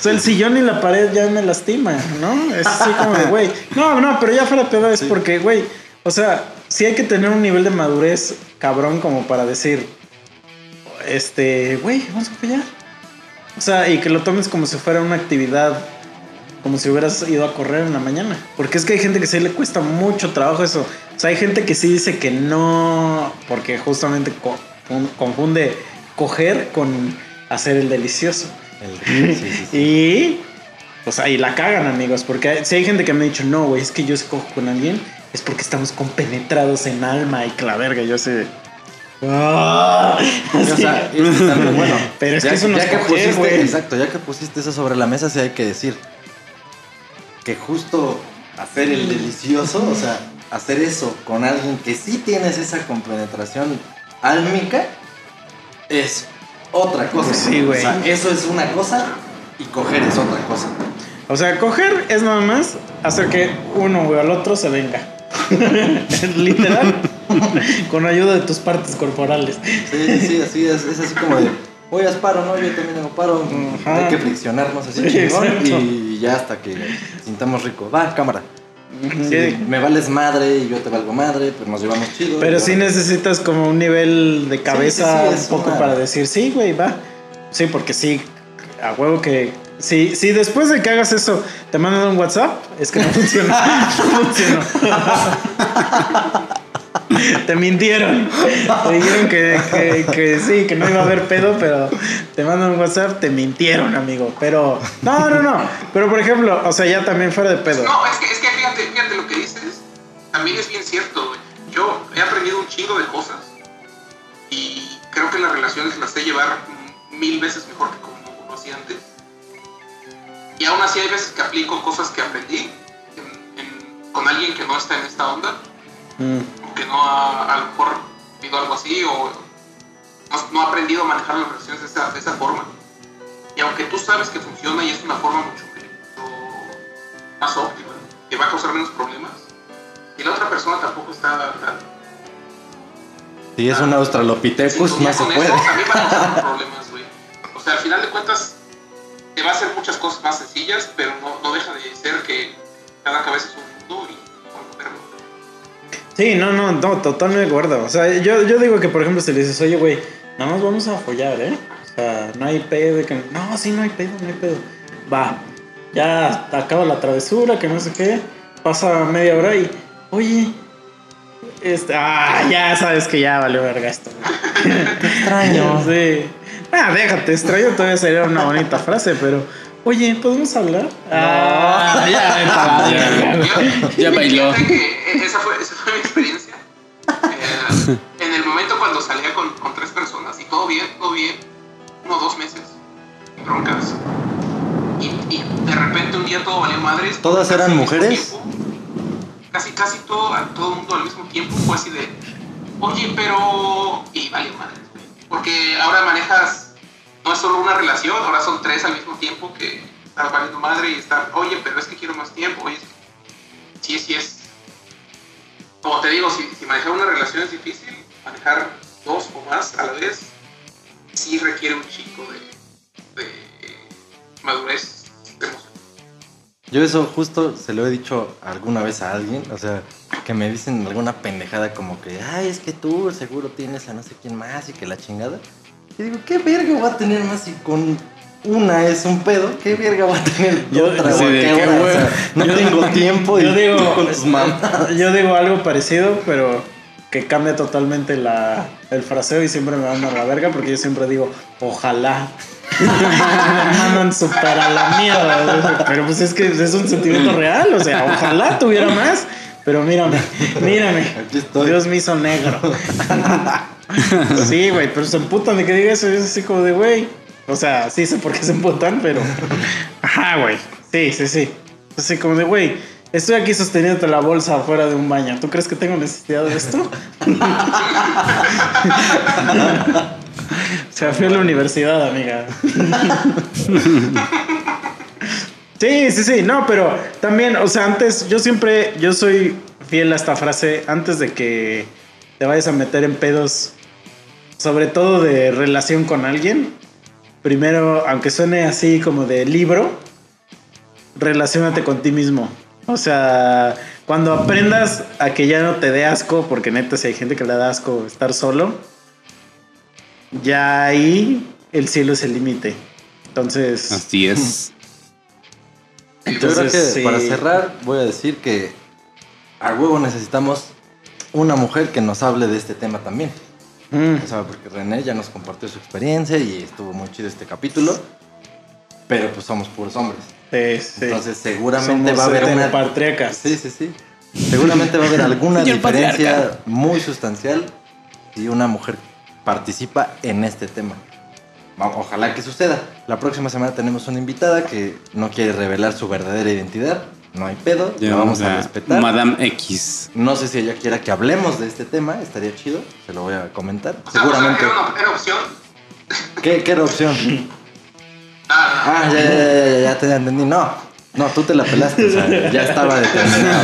sea, el sillón y la pared ya me lastima, ¿no? Es así como güey. No, no, pero ya fuera pedo es porque, güey, o sea, sí hay que tener un nivel de madurez cabrón como para decir, este, güey, vamos a apoyar. O sea, y que lo tomes como si fuera una actividad, como si hubieras ido a correr en la mañana. Porque es que hay gente que sí le cuesta mucho trabajo eso. O sea, hay gente que sí dice que no, porque justamente confunde coger con hacer el delicioso. El- sí, sí, sí. Y, o sea, y la cagan, amigos, porque si hay gente que me ha dicho, no, güey, es que yo si cojo con alguien, es porque estamos compenetrados en alma y que la verga, yo sé. ¡Ah! O sea, es que bueno, Pero es ya, que eso no ya es que coger, pusiste, güey. exacto, ya que pusiste eso sobre la mesa, sí hay que decir que justo hacer el delicioso, o sea, hacer eso con alguien que sí tienes esa compenetración álmica es otra cosa. Sí, güey. O sea, eso es una cosa y coger es otra cosa. O sea, coger es nada más hacer que uno o el otro se venga. Literal. Con ayuda de tus partes corporales. Sí, sí, así es, es así como de, oye, haz paro, ¿no? Yo también hago paro. Ajá. Hay que friccionarnos así Sí, chingón y ya hasta que sintamos rico. Va, cámara. Sí. Sí, me vales madre y yo te valgo madre, pues nos llevamos chido. Pero sí ahora- necesitas como un nivel de cabeza sí, sí, un poco una- para decir, sí, güey, va. Sí, porque sí, a huevo que... Si, si después de que hagas eso te mandan un WhatsApp, es que no funciona. no funcionó. te mintieron. Te dijeron que, que- que sí, que no iba a haber pedo, pero te mandan un WhatsApp, te mintieron, amigo. Pero, no, no, no. Pero por ejemplo, o sea, ya también fuera de pedo. No, es que, es que fíjate, fíjate lo que dices. También es bien cierto, güey. Yo he aprendido un chingo de cosas y creo que las relaciones las sé llevar mil veces mejor que como lo hacía antes. Y aún así hay veces que aplico cosas que aprendí en- en- con alguien que no está en esta onda, Mm. Que no ha a lo mejor vivido algo así, o no, no ha aprendido a manejar las relaciones de esa, de esa forma. Y aunque tú sabes que funciona y es una forma mucho, más óptima, que va a causar menos problemas, y la otra persona tampoco está tan Si es un australopithecus, no sintonía se puede. eso, también va a causar problemas, güey. O sea, al final de cuentas, te va a hacer muchas cosas más sencillas, pero no, no deja de ser que cada cabeza es un mundo y. Sí, no, no, no, totalmente de acuerdo. O sea, yo, yo digo que, por ejemplo, si le dices, oye, güey, nada más vamos a follar, ¿eh? O sea, no hay pedo. de Que... No, sí, no hay pedo, no hay pedo. Va, ya acaba la travesura, que no sé qué. Pasa media hora y, oye, este, ah, ya sabes que ya valió verga esto. Te extraño. Sí. Ah, déjate, extraño todavía sería una bonita frase, pero, oye, ¿podemos hablar? Ah, ya, vete a la verga, güey. Ya bailó. Esa fue, fue mi experiencia. Eh, en el momento cuando salía con, con tres personas y todo bien, todo bien, uno o dos meses, broncas. Y, y de repente un día todo valió madres. ¿Todas eran mujeres? casi, casi todo, a todo el mundo al mismo tiempo fue así de, oye, pero... Y valió madres, güey. Porque ahora manejas, no es solo una relación, ahora son tres al mismo tiempo que están valiendo madre y están, oye, pero es que quiero más tiempo, oye, sí, sí es. Como te digo, si, manejar una relación es difícil, manejar dos o más a la vez sí requiere un chico de, de madurez emocional. Yo eso justo se lo he dicho alguna vez a alguien, o sea, que me dicen alguna pendejada como que, ay, es que tú seguro tienes a no sé quién más y que la chingada. Y digo, ¿qué verga voy a tener más si con una es un pedo? ¿Qué verga voy a tener Yo- otra? sí, ¿Qué qué? O sea, no Yo- tengo tiempo y yo digo, tú con tus mamás. yo digo algo parecido, pero que cambia totalmente la, el fraseo y siempre me van a la verga porque yo siempre digo, ojalá. me mandan súper a la mierda. Pero pues es que es un sentimiento real, o sea, ojalá tuviera más. Pero mírame, mírame. Aquí estoy. Dios me hizo negro. sí, güey, pero se emputan de que diga eso. Es así como de, güey. O sea, sí sé por qué se emputan, pero. Ajá, güey. Sí, sí, sí. Así como de, güey, estoy aquí sosteniéndote la bolsa afuera de un baño. ¿Tú crees que tengo necesidad de esto? o sea, fui a la universidad, amiga. Sí, sí, sí, no, pero también, o sea, antes, yo siempre, yo soy fiel a esta frase, antes de que te vayas a meter en pedos, sobre todo de relación con alguien, primero, aunque suene así como de libro, relacionate con ti mismo. O sea, cuando aprendas a que ya no te dé asco, porque neta si hay gente que le da asco estar solo, ya ahí el cielo es el límite. Entonces, Así es. Yo creo que Entonces, sí. para cerrar voy a decir que a huevo necesitamos una mujer que nos hable de este tema también. Mm, O sea, porque René ya nos compartió su experiencia y estuvo muy chido este capítulo. Pero pues somos puros hombres. sí, sí. Entonces seguramente Somos va a haber una... heteropatriarcas. Sí, sí, sí. Seguramente va a haber alguna diferencia patriarca. muy sustancial si una mujer participa en este tema. Ojalá que suceda. La próxima semana tenemos una invitada que no quiere revelar su verdadera identidad. No hay pedo, la vamos a respetar. Madame X. No sé si ella quiera que hablemos de este tema, estaría chido, se lo voy a comentar. O sea, Seguramente. o sea, era, una, era opción. ¿Qué, qué era opción? Nada, Ah, ya, ya, ya, ya, ya te entendí. No, no, tú te la pelaste, o sea, ya estaba determinado.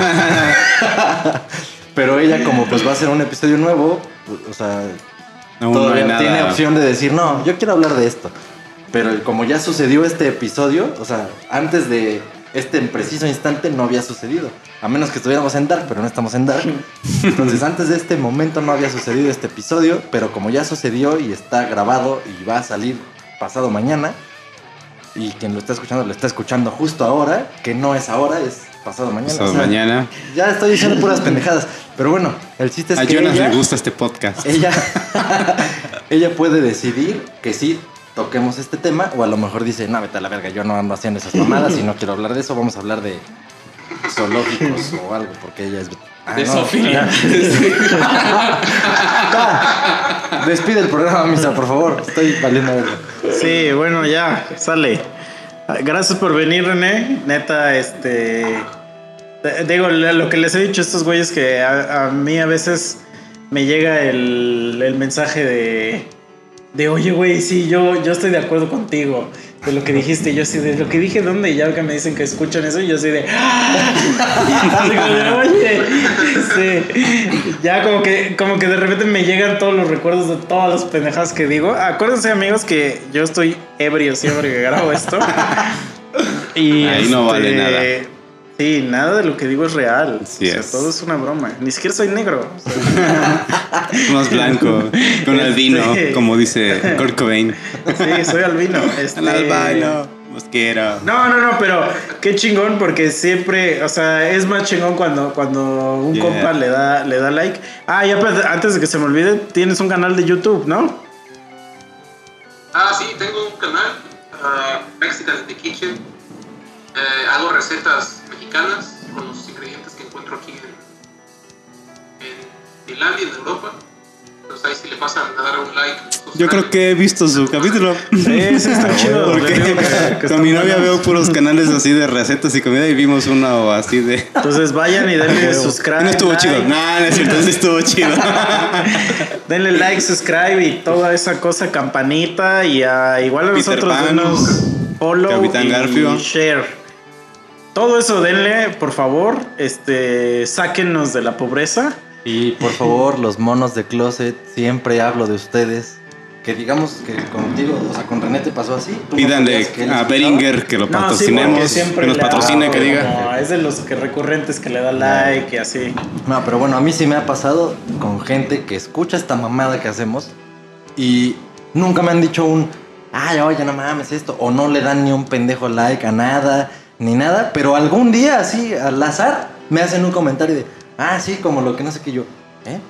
Pero ella, como pues va a ser un episodio nuevo, o sea, no hay todavía nada. tiene opción de decir, no, yo quiero hablar de esto. Pero como ya sucedió este episodio, o sea, antes de este preciso instante no había sucedido. A menos que estuviéramos en Dark, pero no estamos en Dark. Entonces, antes de este momento no había sucedido este episodio, pero como ya sucedió y está grabado y va a salir pasado mañana, y quien lo está escuchando lo está escuchando justo ahora, que no es ahora, es pasado mañana. Pasado o sea, mañana. Ya estoy diciendo puras pendejadas. Pero bueno, el chiste es A que Jonas ella, le gusta este podcast. ella, ella puede decidir que sí toquemos este tema, o a lo mejor dice, no, vete a la verga, yo no ando haciendo esas mamadas y no quiero hablar de eso, vamos a hablar de zoológicos o algo, porque ella es... Ah, De no, ya. Despide el programa, Misa, por favor. Estoy valiendo verga. Sí, bueno, ya, sale. Gracias por venir, René. Neta, este. te- Digo, lo que les he dicho a estos güeyes que a, a mí a veces me llega el, el mensaje de. De, oye, güey, sí, yo, yo estoy de acuerdo contigo. De lo que dijiste, yo sí, de lo que dije, ¿dónde? Y ya que me dicen que escuchan eso, yo así de. De, oye, sí. Ya como que, como que de repente me llegan todos los recuerdos de todas las pendejadas que digo. Acuérdense, amigos, que yo estoy ebrio siempre que grabo esto. Y Ahí no vale nada. Sí, nada de lo que digo es real. Así O sea, es. todo es una broma. Ni siquiera soy negro. O sea, Más blanco, con albino, Este- como dice Kurt Cobain. sí, soy albino. Este- El albino, mosquero. No, no, no, pero qué chingón porque siempre, o sea, es más chingón cuando, cuando un Yeah. compa le da, le da like. Ah, ya antes de que se me olvide, tienes un canal de YouTube, ¿no? Ah, sí, tengo un canal, ah, Mexican in the Kitchen. Eh, hago recetas mexicanas con los ingredientes que encuentro aquí en, en Finlandia, en Europa. Entonces ahí si le pasan a dar un like. Yo creo que he visto su capítulo. Sí, sí, está chido. Porque que- que con mi novia buenos. veo puros canales así de recetas y comida y vimos uno así de. Entonces vayan y denle subscribe. no estuvo like. chido. No, no es cierto, sí estuvo chido. Denle like, subscribe y toda esa cosa, campanita y a, igual a Peter nosotros Pan, follow Capitán y Garfio. share. Todo eso denle, por favor, este, sáquennos de la pobreza. Y por favor, los monos de closet, siempre hablo de ustedes. Que digamos que contigo, o sea, con René te pasó así. ¿Tú no Pídanle a? Beringer que lo No, sí, patrocinemos, que nos patrocine, hago que diga. como- es de los que recurrentes que le da like y así. No, pero bueno, a mí sí me ha pasado con gente que escucha esta mamada que hacemos y nunca me han dicho un, ay, oye, no mames esto, o no le dan ni un pendejo like a nada, ni nada, pero algún día así, al azar, me hacen un comentario de, ah, sí, como lo que no sé qué yo, ¿eh?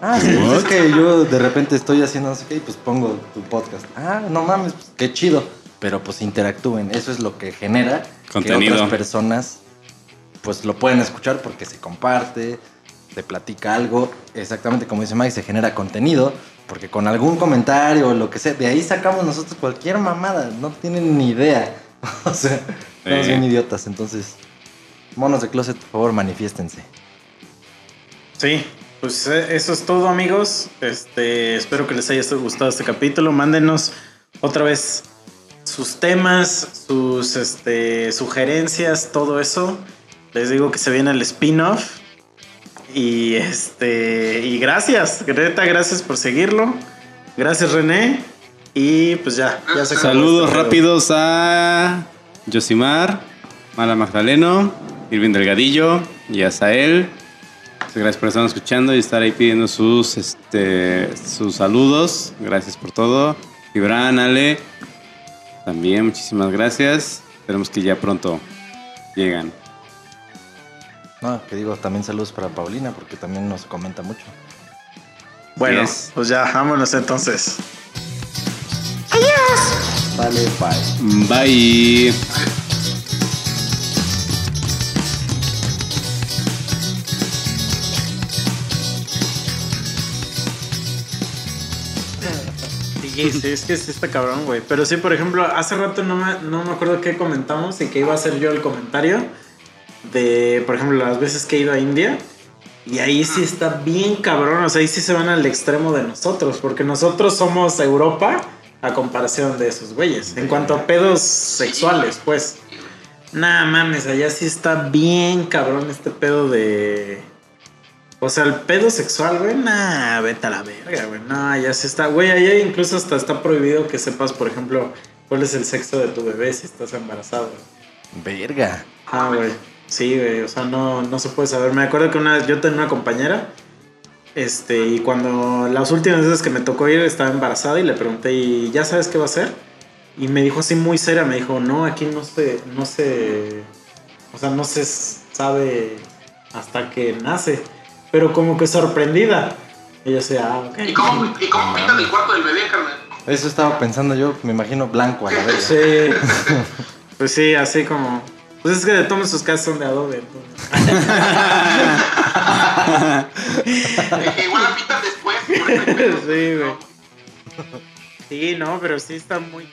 Ah, sí, pues es que yo de repente estoy haciendo no sé qué y pues pongo tu podcast. Ah, no mames, pues, qué chido. Pero pues interactúen, eso es lo que genera que Contenido. otras personas pues lo pueden escuchar porque se comparte, se platica algo, exactamente como dice Mike, se genera contenido, porque con algún comentario o lo que sea, de ahí sacamos nosotros cualquier mamada, no tienen ni idea. o sea, estamos bien idiotas, entonces, monos de closet, por favor, manifiéstense. Sí, pues eh, eso es todo, amigos. Este, espero que les haya gustado este capítulo. Mándenos otra vez sus temas, sus este, sugerencias, todo eso. Les digo que se viene el spin-off. Y este, y gracias, Greta, gracias por seguirlo. Gracias, René. Y pues ya, ya se acabó Saludos este rápidos a Josimar, Mala Magdaleno, Irving Delgadillo y a Sael. Muchas Gracias por estar escuchando y estar ahí pidiendo sus, este, sus saludos. Gracias por todo. Gibran, Ale, también muchísimas gracias. Esperemos que ya pronto llegan. No, que digo, también saludos para Paulina, porque también nos comenta mucho. Bueno, Yes. pues ya, vámonos entonces. Vale, bye. Bye. Sí, sí, es que sí está cabrón, güey. Pero sí, por ejemplo, hace rato no me, no me acuerdo qué comentamos y que iba a hacer yo el comentario de, por ejemplo, las veces que he ido a India. Y ahí sí está bien cabrón, o sea, ahí sí se van al extremo de nosotros, porque nosotros somos Europa a comparación de esos güeyes. En cuanto a pedos sexuales, pues. Nah, mames, allá sí está bien cabrón este pedo de... O sea, el pedo sexual, güey, nah, vete a la verga, güey. No, ya se está. Güey, allá incluso hasta está prohibido que sepas, por ejemplo, cuál es el sexo de tu bebé si estás embarazado. güey. Verga. Ah, güey. Sí, güey. O sea, no, no se puede saber. Me acuerdo que una vez yo tenía una compañera. Este, y cuando las últimas veces que me tocó ir estaba embarazada y le pregunté, ¿y ya sabes qué va a hacer? Y me dijo así muy seria, me dijo, no, aquí no se, no se, o sea, no se sabe hasta que nace. Pero como que sorprendida. Y yo decía, ah, ok. ¿Y cómo, y cómo pintan el cuarto del bebé, carnal? Eso estaba pensando yo, me imagino blanco a la verga. Sí. Pues sí, así como. Pues es que de todos sus casas son de adobe. entonces. Igual la pintan después. Sí, güey. Sí, no, pero sí está muy.